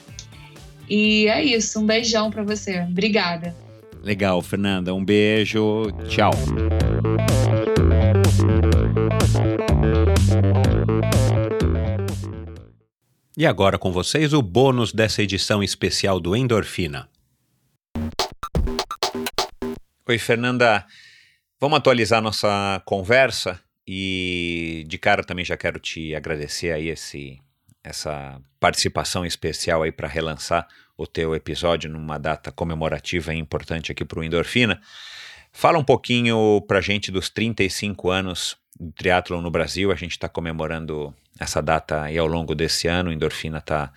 E é isso, um beijão para você. Obrigada. Legal, Fernanda. Um beijo. Tchau. E agora com vocês o bônus dessa edição especial do Endorfina. Oi, Fernanda. Vamos atualizar nossa conversa e de cara também já quero te agradecer aí esse, essa participação especial aí para relançar o teu episódio numa data comemorativa e importante aqui para o Endorfina. Fala um pouquinho para gente dos 35 anos do triatlon no Brasil. A gente está comemorando essa data aí ao longo desse ano. Endorfina está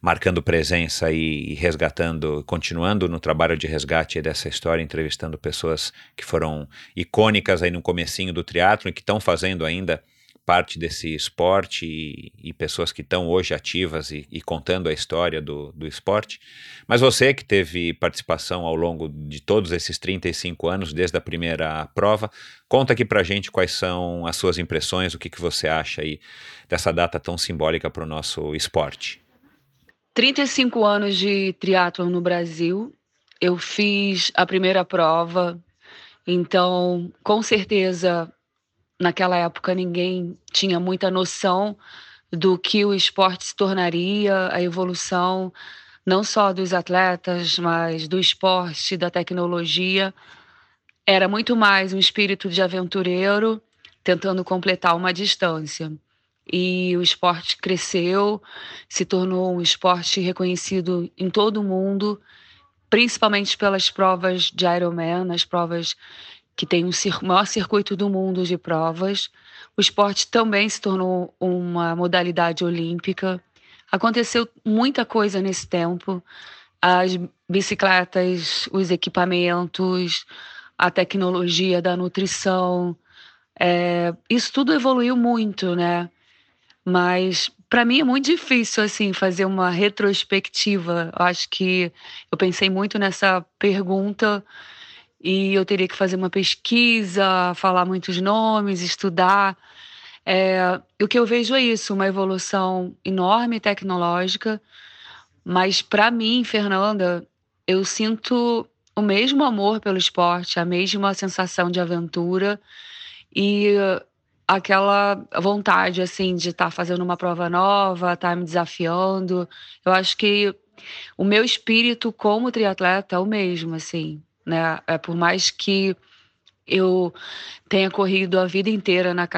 marcando presença e, e, resgatando, continuando no trabalho de resgate dessa história, entrevistando pessoas que foram icônicas aí no comecinho do triatlo e que estão fazendo ainda parte desse esporte e, e pessoas que estão hoje ativas e, e, contando a história do, do esporte. Mas você que teve participação ao longo de todos esses 35 anos, desde a primeira prova, conta aqui pra gente quais são as suas impressões, o que, que você acha aí dessa data tão simbólica para o nosso esporte. 35 anos de triatlon no Brasil, eu fiz a primeira prova, então com certeza naquela época ninguém tinha muita noção do que o esporte se tornaria, a evolução não só dos atletas, mas do esporte, da tecnologia. Era muito mais um espírito de aventureiro tentando completar uma distância. E o esporte cresceu, se tornou um esporte reconhecido em todo o mundo, principalmente pelas provas de Ironman, as provas que tem o maior circuito do mundo de provas. O esporte também se tornou uma modalidade olímpica. Aconteceu muita coisa nesse tempo. As bicicletas, os equipamentos, a tecnologia da nutrição, é, isso tudo evoluiu muito, né? Mas para mim é muito difícil assim fazer uma retrospectiva. Eu acho que eu pensei muito nessa pergunta e eu teria que fazer uma pesquisa, falar muitos nomes, estudar. É, o que eu vejo é isso, uma evolução enorme tecnológica, mas para mim, Fernanda, eu sinto o mesmo amor pelo esporte, a mesma sensação de aventura e aquela vontade assim de estar tá fazendo uma prova nova, estar tá me desafiando. Eu acho que o meu espírito como triatleta é o mesmo, assim né? É, por mais que eu tenha corrido a vida inteira na,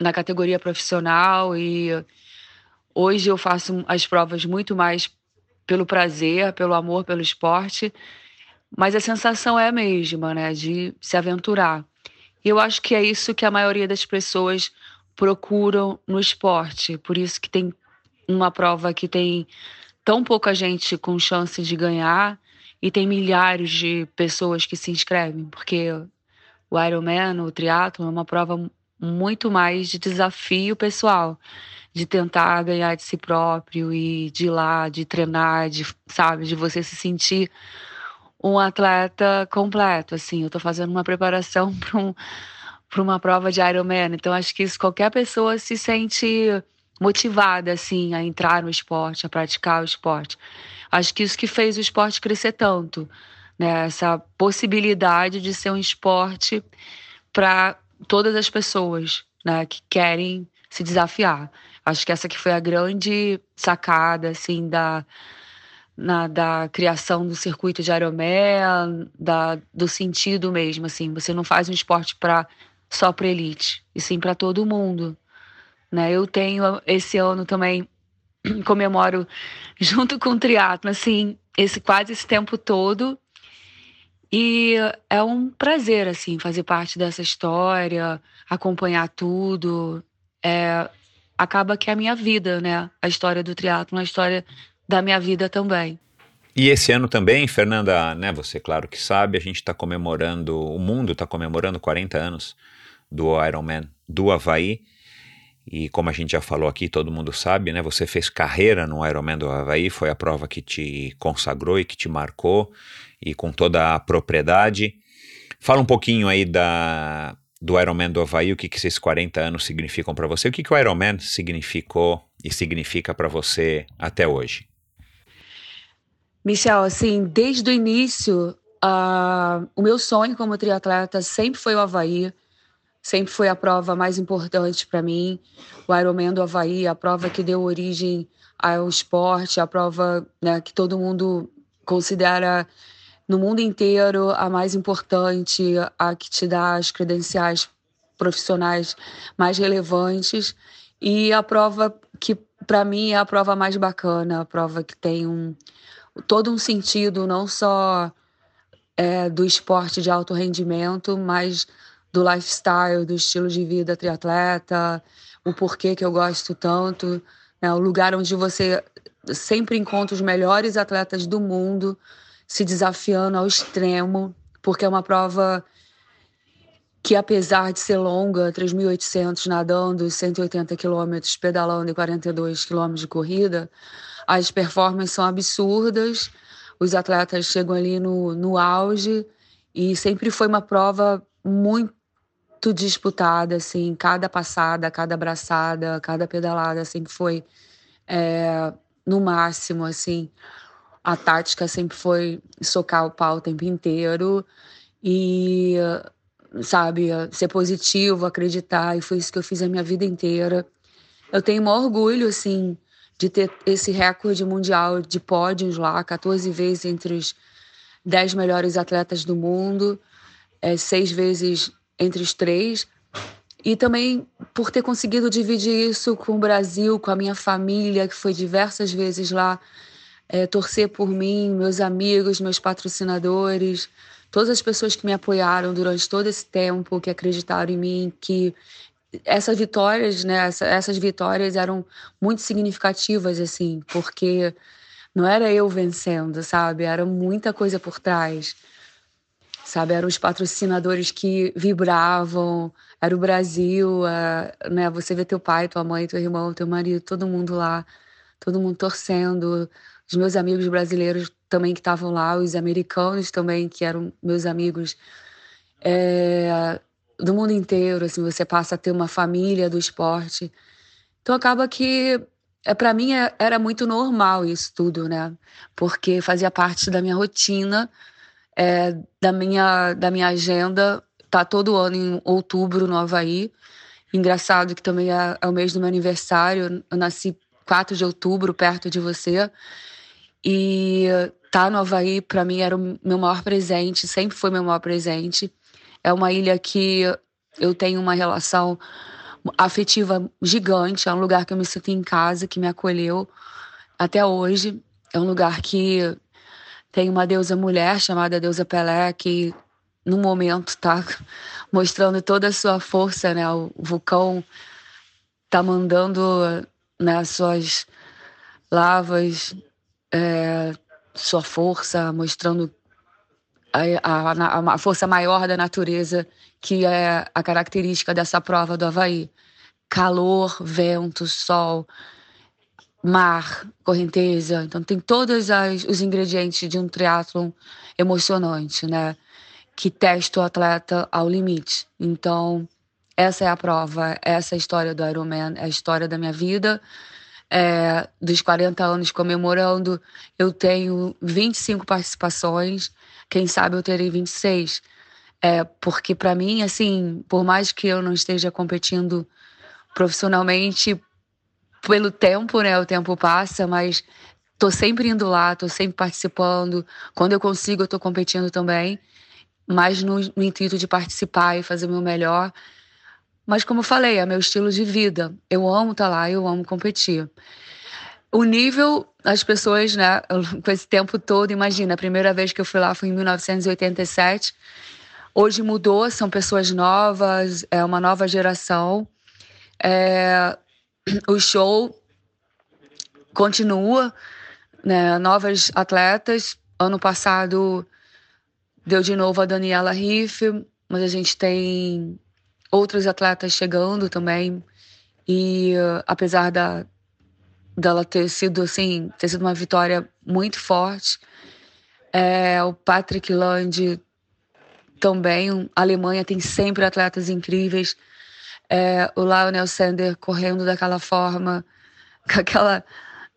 na categoria profissional e hoje eu faço as provas muito mais pelo prazer, pelo amor pelo esporte, mas a sensação é a mesma, né? De se aventurar. E eu acho que é isso que a maioria das pessoas procuram no esporte. Por isso que tem uma prova que tem tão pouca gente com chances de ganhar e tem milhares de pessoas que se inscrevem, porque o Ironman, o triatlo, é uma prova muito mais de desafio pessoal, de tentar ganhar de si próprio e de ir lá, de treinar, de, sabe, de você se sentir um atleta completo, assim. Eu tô fazendo uma preparação para um, uma prova de Ironman, então acho que isso qualquer pessoa se sente motivada assim a entrar no esporte, a praticar o esporte. Acho que isso que fez o esporte crescer tanto, né? Essa possibilidade de ser um esporte para todas as pessoas, né, que querem se desafiar. Acho que essa que foi a grande sacada assim da na, da criação do circuito de Ironman, da, do sentido mesmo, assim. Você não faz um esporte para só para elite, e sim para todo mundo. Né? Eu tenho esse ano também comemoro junto com o triatlo, assim, esse quase esse tempo todo. E é um prazer assim fazer parte dessa história, acompanhar tudo. É, acaba que é a minha vida, né? A história do triatlo, a história da minha vida também. E esse ano também, Fernanda, né, você claro que sabe, a gente está comemorando, o mundo está comemorando 40 anos do Ironman do Havaí. E como a gente já falou aqui, todo mundo sabe, né? Você fez carreira no Ironman do Havaí, foi a prova que te consagrou e que te marcou, e com toda a propriedade. Fala um pouquinho aí da, do Ironman do Havaí, o que, que esses 40 anos significam para você, o que, que o Ironman significou e significa para você até hoje. Michel, assim, desde o início, uh, o meu sonho como triatleta sempre foi o Havaí sempre foi a prova mais importante para mim. O Ironman do Havaí, a prova que deu origem ao esporte, a prova né, que todo mundo considera no mundo inteiro a mais importante, a que te dá as credenciais profissionais mais relevantes e a prova que para mim é a prova mais bacana, a prova que tem um todo um sentido não só é, do esporte de alto rendimento, mas do lifestyle, do estilo de vida triatleta, o porquê que eu gosto tanto, né? o lugar onde você sempre encontra os melhores atletas do mundo se desafiando ao extremo, porque é uma prova que apesar de ser longa, 3.800 nadando, 180 quilômetros pedalando e 42 quilômetros de corrida, as performances são absurdas, os atletas chegam ali no, no auge. E sempre foi uma prova muito disputada, assim, cada passada, cada abraçada, cada pedalada, assim, foi é, no máximo, assim. A tática sempre foi socar o pau o tempo inteiro. E, sabe, ser positivo, acreditar, e foi isso que eu fiz a minha vida inteira. Eu tenho um orgulho, assim, de ter esse recorde mundial de pódios lá, 14 vezes entre os 10 melhores atletas do mundo, é, seis vezes entre os três. E também por ter conseguido dividir isso com o Brasil, com a minha família, que foi diversas vezes lá é, torcer por mim, meus amigos, meus patrocinadores, todas as pessoas que me apoiaram durante todo esse tempo, que acreditaram em mim, que essas vitórias, né, essas vitórias eram muito significativas, assim, porque não era eu vencendo, sabe? Era muita coisa por trás sabe? Eram os patrocinadores que vibravam, era o Brasil, né? Você vê teu pai, tua mãe, teu irmão, teu marido, todo mundo lá, todo mundo torcendo. Os meus amigos brasileiros também que estavam lá, os americanos também, que eram meus amigos é, do mundo inteiro, assim, você passa a ter uma família do esporte. Então acaba que é para mim é, era muito normal isso tudo, né? Porque fazia parte da minha rotina é, da, minha, da minha agenda tá todo ano em outubro no Havaí. Engraçado que também é, é o mês do meu aniversário. Eu nasci 4 de outubro, perto de você. E tá no Havaí, para mim, era o meu maior presente, sempre foi meu maior presente. É uma ilha que eu tenho uma relação afetiva gigante, é um lugar que eu me sinto em casa, que me acolheu até hoje. É um lugar que tem uma deusa mulher chamada deusa Pelé que no momento está mostrando toda a sua força, né? O vulcão está mandando né, suas lavas, é, sua força, mostrando a, a, a, força maior da natureza, que é a característica dessa prova do Havaí. Calor, vento, sol, mar, correnteza. Então tem todos as, os ingredientes de um triatlon emocionante, né? Que testa o atleta ao limite. Então, essa é a prova, essa é a história do Ironman, é a história da minha vida. É, dos 40 anos comemorando, eu tenho 25 participações, quem sabe eu terei 26. É, porque para mim, assim, por mais que eu não esteja competindo profissionalmente, pelo tempo, né? O tempo passa, mas tô sempre indo lá, tô sempre participando. Quando eu consigo, eu tô competindo também, mas no, no intuito de participar e fazer o meu melhor. Mas como eu falei, é meu estilo de vida. Eu amo estar tá lá, eu amo competir. O nível, as pessoas, né, com esse tempo todo, imagina, a primeira vez que eu fui lá foi em 1987. Hoje mudou, são pessoas novas, é uma nova geração. É, o show continua, né, novas atletas. Ano passado deu de novo a Daniela Riff, mas a gente tem outros atletas chegando também. E uh, apesar da dela ter sido assim, ter sido uma vitória muito forte, é, o Patrick Land também, a Alemanha tem sempre atletas incríveis. É, o Lionel Sander correndo daquela forma, com aquela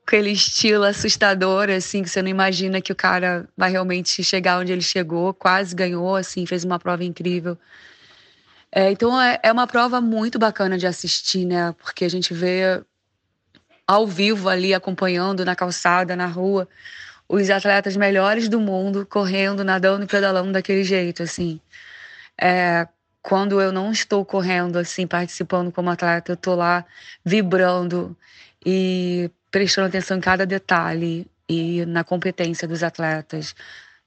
aquele estilo assustador, assim, que você não imagina que o cara vai realmente chegar onde ele chegou, quase ganhou, assim, fez uma prova incrível. É, então é, é uma prova muito bacana de assistir, né? Porque a gente vê ao vivo ali, acompanhando na calçada, na rua, os atletas melhores do mundo correndo, nadando e pedalando daquele jeito, assim. É, quando eu não estou correndo, assim, participando como atleta, eu estou lá vibrando e prestando atenção em cada detalhe e na competência dos atletas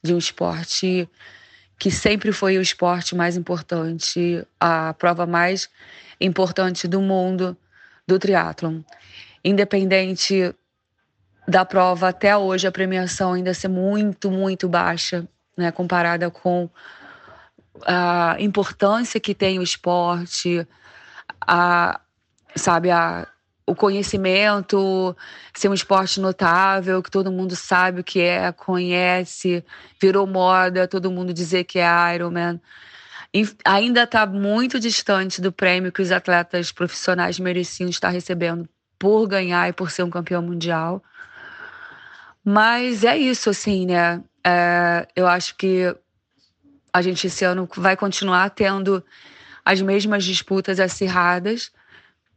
de um esporte que sempre foi o esporte mais importante, a prova mais importante do mundo do triatlon. Independente da prova até hoje, a premiação ainda ser muito, muito baixa, né, comparada com a importância que tem o esporte, a, sabe, a, o conhecimento, ser um esporte notável, que todo mundo sabe o que é, conhece, virou moda, todo mundo dizer que é Ironman. ainda está muito distante do prêmio que os atletas profissionais mereciam estar recebendo por ganhar e por ser um campeão mundial. Mas é isso, assim, né? É, eu acho que a gente esse ano vai continuar tendo as mesmas disputas acirradas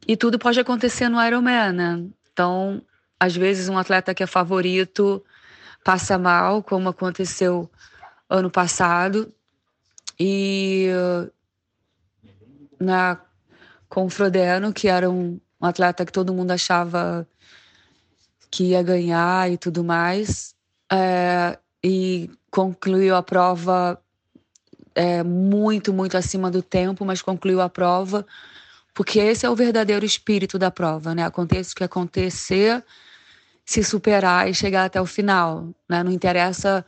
e tudo pode acontecer no Ironman, né? Então, às vezes um atleta que é favorito passa mal, como aconteceu ano passado. E na, com o Frodeno, que era um, um atleta que todo mundo achava que ia ganhar e tudo mais. É, e concluiu a prova é, muito, muito acima do tempo, mas concluiu a prova porque esse é o verdadeiro espírito da prova, né? Aconteça o que acontecer, se superar e chegar até o final, né? Não interessa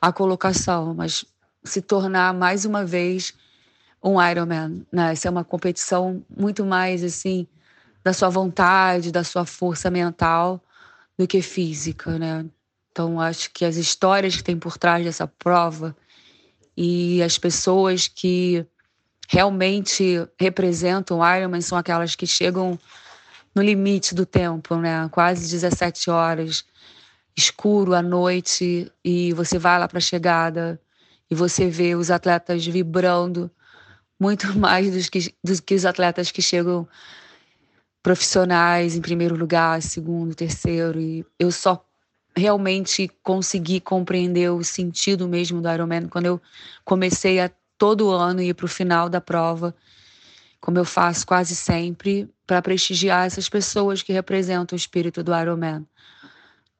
a colocação, mas se tornar mais uma vez um Ironman, né? Essa é uma competição muito mais assim da sua vontade, da sua força mental do que física, né? Então acho que as histórias que tem por trás dessa prova e as pessoas que realmente representam o Ironman são aquelas que chegam no limite do tempo, né? Quase 17 horas, escuro à noite e você vai lá para a chegada e você vê os atletas vibrando muito mais dos que, dos que os atletas que chegam profissionais em primeiro lugar, segundo, terceiro e eu só realmente consegui compreender o sentido mesmo do Ironman quando eu comecei a todo ano ir para o final da prova, como eu faço quase sempre, para prestigiar essas pessoas que representam o espírito do Ironman.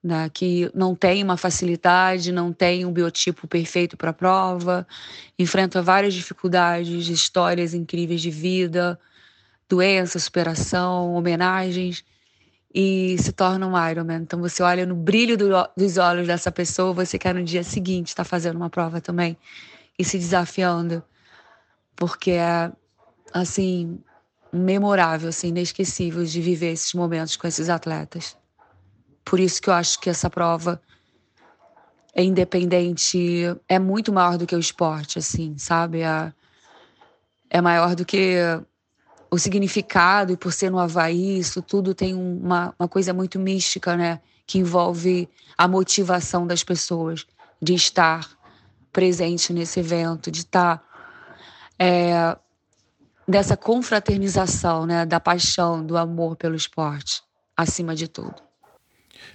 né, que não tem uma facilidade, não tem um biotipo perfeito para a prova, enfrenta várias dificuldades, histórias incríveis de vida, doença, superação, homenagens e se torna um Ironman. Então você olha no brilho do, dos olhos dessa pessoa, você quer no dia seguinte estar tá fazendo uma prova também e se desafiando, porque é assim memorável, assim, inesquecível de viver esses momentos com esses atletas. Por isso que eu acho que essa prova é independente, é muito maior do que o esporte, assim, sabe? É, é maior do que o significado, e por ser no Havaí, isso tudo tem uma, uma coisa muito mística, né? Que envolve a motivação das pessoas de estar presente nesse evento, de estar é, dessa confraternização, né? Da paixão, do amor pelo esporte, acima de tudo.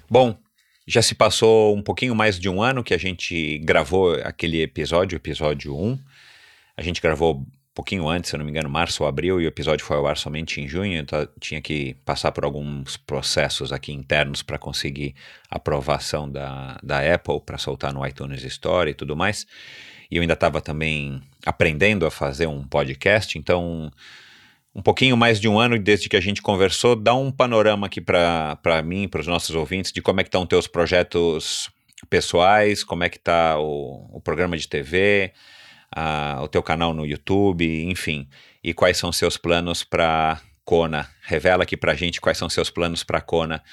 Bom, já se passou um pouquinho mais de um ano que a gente gravou aquele episódio, episódio 1. A gente gravou pouquinho antes, se eu não me engano, março ou abril, e o episódio foi ao ar somente em junho, então tinha que passar por alguns processos aqui internos para conseguir aprovação da, da Apple para soltar no iTunes Store e tudo mais. E eu ainda estava também aprendendo a fazer um podcast, então um pouquinho mais de um ano desde que a gente conversou. Dá um panorama aqui para mim, para os nossos ouvintes, de como é que estão teus projetos pessoais, como é que está o, o programa de TV, a, o teu canal no YouTube, enfim, e quais são seus planos para Kona. Revela aqui para gente quais são seus planos para Kona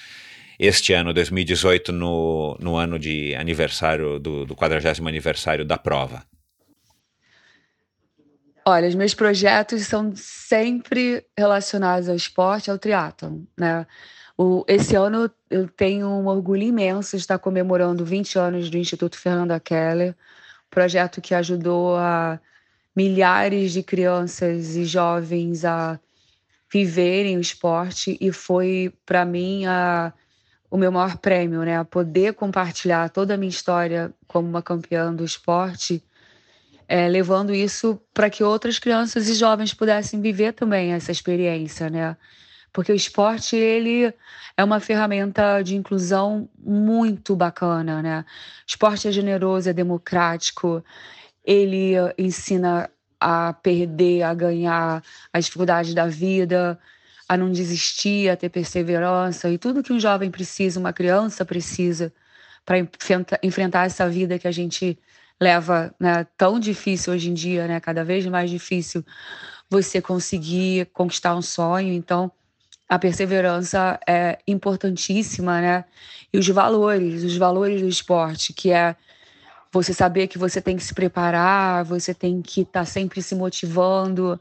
este ano, 2018, no, no ano de aniversário, do, do 40 aniversário da prova. Olha, os meus projetos são sempre relacionados ao esporte, ao triatlon, né? O, esse ano eu tenho um orgulho imenso de estar comemorando 20 anos do Instituto Fernanda Keller, projeto que ajudou a milhares de crianças e jovens a viverem o esporte e foi para mim a, o meu maior prêmio, né? A poder compartilhar toda a minha história como uma campeã do esporte é, levando isso para que outras crianças e jovens pudessem viver também essa experiência, né? Porque o esporte ele é uma ferramenta de inclusão muito bacana, né? O esporte é generoso, é democrático, ele ensina a perder, a ganhar as dificuldades da vida, a não desistir, a ter perseverança e tudo que um jovem precisa, uma criança precisa para enfrentar essa vida que a gente leva né, tão difícil hoje em dia, né, cada vez mais difícil você conseguir conquistar um sonho. Então, a perseverança é importantíssima, né? E os valores, os valores do esporte, que é você saber que você tem que se preparar, você tem que estar tá sempre se motivando,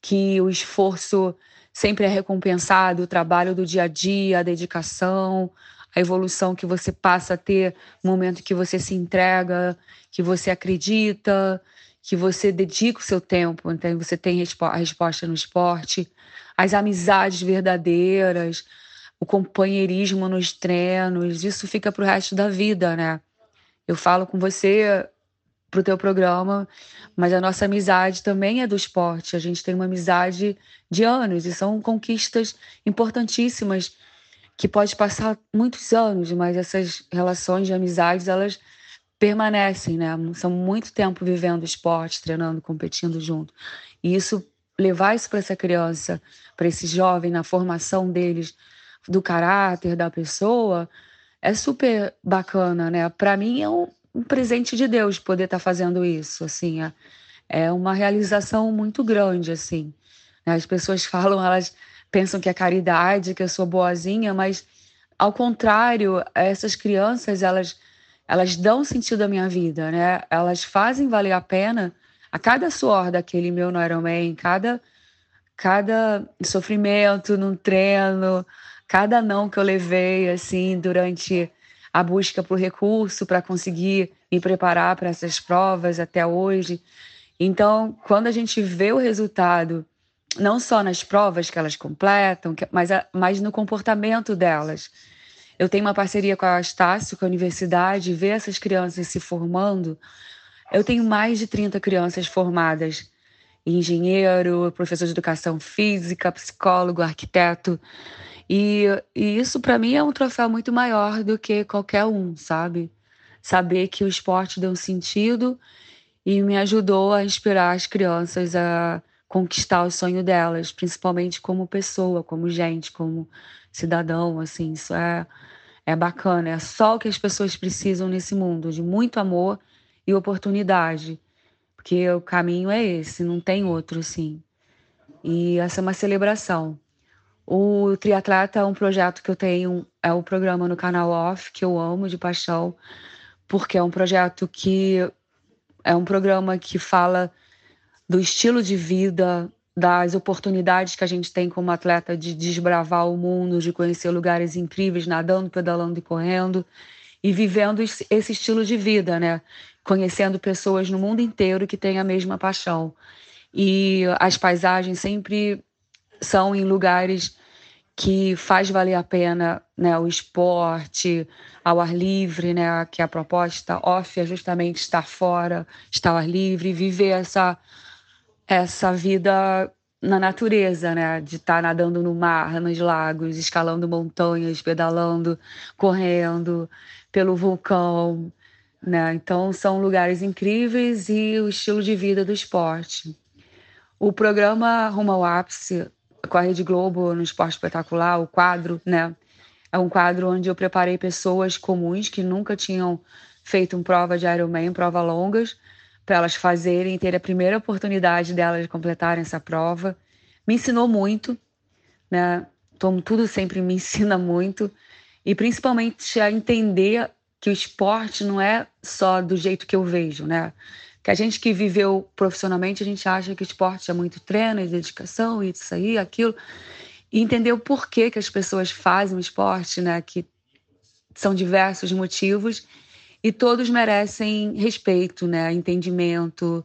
que o esforço sempre é recompensado, o trabalho do dia a dia, a dedicação, a evolução que você passa a ter no momento que você se entrega, que você acredita, que você dedica o seu tempo, então você tem a resposta no esporte, as amizades verdadeiras, o companheirismo nos treinos, isso fica para o resto da vida, né? Eu falo com você para o teu programa, mas a nossa amizade também é do esporte. A gente tem uma amizade de anos e são conquistas importantíssimas que pode passar muitos anos, mas essas relações de amizades, elas permanecem, né? São muito tempo vivendo esporte, treinando, competindo junto. E isso levar isso para essa criança, para esse jovem na formação deles do caráter da pessoa, é super bacana, né? Para mim é um, um, presente de Deus poder estar tá fazendo isso, assim, é, é uma realização muito grande, assim. As pessoas falam, elas pensam que é caridade, que eu sou boazinha, mas ao contrário, essas crianças, elas elas dão sentido à minha vida, né? Elas fazem valer a pena a cada suor daquele meu Ironman, cada cada sofrimento no treino, cada não que eu levei assim durante a busca por recurso para conseguir me preparar para essas provas até hoje. Então, quando a gente vê o resultado não só nas provas que elas completam, mas, mas no comportamento delas. Eu tenho uma parceria com a Estácio, com a universidade, ver essas crianças se formando. Eu tenho mais de 30 crianças formadas engenheiro, professor de educação física, psicólogo, arquiteto. E, e isso para mim é um troféu muito maior do que qualquer um, sabe? Saber que o esporte deu um sentido e me ajudou a inspirar as crianças a conquistar o sonho delas, principalmente como pessoa, como gente, como cidadão, assim, isso é é bacana, é só o que as pessoas precisam nesse mundo, de muito amor e oportunidade, porque o caminho é esse, não tem outro, sim. E essa é uma celebração. O Triatleta é um projeto que eu tenho, é o um programa no canal Off, que eu amo de paixão, porque é um projeto que é um programa que fala do estilo de vida, das oportunidades que a gente tem como atleta de desbravar o mundo, de conhecer lugares incríveis, nadando, pedalando e correndo, e vivendo esse estilo de vida, né? Conhecendo pessoas no mundo inteiro que têm a mesma paixão. E as paisagens sempre são em lugares que faz valer a pena né, o esporte ao ar livre, né, que a proposta off é justamente estar fora, estar ao ar livre, viver essa essa vida na natureza, né? De estar nadando no mar, nos lagos, escalando montanhas, pedalando, correndo pelo vulcão, né? Então são lugares incríveis e o estilo de vida do esporte. O programa Rumo ao Ápice com a Rede Globo no Esporte Espetacular, o quadro, né? É um quadro onde eu preparei pessoas comuns que nunca tinham feito uma prova de Ironman, prova longas, para elas fazerem, ter a primeira oportunidade delas de completarem essa prova. Me ensinou muito, né? Tom, tudo sempre me ensina muito e principalmente a entender que o esporte não é só do jeito que eu vejo, né? Que a gente que viveu profissionalmente, a gente acha que esporte é muito treino e dedicação e isso aí, aquilo. E entender o porquê que as pessoas fazem o esporte, né? Que são diversos motivos e todos merecem respeito, né? Entendimento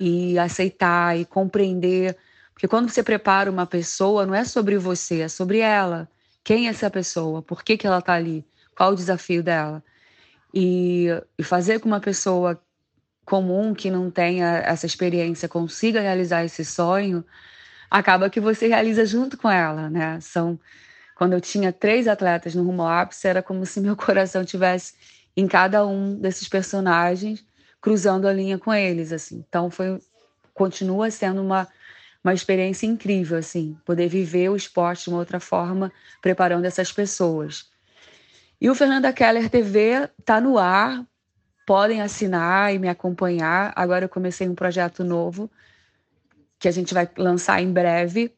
e aceitar e compreender. Porque quando você prepara uma pessoa, não é sobre você, é sobre ela. Quem é essa pessoa? Por que, que ela está ali? Qual o desafio dela? E, e fazer com uma pessoa comum que não tenha essa experiência consiga realizar esse sonho, acaba que você realiza junto com ela, né? São quando eu tinha três atletas no rumo ápice, era como se meu coração tivesse em cada um desses personagens, cruzando a linha com eles, assim. Então foi continua sendo uma uma experiência incrível, assim, poder viver o esporte de uma outra forma, preparando essas pessoas. E o Fernanda Keller TV está no ar, podem assinar e me acompanhar. Agora eu comecei um projeto novo que a gente vai lançar em breve.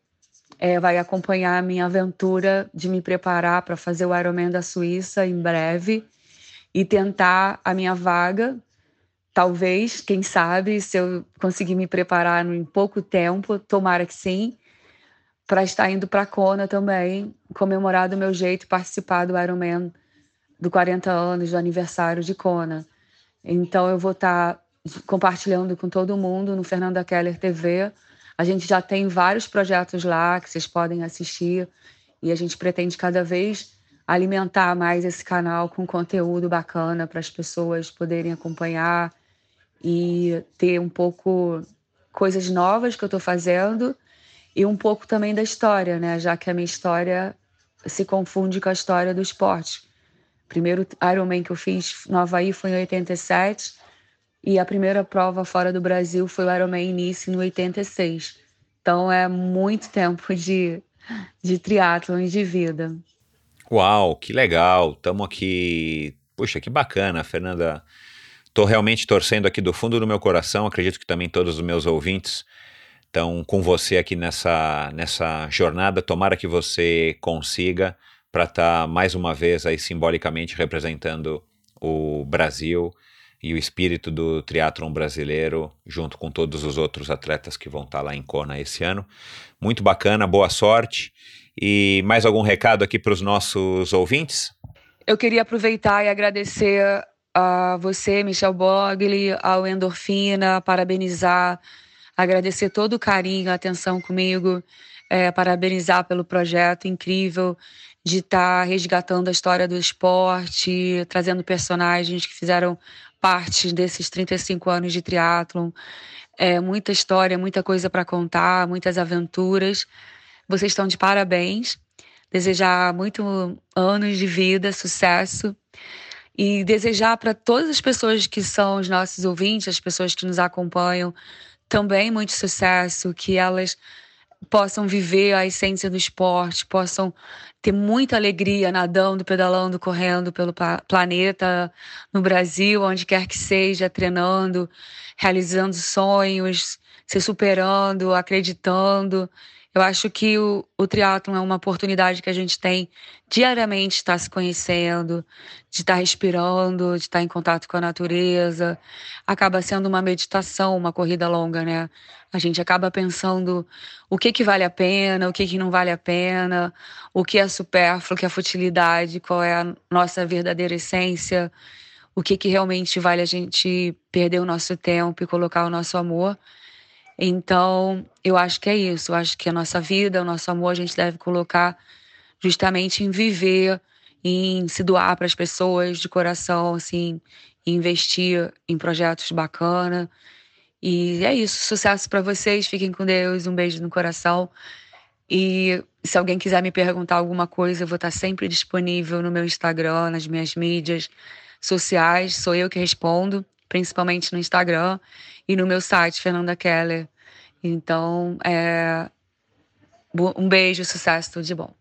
É, vai acompanhar a minha aventura de me preparar para fazer o Ironman da Suíça em breve e tentar a minha vaga. Talvez, quem sabe, se eu conseguir me preparar em pouco tempo, tomara que sim, para estar indo para Kona também, comemorar do meu jeito, participar do Ironman do 40 anos, do aniversário de Kona. Então eu vou estar tá compartilhando com todo mundo no Fernanda Keller TV. A gente já tem vários projetos lá que vocês podem assistir e a gente pretende cada vez alimentar mais esse canal com conteúdo bacana para as pessoas poderem acompanhar e ter um pouco coisas novas que eu estou fazendo e um pouco também da história, né? Já que a minha história se confunde com a história do esporte. Primeiro Ironman que eu fiz no Havaí foi em 87 e a primeira prova fora do Brasil foi o Ironman Nice em 86. Então é muito tempo de, de triatlon e de vida. Uau, que legal. Estamos aqui. Puxa, que bacana, Fernanda. Estou realmente torcendo aqui do fundo do meu coração. Acredito que também todos os meus ouvintes estão com você aqui nessa, nessa jornada. Tomara que você consiga para estar tá mais uma vez aí simbolicamente representando o Brasil e o espírito do triatlon brasileiro junto com todos os outros atletas que vão estar tá lá em Kona esse ano. Muito bacana, boa sorte. E mais algum recado aqui para os nossos ouvintes? Eu queria aproveitar e agradecer a você, Michel Bogli, ao Endorfina, parabenizar, agradecer todo o carinho, a atenção comigo, é, parabenizar pelo projeto incrível de estar tá resgatando a história do esporte, trazendo personagens que fizeram parte desses 35 anos de triatlon. É, muita história, muita coisa para contar, muitas aventuras. Vocês estão de parabéns. desejar muito anos de vida, sucesso e desejar para todas as pessoas que são os nossos ouvintes, as pessoas que nos acompanham, também muito sucesso, que elas possam viver a essência do esporte, possam ter muita alegria nadando, pedalando, correndo pelo planeta, no Brasil, onde quer que seja, treinando, realizando sonhos, se superando, acreditando. Eu acho que o, o triatlon é uma oportunidade que a gente tem diariamente estar se conhecendo, de estar respirando, de estar em contato com a natureza. Acaba sendo uma meditação, uma corrida longa, né? A gente acaba pensando o que que vale a pena, o que que não vale a pena, o que é supérfluo, o que é futilidade, qual é a nossa verdadeira essência, o que que realmente vale a gente perder o nosso tempo e colocar o nosso amor. Então, eu acho que é isso. Eu acho que a nossa vida, o nosso amor, a gente deve colocar justamente em viver, em se doar para as pessoas de coração, assim, investir em projetos bacana. E é isso. Sucesso para vocês. Fiquem com Deus. Um beijo no coração. E se alguém quiser me perguntar alguma coisa, eu vou estar sempre disponível no meu Instagram, nas minhas mídias sociais. Sou eu que respondo, principalmente no Instagram e no meu site, Fernanda Keller. Então, é... um beijo, sucesso, tudo de bom.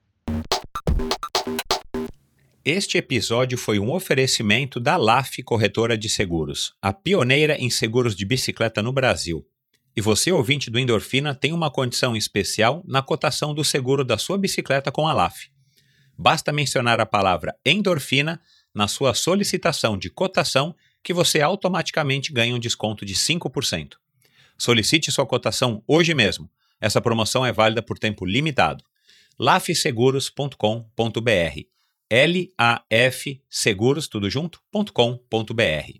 Este episódio foi um oferecimento da LAF Corretora de Seguros, a pioneira em seguros de bicicleta no Brasil. E você, ouvinte do Endorfina, tem uma condição especial na cotação do seguro da sua bicicleta com a LAF. Basta mencionar a palavra endorfina na sua solicitação de cotação que você automaticamente ganha um desconto de 5%. Solicite sua cotação hoje mesmo. Essa promoção é válida por tempo limitado. lafseguros.com.br L-A-F seguros, tudo junto.com.br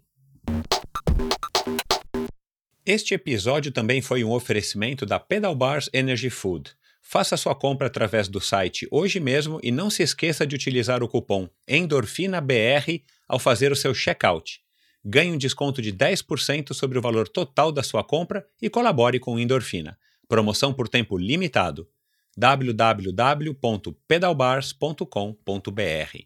Este episódio também foi um oferecimento da Pedal Bars Energy Food. Faça sua compra através do site hoje mesmo e não se esqueça de utilizar o cupom ENDORFINABR ao fazer o seu checkout ganhe um desconto de 10% sobre o valor total da sua compra e colabore com o Endorfina. Promoção por tempo limitado. www.pedalbars.com.br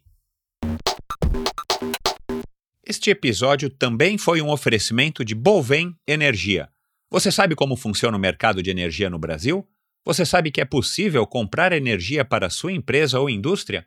Este episódio também foi um oferecimento de Bovem Energia. Você sabe como funciona o mercado de energia no Brasil? Você sabe que é possível comprar energia para sua empresa ou indústria?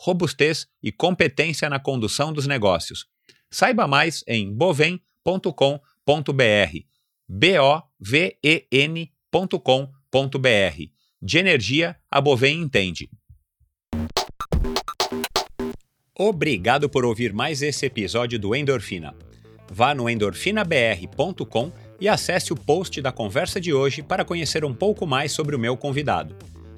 robustez e competência na condução dos negócios. Saiba mais em bovem.com.br. B-O-V-E-N.com.br. De energia, a Bovem entende. Obrigado por ouvir mais esse episódio do Endorfina. Vá no endorfinabr.com e acesse o post da conversa de hoje para conhecer um pouco mais sobre o meu convidado.